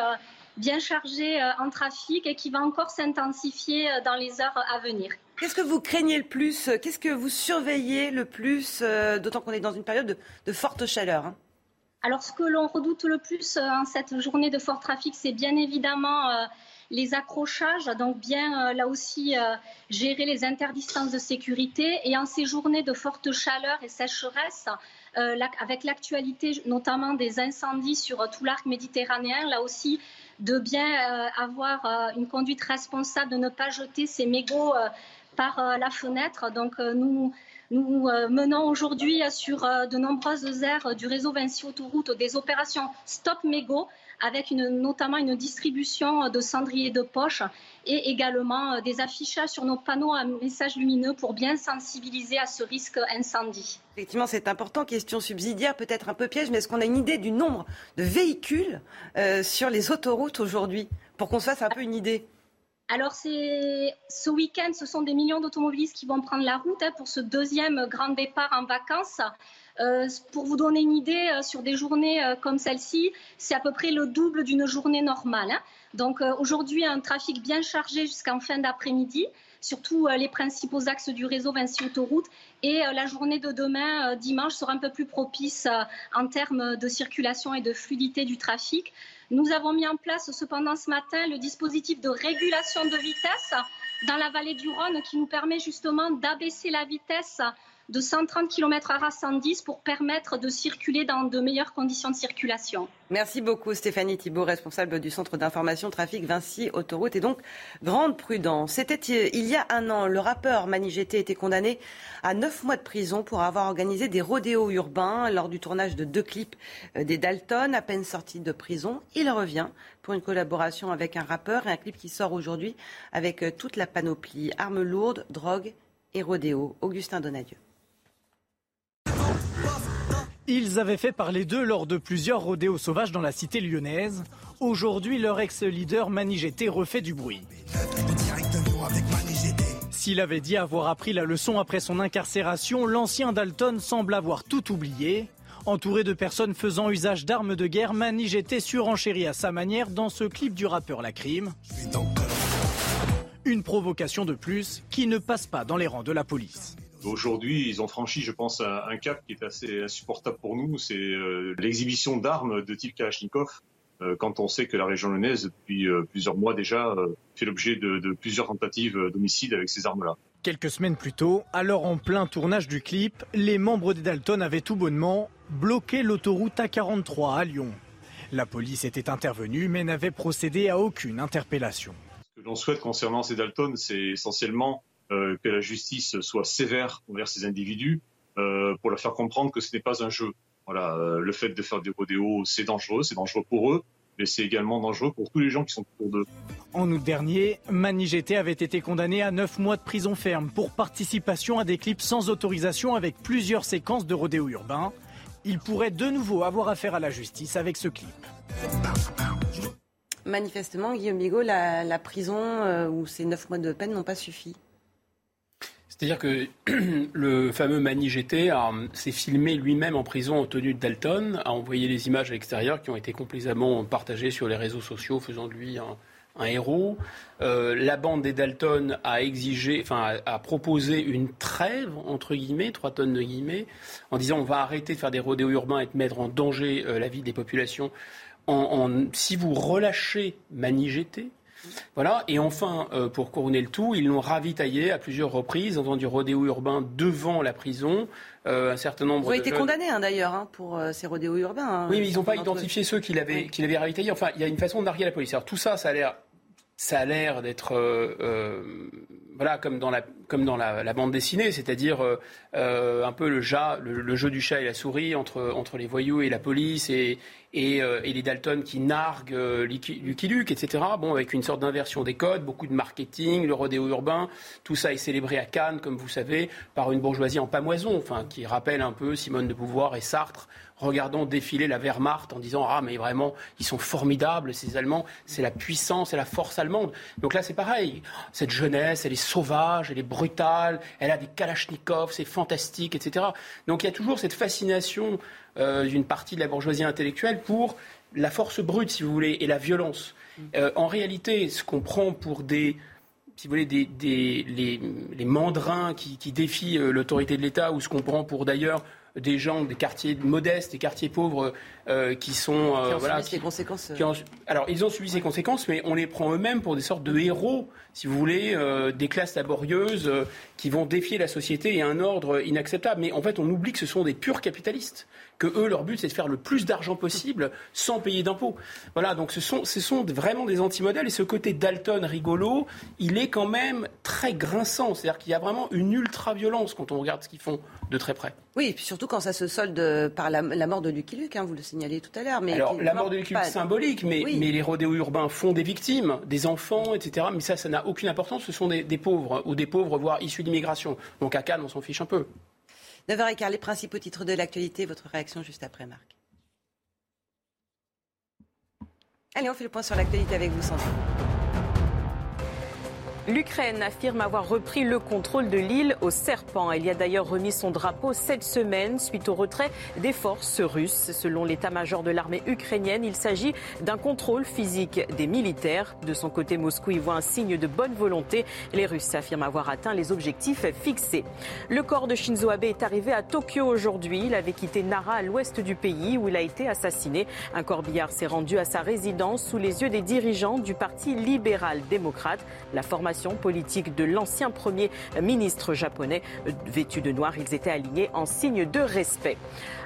bien chargée en trafic et qui va encore s'intensifier dans les heures à venir. Qu'est-ce que vous craignez le plus Qu'est-ce que vous surveillez le plus D'autant qu'on est dans une période de, forte chaleur. Hein? Alors, ce que l'on redoute le plus euh, en cette journée de fort trafic, c'est bien évidemment euh, les accrochages, donc bien euh, là aussi gérer les interdistances de sécurité. Et en ces journées de forte chaleur et sécheresse, avec l'actualité notamment des incendies sur tout l'arc méditerranéen, là aussi de bien avoir une conduite responsable, de ne pas jeter ces mégots par la fenêtre. Donc nous nous euh, menons aujourd'hui sur euh, de nombreuses aires du réseau Vinci Autoroute des opérations Stop Mégo avec notamment une distribution de cendriers de poche et également euh, des affichages sur nos panneaux à messages lumineux pour bien sensibiliser à ce risque incendie. Effectivement, c'est important. Question subsidiaire, peut-être un peu piège, mais est-ce qu'on a une idée du nombre de véhicules sur les autoroutes aujourd'hui pour qu'on se fasse un peu une idée? Alors, ce week-end, ce sont des millions d'automobilistes qui vont prendre la route hein, pour ce deuxième grand départ en vacances. Euh, pour vous donner une idée, euh, sur des journées euh, comme celle-ci, c'est à peu près le double d'une journée normale. Hein. Donc aujourd'hui, un trafic bien chargé jusqu'en fin d'après-midi, surtout les principaux axes du réseau Vinci Autoroute. Et la journée de demain, dimanche, sera un peu plus propice en termes de circulation et de fluidité du trafic. Nous avons mis en place cependant ce matin le dispositif de régulation de vitesse dans la vallée du Rhône qui nous permet justement d'abaisser la vitesse de 130 km h 110 pour permettre de circuler dans de meilleures conditions de circulation. Merci beaucoup Stéphanie Thibault, responsable du Centre d'information trafic Vinci Autoroute. Et donc, grande prudence. C'était euh, il y a un an, le rappeur Mani GT était condamné à 9 mois de prison pour avoir organisé des rodéos urbains lors du tournage de deux clips euh, des Dalton. À peine sorti de prison, il revient pour une collaboration avec un rappeur et un clip qui sort aujourd'hui avec euh, toute la panoplie armes lourdes, drogue et rodéo. Augustin Donadieu. Ils avaient fait parler d'eux lors de plusieurs rodéos sauvages dans la cité lyonnaise. Aujourd'hui, leur ex-leader Manigété refait du bruit. S'il avait dit avoir appris la leçon après son incarcération, l'ancien Dalton semble avoir tout oublié. Entouré de personnes faisant usage d'armes de guerre, Manigété surenchérit à sa manière dans ce clip du rappeur La Crime. Une provocation de plus qui ne passe pas dans les rangs de la police. Aujourd'hui, ils ont franchi, je pense, un, cap qui est assez insupportable pour nous. C'est euh, l'exhibition d'armes de type Kalachnikov. Euh, quand on sait que la région lyonnaise, depuis euh, plusieurs mois déjà, fait l'objet de, plusieurs tentatives d'homicide avec ces armes-là. Quelques semaines plus tôt, alors en plein tournage du clip, les membres des Dalton avaient tout bonnement bloqué l'autoroute A43 à Lyon. La police était intervenue mais n'avait procédé à aucune interpellation. Ce que l'on souhaite concernant ces Dalton, c'est essentiellement que la justice soit sévère envers ces individus euh, pour leur faire comprendre que ce n'est pas un jeu. Voilà, euh, le fait de faire des rodéos, c'est dangereux, c'est dangereux pour eux, mais c'est également dangereux pour tous les gens qui sont autour d'eux. En août dernier, Mani avait été condamné à 9 mois de prison ferme pour participation à des clips sans autorisation avec plusieurs séquences de rodéo urbain. Il pourrait de nouveau avoir affaire à la justice avec ce clip. Manifestement, Guillaume Bigot, la, la prison ou ces 9 mois de peine n'ont pas suffi. C'est-à-dire que le fameux Mani GT s'est filmé lui-même en prison en tenue de Dalton, a envoyé les images à l'extérieur qui ont été complaisamment partagées sur les réseaux sociaux, faisant de lui un, héros. Euh, la bande des Dalton a exigé, proposé une trêve entre guillemets, trois tonnes de guillemets, en disant on va arrêter de faire des rodéos urbains et de mettre en danger euh, la vie des populations. si vous relâchez Mani voilà. Et enfin, euh, pour couronner le tout, ils l'ont ravitaillé à plusieurs reprises en faisant du rodéo urbain devant la prison. Euh, un certain nombre. Ils ont été condamnés hein, d'ailleurs hein, pour euh, ces rodéos urbains. Hein, oui, mais ils n'ont pas identifié ceux qui l'avaient oui. ravitaillé. Enfin, il y a une façon de narguer la police. Alors tout ça, ça a l'air, ça a l'air d'être, voilà, comme dans la, comme dans la, bande dessinée, c'est-à-dire un peu le, jeu du chat et la souris entre, entre les voyous et la police et, et, les Dalton qui narguent Lucky Luke, etc. Bon, avec une sorte d'inversion des codes, beaucoup de marketing, le rodéo urbain, tout ça est célébré à Cannes, comme vous savez, par une bourgeoisie en pamoison, enfin, qui rappelle un peu Simone de Beauvoir et Sartre regardons défiler la Wehrmacht en disant Ah, mais vraiment, ils sont formidables, ces Allemands, c'est la puissance et la force allemande. Donc là, c'est pareil. Cette jeunesse, elle est sauvage, elle est brutale, elle a des kalachnikovs, c'est fantastique, etc. Donc il y a toujours cette fascination euh, d'une partie de la bourgeoisie intellectuelle pour la force brute, si vous voulez, et la violence. Euh, en réalité, ce qu'on prend pour des si vous voulez, des, les, les, mandrins qui, qui défient euh, l'autorité de l'État, ou ce qu'on prend pour d'ailleurs des gens des quartiers modestes, des quartiers pauvres euh, qui sont euh, voilà, subi ces conséquences. Euh. alors ils ont subi ces conséquences, mais on les prend eux-mêmes pour des sortes de héros, si vous voulez, des classes laborieuses qui vont défier la société et un ordre inacceptable. Mais en fait, on oublie que ce sont des purs capitalistes que eux, leur but, c'est de faire le plus d'argent possible sans payer d'impôts. Voilà, donc ce sont, ce sont vraiment des anti-modèles. Et ce côté Dalton rigolo, il est quand même très grinçant. C'est-à-dire qu'il y a vraiment une ultra-violence quand on regarde ce qu'ils font de très près. Oui, et puis surtout quand ça se solde par la, mort de Lucky Luke, hein, vous le signaliez tout à l'heure. Alors, la mort de Lucky Luke, symbolique, mais, mais les rodéos urbains font des victimes, des enfants, etc. Mais ça, ça n'a aucune importance. Ce sont des, des pauvres, ou des pauvres, voire issus d'immigration. Donc à Cannes, on s'en fiche un peu. 9h15, les principaux titres de l'actualité. Votre réaction juste après, Marc. Allez, on fait le point sur l'actualité avec vous, Sandra. L'Ukraine affirme avoir repris le contrôle de l'île au Serpent. Elle y a d'ailleurs remis son drapeau cette semaine suite au retrait des forces russes. Selon l'état-major de l'armée ukrainienne, il s'agit d'un contrôle physique des militaires. De son côté, Moscou y voit un signe de bonne volonté. Les Russes affirment avoir atteint les objectifs fixés. Le corps de Shinzo Abe est arrivé à Tokyo aujourd'hui. Il avait quitté Nara à l'ouest du pays où il a été assassiné. Un corbillard s'est rendu à sa résidence sous les yeux des dirigeants du Parti libéral-démocrate. La formation politique de l'ancien Premier ministre japonais. Vêtus de noir, ils étaient alignés en signe de respect.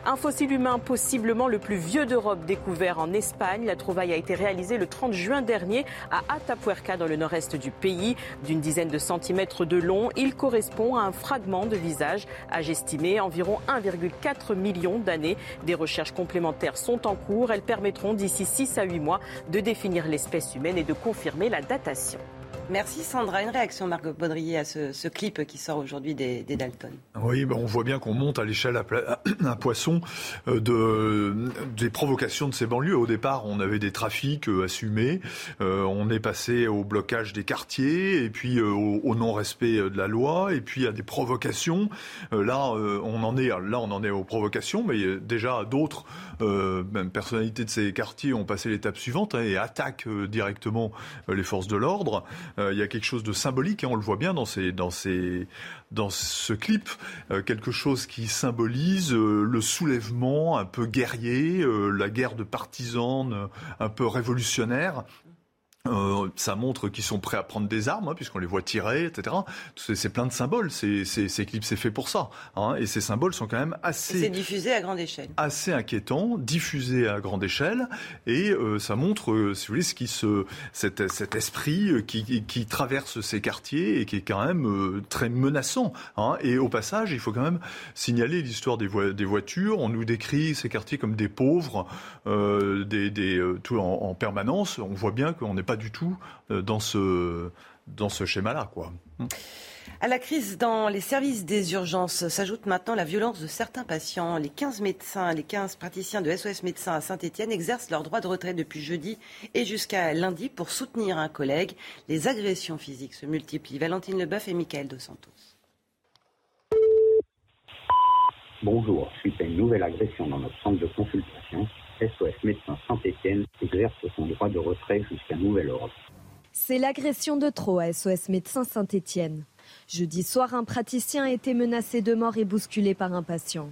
Un fossile humain possiblement le plus vieux d'Europe découvert en Espagne. La trouvaille a été réalisée le 30 juin dernier à Atapuerca dans le nord-est du pays. D'une dizaine de centimètres de long, il correspond à un fragment de visage, âge estimé environ 1,4 million d'années. Des recherches complémentaires sont en cours. Elles permettront d'ici 6 à 8 mois de définir l'espèce humaine et de confirmer la datation. Merci Sandra. Une réaction, Marc Baudrier, à ce, clip qui sort aujourd'hui des, Dalton. Oui, ben on voit bien qu'on monte à l'échelle un poisson euh, de, des provocations de ces banlieues. Au départ, on avait des trafics euh, assumés. Euh, on est passé au blocage des quartiers et puis au, non-respect de la loi et puis à des provocations. là, on en est, là, on en est aux provocations, mais déjà d'autres personnalités de ces quartiers ont passé l'étape suivante hein, et attaquent directement les forces de l'ordre. Euh, il y a quelque chose de symbolique, et hein, on le voit bien dans, ce clip, euh, quelque chose qui symbolise euh, le soulèvement un peu guerrier, la guerre de partisans un peu révolutionnaire, euh, ça montre qu'ils sont prêts à prendre des armes, hein, puisqu'on les voit tirer, etc. C'est plein de symboles. Ces, ces, ces clips, c'est fait pour ça. Hein, et ces symboles sont quand même assez. C'est diffusé à grande échelle. Assez inquiétant, diffusé à grande échelle, et euh, ça montre, euh, si vous voulez, ce qui se, cet, cet esprit qui, qui, traverse ces quartiers et qui est quand même très menaçant. Hein, et au passage, il faut quand même signaler l'histoire des, des voitures. On nous décrit ces quartiers comme des pauvres, des, des tout en, en permanence. On voit bien qu'on n'est pas du tout euh, dans ce, dans ce schéma-là. Quoi. À la crise dans les services des urgences s'ajoute maintenant la violence de certains patients. Les 15 médecins, les 15 praticiens de SOS Médecins à Saint-Etienne exercent leur droit de retrait depuis jeudi et jusqu'à lundi pour soutenir un collègue. Les agressions physiques se multiplient. Valentine Leboeuf et Michael Dos Santos. Bonjour, suite à une nouvelle agression dans notre centre de consultation, SOS Médecins Saint-Etienne exerce son droit de retrait jusqu'à nouvel ordre. C'est l'agression de trop à SOS Médecins Saint-Etienne. Jeudi soir, un praticien a été menacé de mort et bousculé par un patient.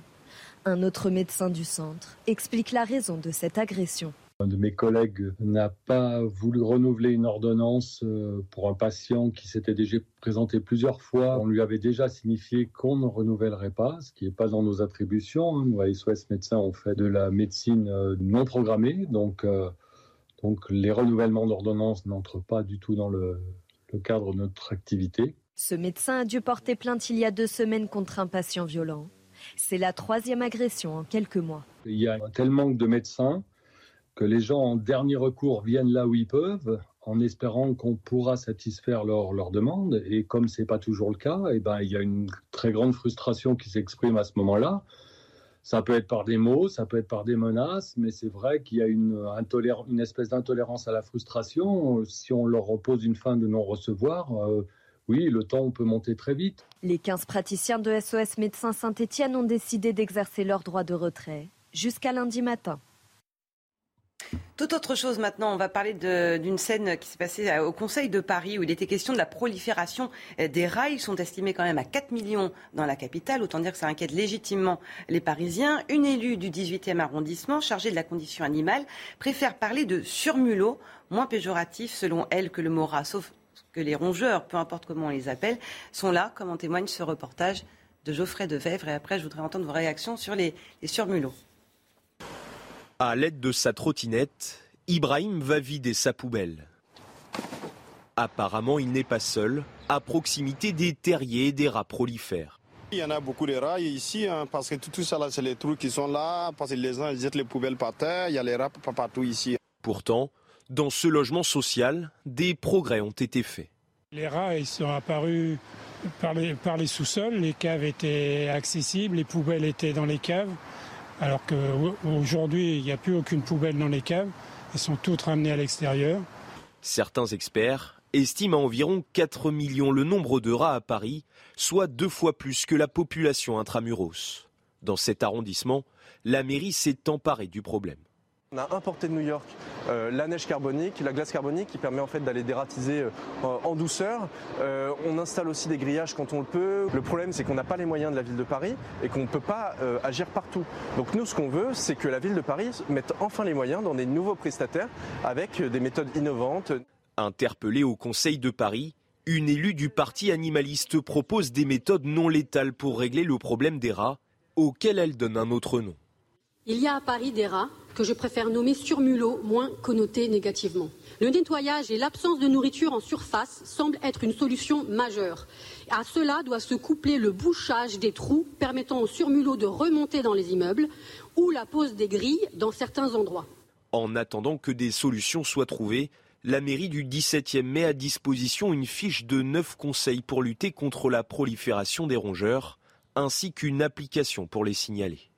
Un autre médecin du centre explique la raison de cette agression. Un de mes collègues n'a pas voulu renouveler une ordonnance euh, pour un patient qui s'était déjà présenté plusieurs fois. On lui avait déjà signifié qu'on ne renouvellerait pas, ce qui n'est pas dans nos attributions. Nous, à SOS Médecins, on fait de la médecine euh, non programmée, donc, euh, donc les renouvellements d'ordonnances n'entrent pas du tout dans le, le cadre de notre activité. Ce médecin a dû porter plainte il y a deux semaines contre un patient violent. C'est la troisième agression en quelques mois. Il y a un tel manque de médecins que les gens en dernier recours viennent là où ils peuvent en espérant qu'on pourra satisfaire leurs leur demandes. Et comme ce n'est pas toujours le cas, et eh ben, il y a une très grande frustration qui s'exprime à ce moment-là. Ça peut être par des mots, ça peut être par des menaces, mais c'est vrai qu'il y a une, une espèce d'intolérance à la frustration. Si on leur repose une fin de non-recevoir, euh, oui, le temps peut monter très vite. Les 15 praticiens de SOS Médecins Saint-Étienne ont décidé d'exercer leur droit de retrait jusqu'à lundi matin. Tout autre chose maintenant, on va parler d'une scène qui s'est passée au Conseil de Paris où il était question de la prolifération des rats. Ils sont estimés quand même à 4 millions dans la capitale, autant dire que ça inquiète légitimement les Parisiens. Une élue du 18e arrondissement chargée de la condition animale préfère parler de surmulot, moins péjoratif selon elle que le mot rat, sauf que les rongeurs, peu importe comment on les appelle, sont là, comme en témoigne ce reportage de Geoffrey Devèvre. Et après, je voudrais entendre vos réactions sur les surmulots. À l'aide de sa trottinette, Ibrahim va vider sa poubelle. Apparemment, il n'est pas seul. À proximité des terriers et des rats prolifèrent. Il y en a beaucoup de rats ici, hein, parce que tout, ça, c'est les trous qui sont là, parce que les gens ils jettent les poubelles par terre, il y a les rats partout ici. Pourtant, dans ce logement social, des progrès ont été faits. Les rats, ils sont apparus par les, par les sous-sols, les caves étaient accessibles, les poubelles étaient dans les caves. Alors qu'aujourd'hui, il n'y a plus aucune poubelle dans les caves. Elles sont toutes ramenées à l'extérieur. Certains experts estiment à environ 4 millions le nombre de rats à Paris, soit deux fois plus que la population intramuros. Dans cet arrondissement, la mairie s'est emparée du problème. On a importé de New York euh, la neige carbonique, la glace carbonique qui permet en fait d'aller dératiser euh, en douceur. Euh, on installe aussi des grillages quand on le peut. Le problème c'est qu'on n'a pas les moyens de la ville de Paris et qu'on ne peut pas agir partout. Donc nous ce qu'on veut c'est que la ville de Paris mette enfin les moyens dans des nouveaux prestataires avec des méthodes innovantes. Interpellée au Conseil de Paris, une élue du parti animaliste propose des méthodes non létales pour régler le problème des rats, auquel elle donne un autre nom. Il y a à Paris des rats que je préfère nommer surmulot, moins connoté négativement. Le nettoyage et l'absence de nourriture en surface semblent être une solution majeure. À cela doit se coupler le bouchage des trous permettant aux surmulots de remonter dans les immeubles ou la pose des grilles dans certains endroits. En attendant que des solutions soient trouvées, la mairie du 17e met à disposition une fiche de neuf conseils pour lutter contre la prolifération des rongeurs, ainsi qu'une application pour les signaler.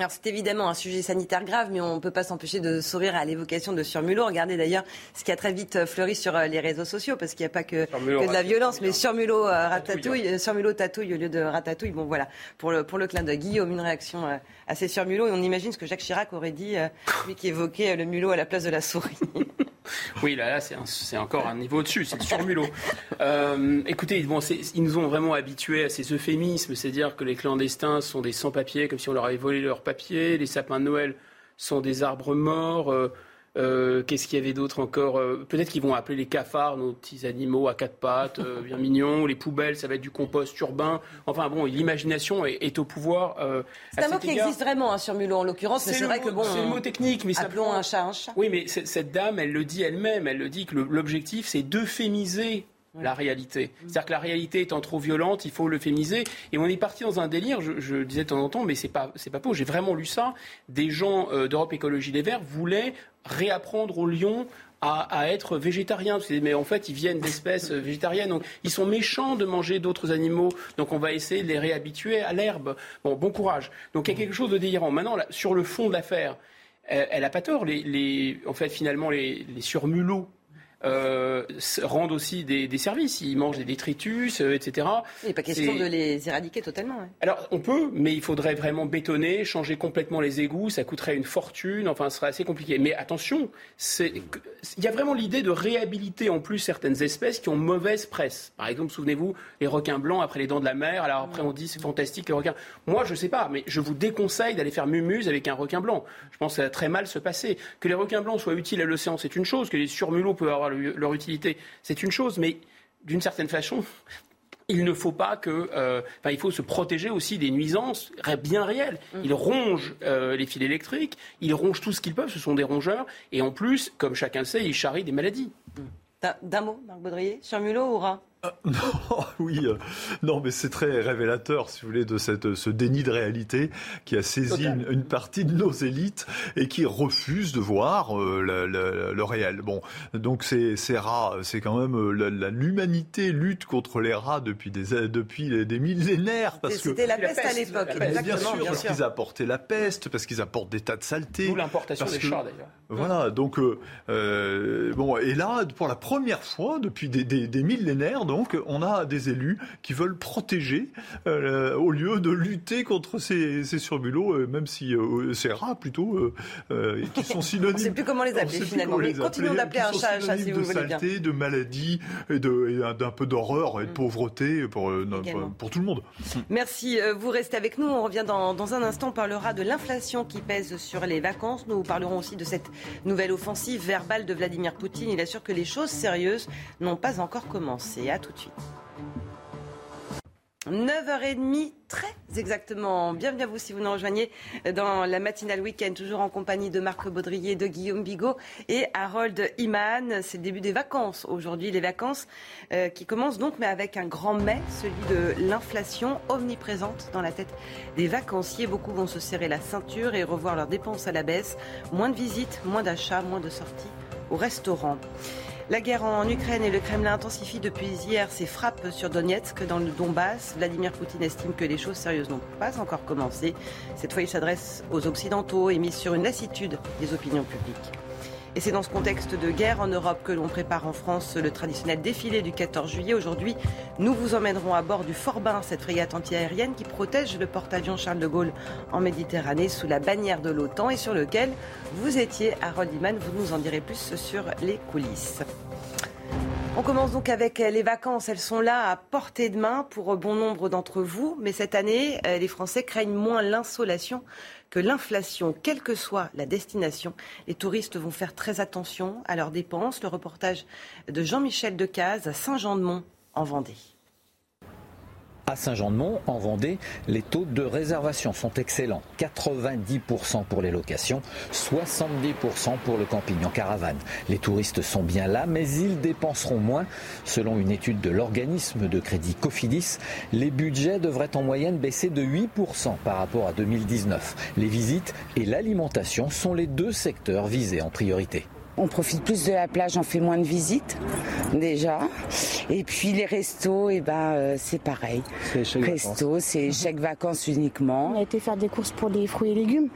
Alors c'est évidemment un sujet sanitaire grave, mais on ne peut pas s'empêcher de sourire à l'évocation de surmulot. Regardez d'ailleurs ce qui a très vite euh, fleuri sur euh, les réseaux sociaux, parce qu'il n'y a pas que, de la violence, mais surmulot euh, ratatouille, surmulot tatouille au lieu de ratatouille. Bon voilà, pour le, pour le clin de Guillaume, une réaction à ces surmulots. Et on imagine ce que Jacques Chirac aurait dit, lui qui évoquait le mulot à la place de la souris. Oui, là, là c'est encore un niveau au-dessus, c'est le surmulot. Euh, écoutez, ils nous ont vraiment habitués à ces euphémismes, c'est-à-dire que les clandestins sont des sans-papiers, comme si on leur avait volé leurs papiers, les sapins de Noël sont des arbres morts. Euh, euh, qu'est-ce qu'il y avait d'autre encore euh, Peut-être qu'ils vont appeler les cafards, nos petits animaux à quatre pattes, euh, bien mignons. Les poubelles, ça va être du compost urbain. Enfin bon, l'imagination est, au pouvoir. c'est un mot qui existe vraiment hein, sur Mulot en l'occurrence, mais c'est vrai que bon. C'est le mot technique, mais appelons un chat un chat. Oui, mais cette dame, elle le dit elle-même. Elle le dit que l'objectif, c'est d'euphémiser la réalité. C'est-à-dire que la réalité étant trop violente, il faut le féminiser. Et on est parti dans un délire, je, disais de temps en temps, mais c'est pas, c'est pas faux, j'ai vraiment lu ça. Des gens d'Europe Écologie Les Verts voulaient réapprendre aux lions à, être végétariens. Mais en fait, ils viennent d'espèces végétariennes. Donc, ils sont méchants de manger d'autres animaux. Donc, on va essayer de les réhabituer à l'herbe. Bon, courage. Donc, il y a quelque chose de délirant. Maintenant, sur le fond de l'affaire, elle n'a pas tort. En fait, finalement, les surmulots euh, rendent aussi des, services. Ils mangent des détritus, euh, etc. Il n'est pas question de les éradiquer totalement. Alors, on peut, mais il faudrait vraiment bétonner, changer complètement les égouts. Ça coûterait une fortune. Enfin, ce serait assez compliqué. Mais attention, il y a vraiment l'idée de réhabiliter en plus certaines espèces qui ont mauvaise presse. Par exemple, souvenez-vous, les requins blancs après les dents de la mer. Alors après, on dit c'est fantastique les requins. Moi, je ne sais pas, mais je vous déconseille d'aller faire mumuse avec un requin blanc. Je pense que ça va très mal se passer. Que les requins blancs soient utiles à l'océan, c'est une chose. Que les surmulots peuvent avoir leur utilité, c'est une chose, mais d'une certaine façon, il ne faut pas que. Euh, il faut se protéger aussi des nuisances bien réelles. Mm. Ils rongent euh, les fils électriques, ils rongent tout ce qu'ils peuvent, ce sont des rongeurs, et en plus, comme chacun le sait, ils charrient des maladies. Mm. D'un mot, Marc Baudrier, sur mulot ou rat oui, euh, non, mais c'est très révélateur, si vous voulez, de cette, ce déni de réalité qui a saisi une, partie de nos élites et qui refuse de voir euh, le, réel. Bon, donc ces, ces rats, c'est quand même l'humanité lutte contre les rats depuis des depuis des millénaires parce que c'était la peste à l'époque. Bien sûr, parce qu'ils apportaient la peste, parce qu'ils apportent des tas de saletés. D'où l'importation des chats d'ailleurs. Voilà, donc bon, et là, pour la première fois depuis des, des, des millénaires donc, on a des élus qui veulent protéger euh, au lieu de lutter contre ces, ces surbulots, euh, même si euh, ces rats plutôt, qui sont synonymes. on ne sait plus comment les appeler finalement, mais continuons d'appeler un chat un chat si vous voulez bien. De saleté, de maladie, et d'un peu d'horreur et de mm. pauvreté pour, pour tout le monde. Merci, vous restez avec nous. On revient dans, dans un instant. On parlera de l'inflation qui pèse sur les vacances. Nous parlerons aussi de cette nouvelle offensive verbale de Vladimir Poutine. Il assure que les choses sérieuses n'ont pas encore commencé tout de suite. 9h30, très exactement. Bienvenue à vous si vous nous rejoignez dans la matinale week-end, toujours en compagnie de Marc Baudrier, de Guillaume Bigot et Harold Iman. C'est le début des vacances aujourd'hui, les vacances euh, qui commencent donc, mais avec un grand mais, celui de l'inflation omniprésente dans la tête des vacanciers. Beaucoup vont se serrer la ceinture et revoir leurs dépenses à la baisse. Moins de visites, moins d'achats, moins de sorties au restaurant. La guerre en Ukraine et le Kremlin intensifient depuis hier ses frappes sur Donetsk dans le Donbass. Vladimir Poutine estime que les choses sérieuses n'ont pas encore commencé. Cette fois, il s'adresse aux Occidentaux et mise sur une lassitude des opinions publiques. Et c'est dans ce contexte de guerre en Europe que l'on prépare en France le traditionnel défilé du 14 juillet. Aujourd'hui, nous vous emmènerons à bord du Forbin, cette frégate antiaérienne qui protège le porte-avions Charles de Gaulle en Méditerranée sous la bannière de l'OTAN et sur lequel vous étiez, Harold Iman. Vous nous en direz plus sur les coulisses. On commence donc avec les vacances. Elles sont là à portée de main pour bon nombre d'entre vous. Mais cette année, les Français craignent moins l'insolation que l'inflation, quelle que soit la destination. Les touristes vont faire très attention à leurs dépenses. Le reportage de Jean-Michel Decaze à Saint-Jean-de-Mont en Vendée. À Saint-Jean-de-Mont, en Vendée, les taux de réservation sont excellents. 90% pour les locations, 70% pour le camping en caravane. Les touristes sont bien là, mais ils dépenseront moins. Selon une étude de l'organisme de crédit Cofidis, les budgets devraient en moyenne baisser de 8% par rapport à 2019. Les visites et l'alimentation sont les deux secteurs visés en priorité. On profite plus de la plage, on fait moins de visites déjà. Et puis les restos, et eh ben euh, c'est pareil. Resto, c'est chèque vacances uniquement. On a été faire des courses pour les fruits et légumes.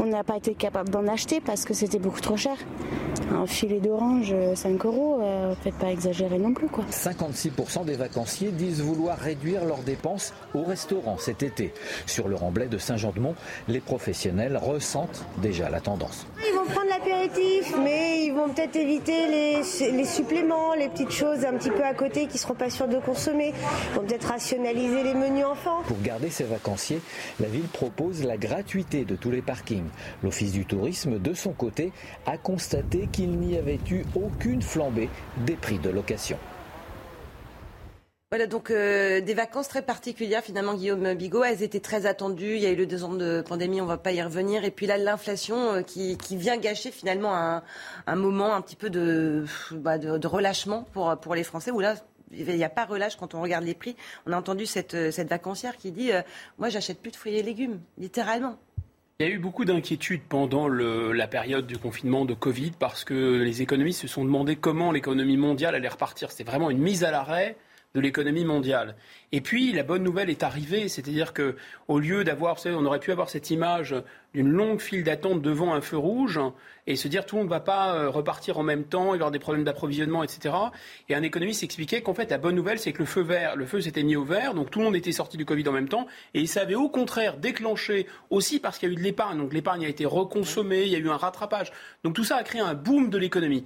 On n'a pas été capable d'en acheter parce que c'était beaucoup trop cher. Un filet d'orange, 5 euros, euh, faites pas exagérer non plus quoi. 56% des vacanciers disent vouloir réduire leurs dépenses au restaurant cet été. Sur le remblai de Saint-Jean-de-Mont, les professionnels ressentent déjà la tendance. Ils vont prendre l'apéritif, mais ils vont peut-être éviter les, suppléments, les petites choses un petit peu à côté qui ne seront pas sûrs de consommer. Ils vont peut-être rationaliser les menus enfants. Pour garder ses vacanciers, la ville propose la gratuité de tous les parkings. L'Office du tourisme, de son côté, a constaté qu'il n'y avait eu aucune flambée des prix de location. Voilà donc euh, des vacances très particulières finalement Guillaume Bigot. Elles étaient très attendues. Il y a eu le deux ans de pandémie, on ne va pas y revenir. Et puis là l'inflation euh, qui, vient gâcher finalement un, moment un petit peu bah, de, de, relâchement pour, les Français. Où là il n'y a pas relâche quand on regarde les prix. On a entendu cette, cette vacancière qui dit euh, Moi, j'achète plus de fruits et légumes, littéralement. Il y a eu beaucoup d'inquiétudes pendant la période du confinement de Covid parce que les économistes se sont demandé comment l'économie mondiale allait repartir. C'est vraiment une mise à l'arrêt de l'économie mondiale. Et puis la bonne nouvelle est arrivée, c'est-à-dire que au lieu d'avoir, on aurait pu avoir cette image d'une longue file d'attente devant un feu rouge et se dire tout le monde ne va pas euh, repartir en même temps, il y avoir des problèmes d'approvisionnement, etc. Et un économiste expliquait qu'en fait la bonne nouvelle c'est que le feu vert, le feu s'était mis au vert, donc tout le monde était sorti du Covid en même temps et ça avait au contraire déclenché aussi parce qu'il y a eu de l'épargne, donc l'épargne a été reconsommée, il y a eu un rattrapage, donc tout ça a créé un boom de l'économie.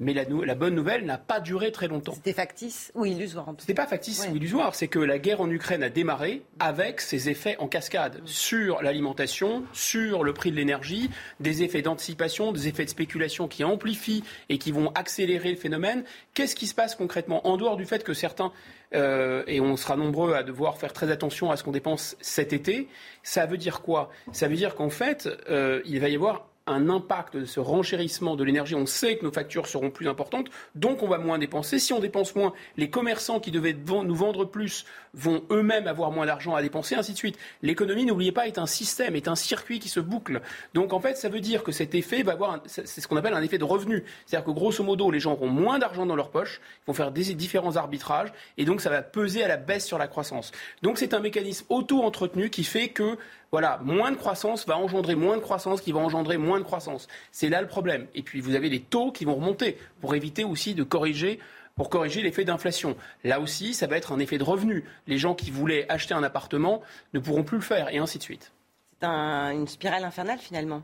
Mais la, bonne nouvelle n'a pas duré très longtemps. C'était factice ou illusoire C'était pas factice ou illusoire. C'est que la guerre en Ukraine a démarré avec ses effets en cascade sur l'alimentation, sur le prix de l'énergie, des effets d'anticipation, des effets de spéculation qui amplifient et qui vont accélérer le phénomène. Qu'est-ce qui se passe concrètement En dehors du fait que certains, euh, et on sera nombreux à devoir faire très attention à ce qu'on dépense cet été, ça veut dire quoi? Ça veut dire qu'en fait, euh, il va y avoir un impact de ce renchérissement de l'énergie. On sait que nos factures seront plus importantes, donc on va moins dépenser. Si on dépense moins, les commerçants qui devaient nous vendre plus vont eux-mêmes avoir moins d'argent à dépenser, ainsi de suite. L'économie, n'oubliez pas, est un système, est un circuit qui se boucle. Donc en fait, ça veut dire que cet effet va avoir, c'est ce qu'on appelle un effet de revenu. C'est-à-dire que grosso modo, les gens auront moins d'argent dans leur poche, ils vont faire des différents arbitrages, et donc ça va peser à la baisse sur la croissance. Donc c'est un mécanisme auto-entretenu qui fait que voilà, moins de croissance va engendrer moins de croissance qui va engendrer moins de croissance. C'est là le problème. Et puis vous avez les taux qui vont remonter pour éviter aussi de corriger pour corriger l'effet d'inflation. Là aussi, ça va être un effet de revenu. Les gens qui voulaient acheter un appartement ne pourront plus le faire, et ainsi de suite. C'est une spirale infernale finalement.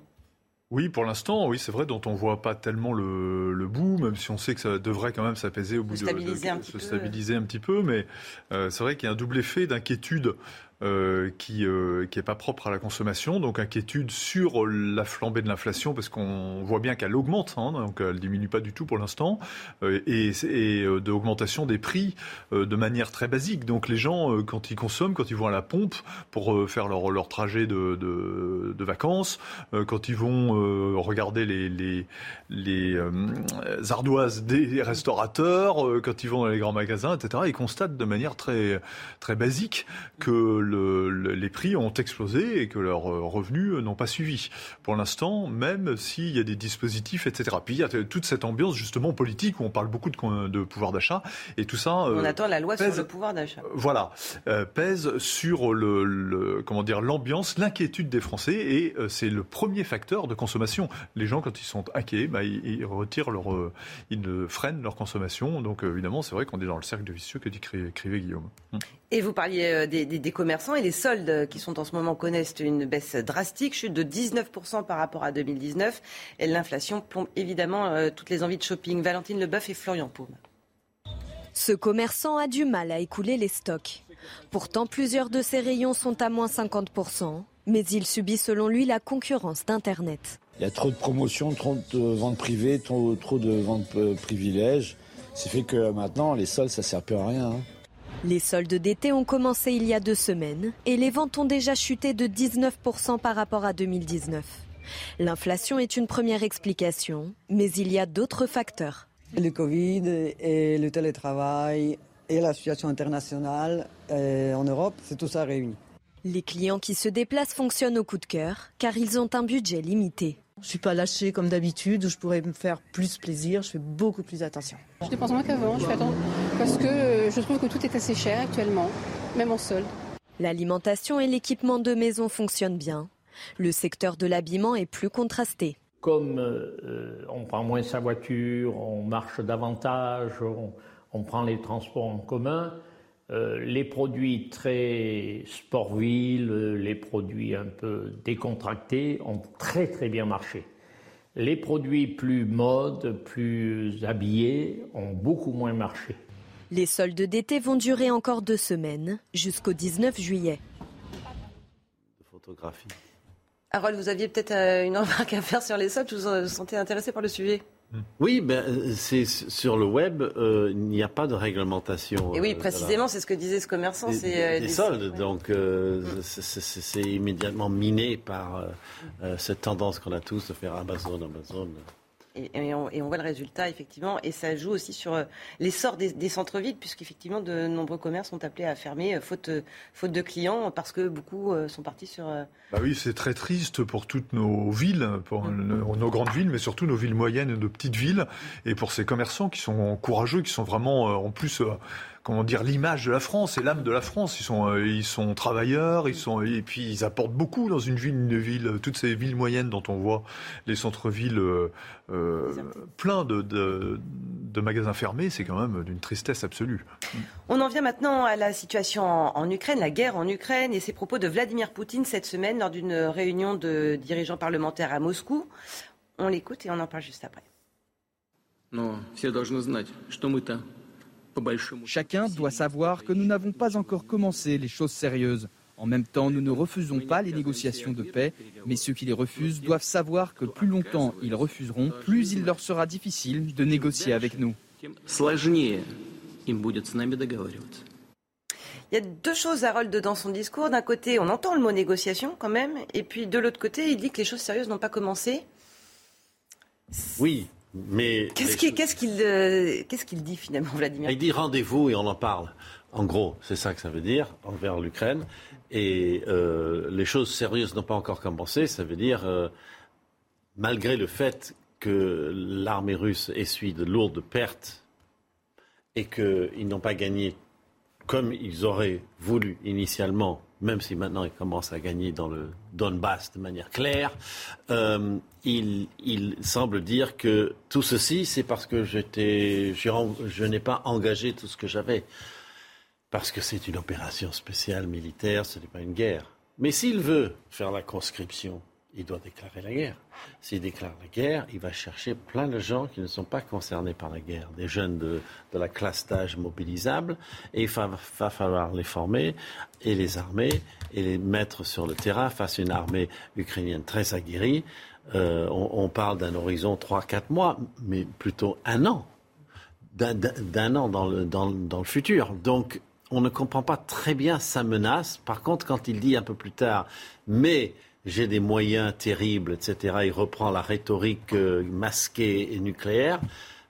Oui, pour l'instant, oui, c'est vrai, dont on voit pas tellement le, bout, même si on sait que ça devrait quand même s'apaiser au bout de, se stabiliser un petit peu. Mais euh, c'est vrai qu'il y a un double effet d'inquiétude euh, qui n'est euh, pas propre à la consommation. Donc inquiétude sur la flambée de l'inflation parce qu'on voit bien qu'elle augmente, hein, donc elle diminue pas du tout pour l'instant, euh, et, et d'augmentation des prix de manière très basique. Donc les gens quand ils consomment, quand ils vont à la pompe pour faire leur, leur trajet de, de, de vacances, quand ils vont regarder les, les, les ardoises des restaurateurs, quand ils vont dans les grands magasins, etc., ils constatent de manière très très basique que les prix ont explosé et que leurs euh, revenus euh, n'ont pas suivi. Pour l'instant, même s'il y a des dispositifs, etc. Puis il y a toute cette ambiance justement politique où on parle beaucoup de, pouvoir d'achat et tout ça. Euh, on attend la loi sur le pouvoir d'achat. Voilà, pèse sur le, comment dire l'ambiance, l'inquiétude des Français et c'est le premier facteur de consommation. Les gens quand ils sont inquiets, bah, ils, retirent leur, ils freinent leur consommation. Donc évidemment, c'est vrai qu'on est dans le cercle de vicieux que dit écrivait Guillaume. Et vous parliez des, des, des commerçants et les soldes qui sont en ce moment connaissent une baisse drastique, chute de 19% par rapport à 2019. Et l'inflation plombe évidemment euh, toutes les envies de shopping. Valentine Leboeuf et Florian Paume. Ce commerçant a du mal à écouler les stocks. Pourtant, plusieurs de ses rayons sont à moins 50%, mais il subit selon lui la concurrence d'Internet. Il y a trop de promotions, trop de ventes privées, trop, de ventes euh, privilèges. C'est fait que maintenant, les soldes, ça ne sert plus à rien. Hein. Les soldes d'été ont commencé il y a deux semaines et les ventes ont déjà chuté de 19% par rapport à 2019. L'inflation est une première explication, mais il y a d'autres facteurs. Le Covid et le télétravail et la situation internationale euh, en Europe, c'est tout ça réuni. Les clients qui se déplacent fonctionnent au coup de cœur car ils ont un budget limité. Je suis pas lâchée comme d'habitude où je pourrais me faire plus plaisir. Je fais beaucoup plus attention. Je dépense moins qu'avant. Je fais attention parce que euh, je trouve que tout est assez cher actuellement, même en solde. L'alimentation et l'équipement de maison fonctionnent bien. Le secteur de l'habillement est plus contrasté. Comme euh, on prend moins sa voiture, on marche davantage, on prend les transports en commun, euh, les produits très sport-ville, les produits un peu décontractés ont très très bien marché. Les produits plus mode, plus habillés ont beaucoup moins marché. Les soldes d'été vont durer encore deux semaines, jusqu'au 19 juillet. Photographie. Harold, vous aviez peut-être euh, une remarque à faire sur les soldes, vous vous sentez intéressé par le sujet? Oui, ben, c'est sur le web, euh, il n'y a pas de réglementation. Et oui, euh, précisément, c'est ce que disait ce commerçant. C'est des, soldes, donc euh, c'est immédiatement miné par cette tendance qu'on a tous de faire Amazon, Amazon. Et, on, voit le résultat, effectivement. Et ça joue aussi sur euh, l'essor des, des centres-villes, puisqu'effectivement, de nombreux commerces sont appelés à fermer, euh, faute, faute de clients, parce que beaucoup euh, sont partis sur. Bah oui, c'est très triste pour toutes nos villes, pour mm. nos grandes villes, mais surtout nos villes moyennes et nos petites villes, et pour ces commerçants qui sont courageux, qui sont vraiment, en plus comment dire, l'image de la France et l'âme de la France. Ils sont, euh, ils sont travailleurs, ils sont, et puis ils apportent beaucoup dans une ville, une ville, toutes ces villes moyennes dont on voit les centres-villes euh, euh pleins de, de, magasins fermés. C'est quand même d'une tristesse absolue. On en vient maintenant à la situation en, en, Ukraine, la guerre en Ukraine et ces propos de Vladimir Poutine cette semaine lors d'une réunion de dirigeants parlementaires à Moscou. On l'écoute et on en parle juste après. Non, Chacun doit savoir que nous n'avons pas encore commencé les choses sérieuses. En même temps, nous ne refusons pas les négociations de paix, mais ceux qui les refusent doivent savoir que plus longtemps ils refuseront, plus il leur sera difficile de négocier avec nous. Il y a deux choses, Harold, dans son discours. D'un côté, on entend le mot négociation quand même, et puis de l'autre côté, il dit que les choses sérieuses n'ont pas commencé. Oui, mais... Qu'est-ce qu'il qu'est-ce qu'il dit finalement, Vladimir Il dit rendez-vous et on en parle. En gros, c'est ça que ça veut dire envers l'Ukraine. Et euh, les choses sérieuses n'ont pas encore commencé. Ça veut dire, euh, malgré le fait que l'armée russe essuie de lourdes pertes et qu'ils n'ont pas gagné comme ils auraient voulu initialement, même si maintenant ils commencent à gagner dans le Donbass de manière claire, euh, il, il, semble dire que tout ceci, c'est parce que j'étais, je n'ai pas engagé tout ce que j'avais. Parce que c'est une opération spéciale militaire, ce n'est pas une guerre. Mais s'il veut faire la conscription, il doit déclarer la guerre. S'il déclare la guerre, il va chercher plein de gens qui ne sont pas concernés par la guerre, des jeunes de, la classe d'âge mobilisable, et il va, falloir les former et les armer et les mettre sur le terrain face à une armée ukrainienne très aguerrie. Euh, on, parle d'un horizon 3-4 mois, mais plutôt un an, d'un an dans le, dans, dans le futur. Donc, on ne comprend pas très bien sa menace. Par contre, quand il dit un peu plus tard, mais j'ai des moyens terribles, etc., il reprend la rhétorique euh, masquée et nucléaire,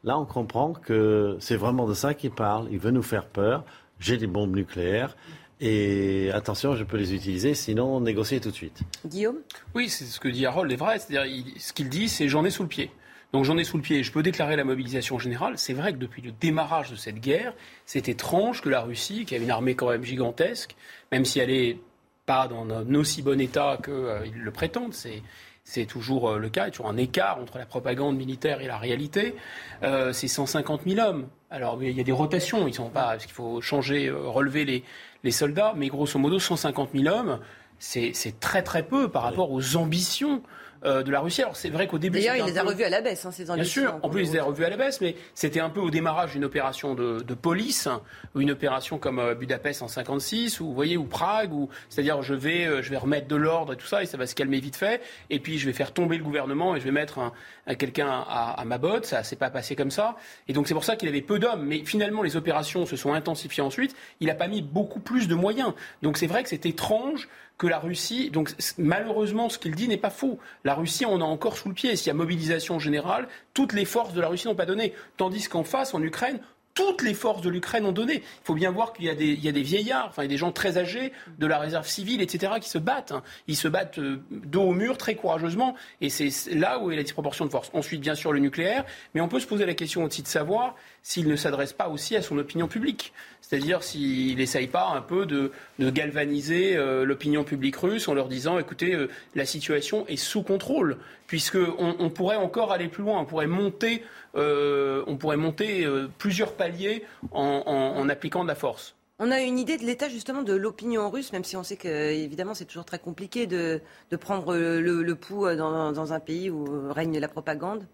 là on comprend que c'est vraiment de ça qu'il parle. Il veut nous faire peur. J'ai des bombes nucléaires. Et attention, je peux les utiliser, sinon négocier tout de suite. Guillaume? Oui, c'est ce que dit Harold est vrai. C'est-à-dire, ce qu'il dit, c'est j'en ai sous le pied. Donc j'en ai sous le pied. Je peux déclarer la mobilisation générale. C'est vrai que depuis le démarrage de cette guerre, c'est étrange que la Russie, qui avait une armée quand même gigantesque, même si elle est pas dans un aussi bon état qu'ils euh, le prétendent. C'est, c'est toujours euh, le cas. Il y a toujours un écart entre la propagande militaire et la réalité. Euh, c'est 150 000 hommes. Alors, il y a des rotations. Ils sont pas, parce qu'il faut changer, relever les, les soldats. Mais grosso modo, 150 000 hommes, c'est, très très peu par rapport aux ambitions de la Russie. Alors c'est vrai qu'au début. D'ailleurs, il les a revus à la baisse, hein, ces Bien sûr, en plus, il les a revus à la baisse, mais c'était un peu au démarrage d'une opération de, police, ou une opération comme euh, Budapest en 56, ou vous voyez, ou Prague, ou c'est-à-dire je vais, euh, je vais remettre de l'ordre et tout ça, et ça va se calmer vite fait, et puis je vais faire tomber le gouvernement et je vais mettre un, quelqu'un à, à, ma botte. Ça s'est pas passé comme ça, et donc c'est pour ça qu'il avait peu d'hommes. Mais finalement, les opérations se sont intensifiées ensuite. Il n'a pas mis beaucoup plus de moyens. Donc c'est vrai que c'est étrange que la Russie, donc malheureusement ce qu'il dit n'est pas faux. La Russie en a encore sous le pied. S'il y a mobilisation générale, toutes les forces de la Russie n'ont pas donné. Tandis qu'en face, en Ukraine, toutes les forces de l'Ukraine ont donné. Il faut bien voir qu'il y, a des vieillards, enfin, des gens très âgés de la réserve civile, etc., qui se battent. Hein. Ils se battent euh, dos au mur très courageusement. Et c'est là où est la disproportion de force. Ensuite, bien sûr, le nucléaire. Mais on peut se poser la question aussi de savoir s'il ne s'adresse pas aussi à son opinion publique. C'est-à-dire s'il n'essaye pas un peu de, galvaniser euh, l'opinion publique russe en leur disant écoutez, euh, la situation est sous contrôle, puisqu'on on pourrait encore aller plus loin, on pourrait monter, euh, on pourrait monter plusieurs paliers en, appliquant de la force. On a une idée de l'état justement de l'opinion russe, même si on sait que évidemment c'est toujours très compliqué de, prendre le, pouls dans, un pays où règne la propagande.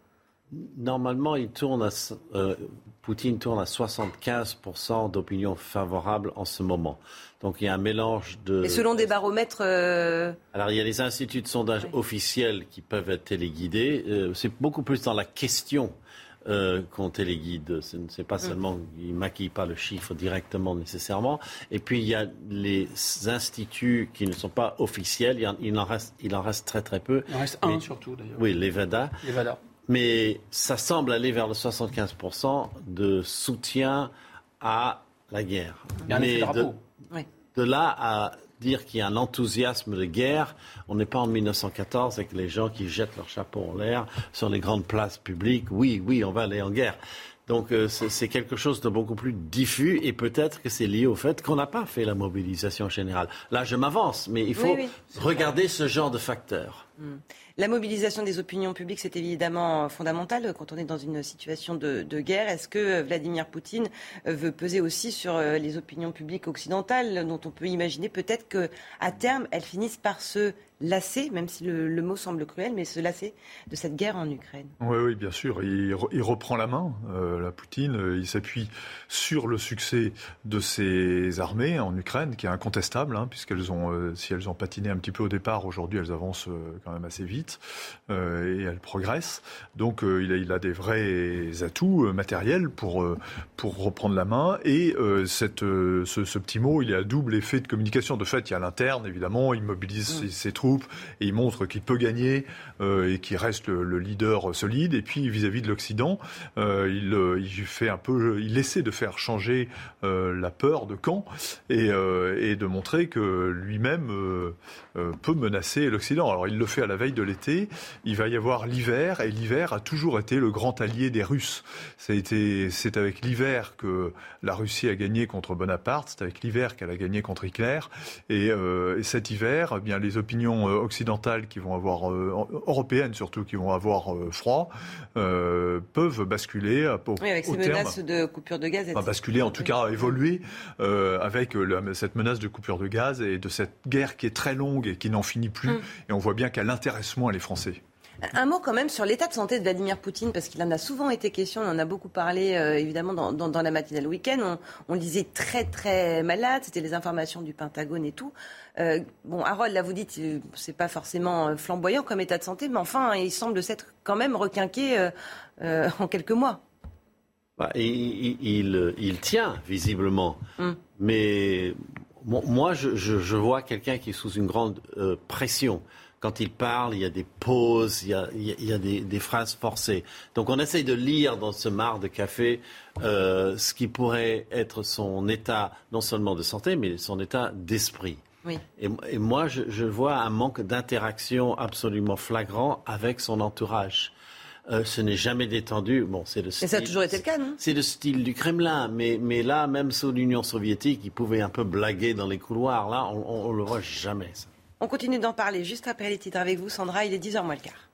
Normalement, il tourne à, Poutine tourne à 75% d'opinion favorable en ce moment. Donc il y a un mélange de... Et selon des baromètres... Euh, Alors il y a des instituts de sondage officiels qui peuvent être téléguidés. Euh, c'est beaucoup plus dans la question euh, qu'on téléguide. Ce n'est pas mm. seulement, ils ne maquillent pas le chiffre directement nécessairement. Et puis il y a les instituts qui ne sont pas officiels. Il, en, reste, il en reste très très peu. Il en reste un surtout d'ailleurs. Oui, les VADA. Mais ça semble aller vers le 75% de soutien à la guerre. mais de, de, là à dire qu'il y a un enthousiasme de guerre, on n'est pas en 1914 avec les gens qui jettent leur chapeau en l'air sur les grandes places publiques. Oui, oui, on va aller en guerre. Donc euh, c'est quelque chose de beaucoup plus diffus et peut-être que c'est lié au fait qu'on n'a pas fait la mobilisation générale. Là, je m'avance, mais il faut regarder ce genre de facteurs. Hmm. La mobilisation des opinions publiques, c'est évidemment fondamental quand on est dans une situation de, guerre. Est-ce que Vladimir Poutine veut peser aussi sur euh, les opinions publiques occidentales, dont on peut imaginer peut-être qu'à terme, elles finissent par se lasser, même si le, mot semble cruel, mais se lasser de cette guerre en Ukraine? Oui, oui, bien sûr. Il, reprend la main, euh, la Poutine. Il s'appuie sur le succès de ses armées en Ukraine, qui est incontestable, hein, puisqu'elles ont, euh, si elles ont patiné un petit peu au départ, aujourd'hui elles avancent quand quand même assez vite et elle progresse. Donc il a, il, a, des vrais atouts matériels pour, pour reprendre la main. Et cette, ce, ce, petit mot, il a un double effet de communication. De fait, il y a l'interne, évidemment, il mobilise mm. ses, troupes et il montre qu'il peut gagner et qu'il reste le, leader solide. Et puis vis-à-vis de l'Occident, il, il fait un peu, il essaie de faire changer la peur de Caen et, et de montrer que lui-même euh, euh, peut menacer l'Occident. Alors il le fait à la veille de l'été, il va y avoir l'hiver, et l'hiver a toujours été le grand allié des Russes. C'est avec l'hiver que la Russie a gagné contre Bonaparte, c'est avec l'hiver qu'elle a gagné contre Hitler, et, euh, cet hiver, eh bien les opinions occidentales qui vont avoir, européennes surtout, qui vont avoir froid, peuvent basculer oui, avec ces menaces de coupure de gaz. Etc. Basculer, en tout cas, évoluer avec cette menace de coupure de gaz et de cette guerre qui est très longue et qui n'en finit plus. Mm. Et on voit bien qu'elle intéresse moins les Français. Un mot quand même sur l'état de santé de Vladimir Poutine, parce qu'il en a souvent été question, on en a beaucoup parlé euh, évidemment dans, dans, la matinale week-end. On, on le disait très très malade, c'était les informations du Pentagone et tout. Euh, bon, Harold, là vous dites, euh, c'est pas forcément flamboyant comme état de santé, mais enfin, il semble s'être quand même requinqué en quelques mois. Bah, il, il, il, tient visiblement, mm. mais moi, je, vois quelqu'un qui est sous une grande euh, pression. Quand il parle, il y a des pauses, il y a, des, phrases forcées. Donc on essaye de lire dans ce mar de café euh, ce qui pourrait être son état, non seulement de santé, mais son état d'esprit. Et, moi, je vois un manque d'interaction absolument flagrant avec son entourage. Euh, ce n'est jamais détendu. Bon, c'est le style, ça a toujours été le cas, non? C'est le style du Kremlin. Mais, mais là, même sous l'Union soviétique, ils pouvaient un peu blaguer dans les couloirs. Là, on ne le voit jamais. Ça. On continue d'en parler juste après les titres avec vous, Sandra. Il est 10h moins le quart.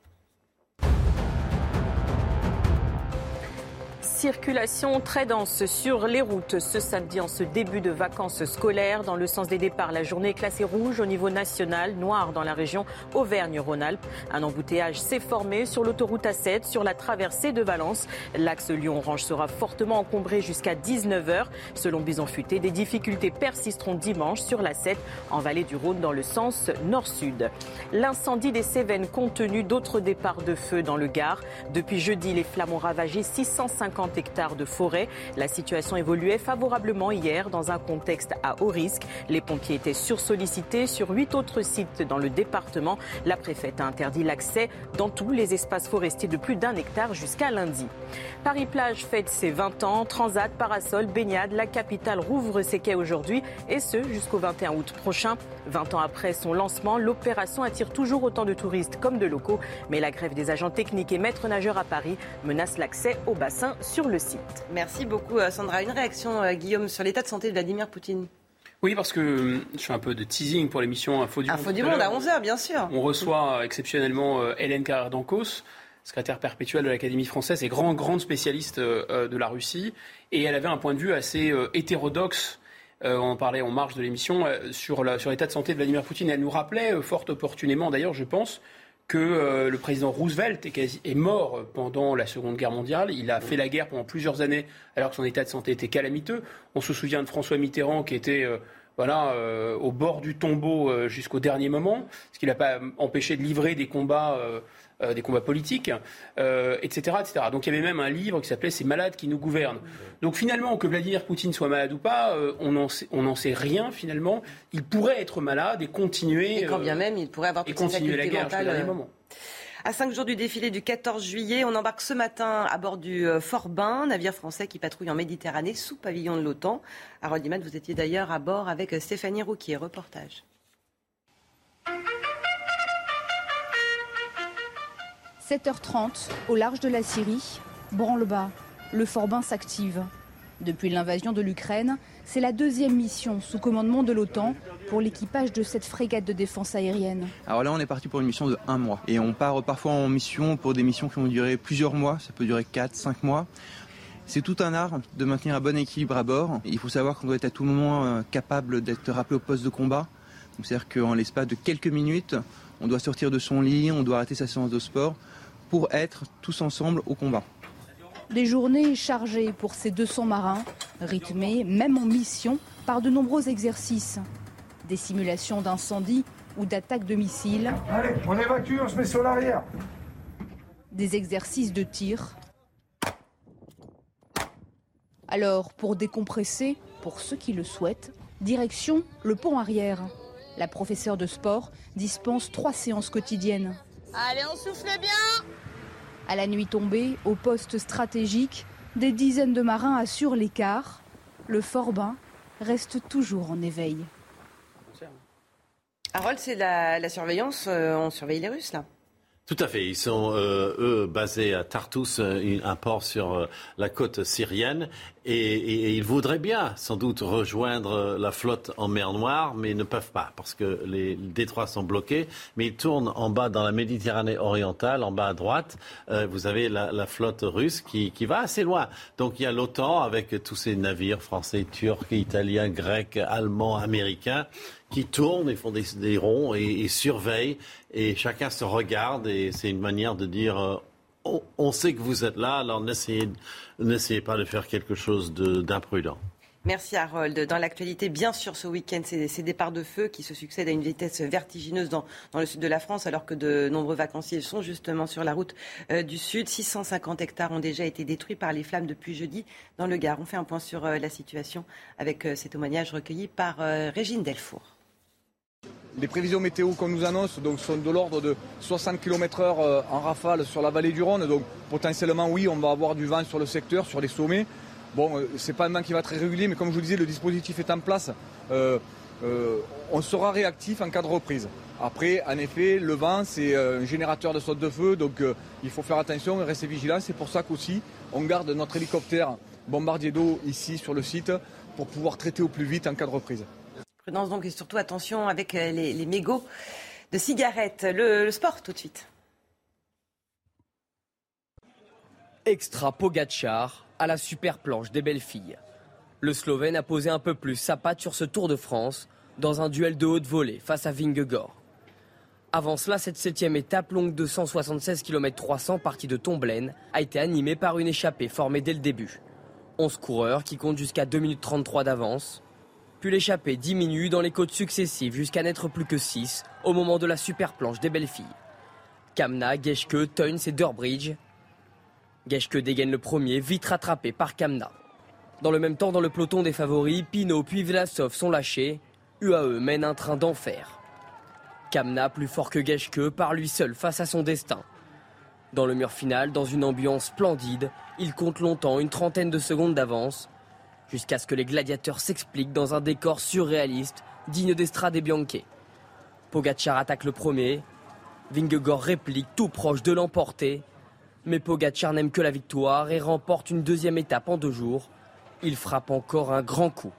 Circulation très dense sur les routes ce samedi en ce début de vacances scolaires. Dans le sens des départs, la journée est classée rouge au niveau national, noire dans la région Auvergne-Rhône-Alpes. Un embouteillage s'est formé sur l'autoroute A7 sur la traversée de Valence. L'axe Lyon-Orange sera fortement encombré jusqu'à 19h. Selon Bison Futé, des difficultés persisteront dimanche sur la 7 en vallée du Rhône dans le sens nord-sud. L'incendie des Cévennes compte tenu d'autres départs de feu dans le Gard. Depuis jeudi, les flammes ont ravagé 650 hectares de forêt. La situation évoluait favorablement hier dans un contexte à haut risque. Les pompiers étaient sursollicités sur huit autres sites dans le département. La préfète a interdit l'accès dans tous les espaces forestiers de plus d'un hectare jusqu'à lundi. Paris-Plage fête ses 20 ans. Transat, parasol, baignade, la capitale rouvre ses quais aujourd'hui et ce jusqu'au 21 août prochain. 20 ans après son lancement, l'opération attire toujours autant de touristes comme de locaux. Mais la grève des agents techniques et maîtres nageurs à Paris menace l'accès au bassin sur le site. Merci beaucoup euh, Sandra. Une réaction euh, Guillaume sur l'état de santé de Vladimir Poutine? Oui, parce que euh, je fais un peu de teasing pour l'émission Info du Monde. Info du Monde à 11h, bien sûr. On reçoit exceptionnellement Hélène Carrère-Dancos, secrétaire perpétuelle de l'Académie française et grande, grande spécialiste de la Russie. Et elle avait un point de vue assez hétérodoxe on en parlait en marge de l'émission, sur l'état de santé de Vladimir Poutine. Elle nous rappelait, fort opportunément d'ailleurs, je pense, que euh, le président Roosevelt est, mort pendant la Seconde Guerre mondiale. Il a fait la guerre pendant plusieurs années alors que son état de santé était calamiteux. On se souvient de François Mitterrand qui était euh, voilà, euh, au bord du tombeau jusqu'au dernier moment, ce qui l'a pas empêché de livrer des combats euh, des combats politiques, euh, etc., etc. Donc il y avait même un livre qui s'appelait Ces malades qui nous gouvernent. Donc finalement, que Vladimir Poutine soit malade ou pas, euh, on n'en sait, sait, rien finalement. Il pourrait être malade et continuer. Et quand bien même, il pourrait avoir et continuer la guerre jusqu'au moment. À cinq jours du défilé du 14 juillet, on embarque ce matin à bord du Fort Bain, navire français qui patrouille en Méditerranée sous pavillon de l'OTAN. Harold Diman, vous étiez d'ailleurs à bord avec Stéphanie Rouquier. Reportage. 7h30, au large de la Syrie, branle-bas, le Forbin s'active. Depuis l'invasion de l'Ukraine, c'est la deuxième mission sous commandement de l'OTAN pour l'équipage de cette frégate de défense aérienne. Alors là, on est parti pour une mission de un mois. Et on part parfois en mission pour des missions qui vont durer plusieurs mois. Ça peut durer 4, 5 mois. C'est tout un art de maintenir un bon équilibre à bord. Il faut savoir qu'on doit être à tout moment euh, capable d'être rappelé au poste de combat. C'est-à-dire qu'en l'espace de quelques minutes, on doit sortir de son lit, on doit arrêter sa séance de sport pour être tous ensemble au combat. Des journées chargées pour ces 200 marins, rythmées, même en mission, par de nombreux exercices. Des simulations d'incendie ou d'attaques de missiles. Allez, on évacue, on se met sur l'arrière. Des exercices de tir. Alors, pour décompresser, pour ceux qui le souhaitent, direction le pont arrière. La professeure de sport dispense trois séances quotidiennes. Allez, on souffle bien À la nuit tombée, au poste stratégique, des dizaines de marins assurent l'écart. Le Forbin reste toujours en éveil. Harold, c'est la, la surveillance. euh, on surveille les Russes, là. Tout à fait. Ils sont, euh, eux, basés à Tartus, euh, un port sur euh, la côte syrienne. Et, et- et ils voudraient bien, sans doute, rejoindre euh, la flotte en mer Noire, mais ils ne peuvent pas, parce que les détroits sont bloqués. Mais ils tournent en bas dans la Méditerranée orientale, en bas à droite. Euh, vous avez la, la flotte russe qui, qui va assez loin. Donc il y a l'OTAN avec tous ces navires français, turcs, italiens, grecs, allemands, américains qui tournent et font des, ronds et, surveillent et chacun se regarde et c'est une manière de dire euh, on, sait que vous êtes là alors n'essayez, pas de faire quelque chose de- d'imprudent. Merci Harold. Dans l'actualité, bien sûr, ce week-end, ces, ces départs de feu qui se succèdent à une vitesse vertigineuse dans, dans le sud de la France, alors que de nombreux vacanciers sont justement sur la route euh, du sud. 650 hectares ont déjà été détruits par les flammes depuis jeudi dans le Gard. On fait un point sur euh, la situation avec ces témoignages recueillis par Régine Delfour. Les prévisions météo qu'on nous annonce sont de l'ordre de 60 km/h euh, en rafale sur la vallée du Rhône. Donc potentiellement, oui, on va avoir du vent sur le secteur, sur les sommets. Bon, euh, c'est pas un vent qui va être très régulier, mais comme je vous disais, le dispositif est en place. Euh, on sera réactif en cas de reprise. Après, en effet, le vent, c'est un générateur de saute de feu, donc il faut faire attention et rester vigilant. C'est pour ça qu'aussi, on garde notre hélicoptère bombardier d'eau ici sur le site pour pouvoir traiter au plus vite en cas de reprise. Prudence donc et surtout attention avec euh, les, mégots de cigarettes. Le, le sport tout de suite. Extra Pogacar à la super planche des belles filles. Le Slovène a posé un peu plus sa patte sur ce Tour de France dans un duel de haute volée face à Vingegaard. Avant cela, cette septième étape, longue de 176 km 300, partie de Tomblaine, a été animée par une échappée formée dès le début. 11 coureurs qui comptent jusqu'à 2 minutes 33 d'avance. Puis l'échappée diminue dans les côtes successives jusqu'à n'être plus que 6 au moment de la super planche des belles filles. Kamna, Geschke, Teuns et Durbridge Geschke dégaine le premier, vite rattrapé par Kamna. Dans le même temps, dans le peloton des favoris, Pinot puis Vlasov sont lâchés. UAE mène un train d'enfer. Kamna, plus fort que Geschke, part lui seul face à son destin. Dans le mur final, dans une ambiance splendide, il compte longtemps une trentaine de secondes d'avance, jusqu'à ce que les gladiateurs s'expliquent dans un décor surréaliste, digne d'Estrade et Bianchi. Pogacar attaque le premier, Vingegaard réplique tout proche de l'emporter, mais Pogacar n'aime que la victoire et remporte une deuxième étape en deux jours. Il frappe encore un grand coup.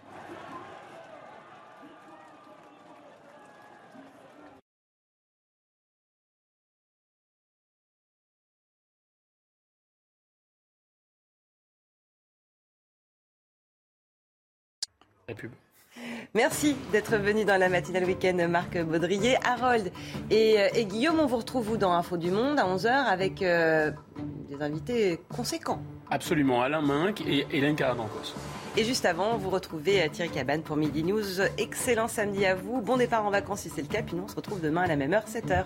La pub. Merci d'être venu dans la matinale week-end, Marc Baudrier. Harold et, euh, et Guillaume, on vous retrouve vous dans Info du Monde à 11h avec euh, des invités conséquents. Absolument, Alain Minck et Hélène Caradancos. Et juste avant, vous retrouvez euh, Thierry Cabane pour Midi News. Excellent samedi à vous. Bon départ en vacances si c'est le cas. Puis nous, on se retrouve demain à la même heure, 7h.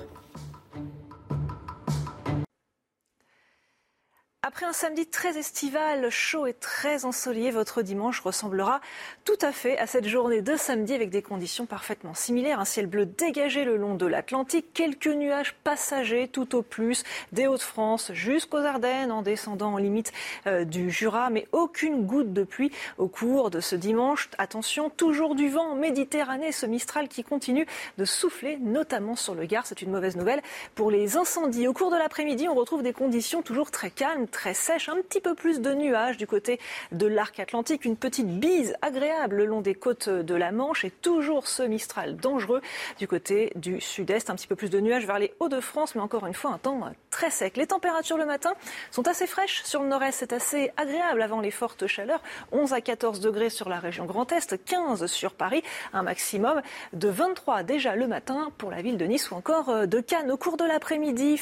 Après un samedi très estival, chaud et très ensoleillé, votre dimanche ressemblera tout à fait à cette journée de samedi avec des conditions parfaitement similaires. Un ciel bleu dégagé le long de l'Atlantique, quelques nuages passagers tout au plus des Hauts-de-France jusqu'aux Ardennes en descendant en limite euh, du Jura, mais aucune goutte de pluie au cours de ce dimanche. Attention, toujours du vent en Méditerranée, ce Mistral qui continue de souffler, notamment sur le Gard. C'est une mauvaise nouvelle pour les incendies. Au cours de l'après-midi, on retrouve des conditions toujours très calmes, très sèches, un petit peu plus de nuages du côté de l'arc atlantique, une petite bise agréable le long des côtes de la Manche et toujours ce Mistral dangereux du côté du sud-est, un petit peu plus de nuages vers les Hauts-de-France, mais encore une fois un temps très sec. Les températures le matin sont assez fraîches sur le nord-est, c'est assez agréable avant les fortes chaleurs, 11 à 14 degrés sur la région Grand Est, 15 sur Paris, un maximum de 23 déjà le matin pour la ville de Nice ou encore de Cannes. Au cours de l'après-midi,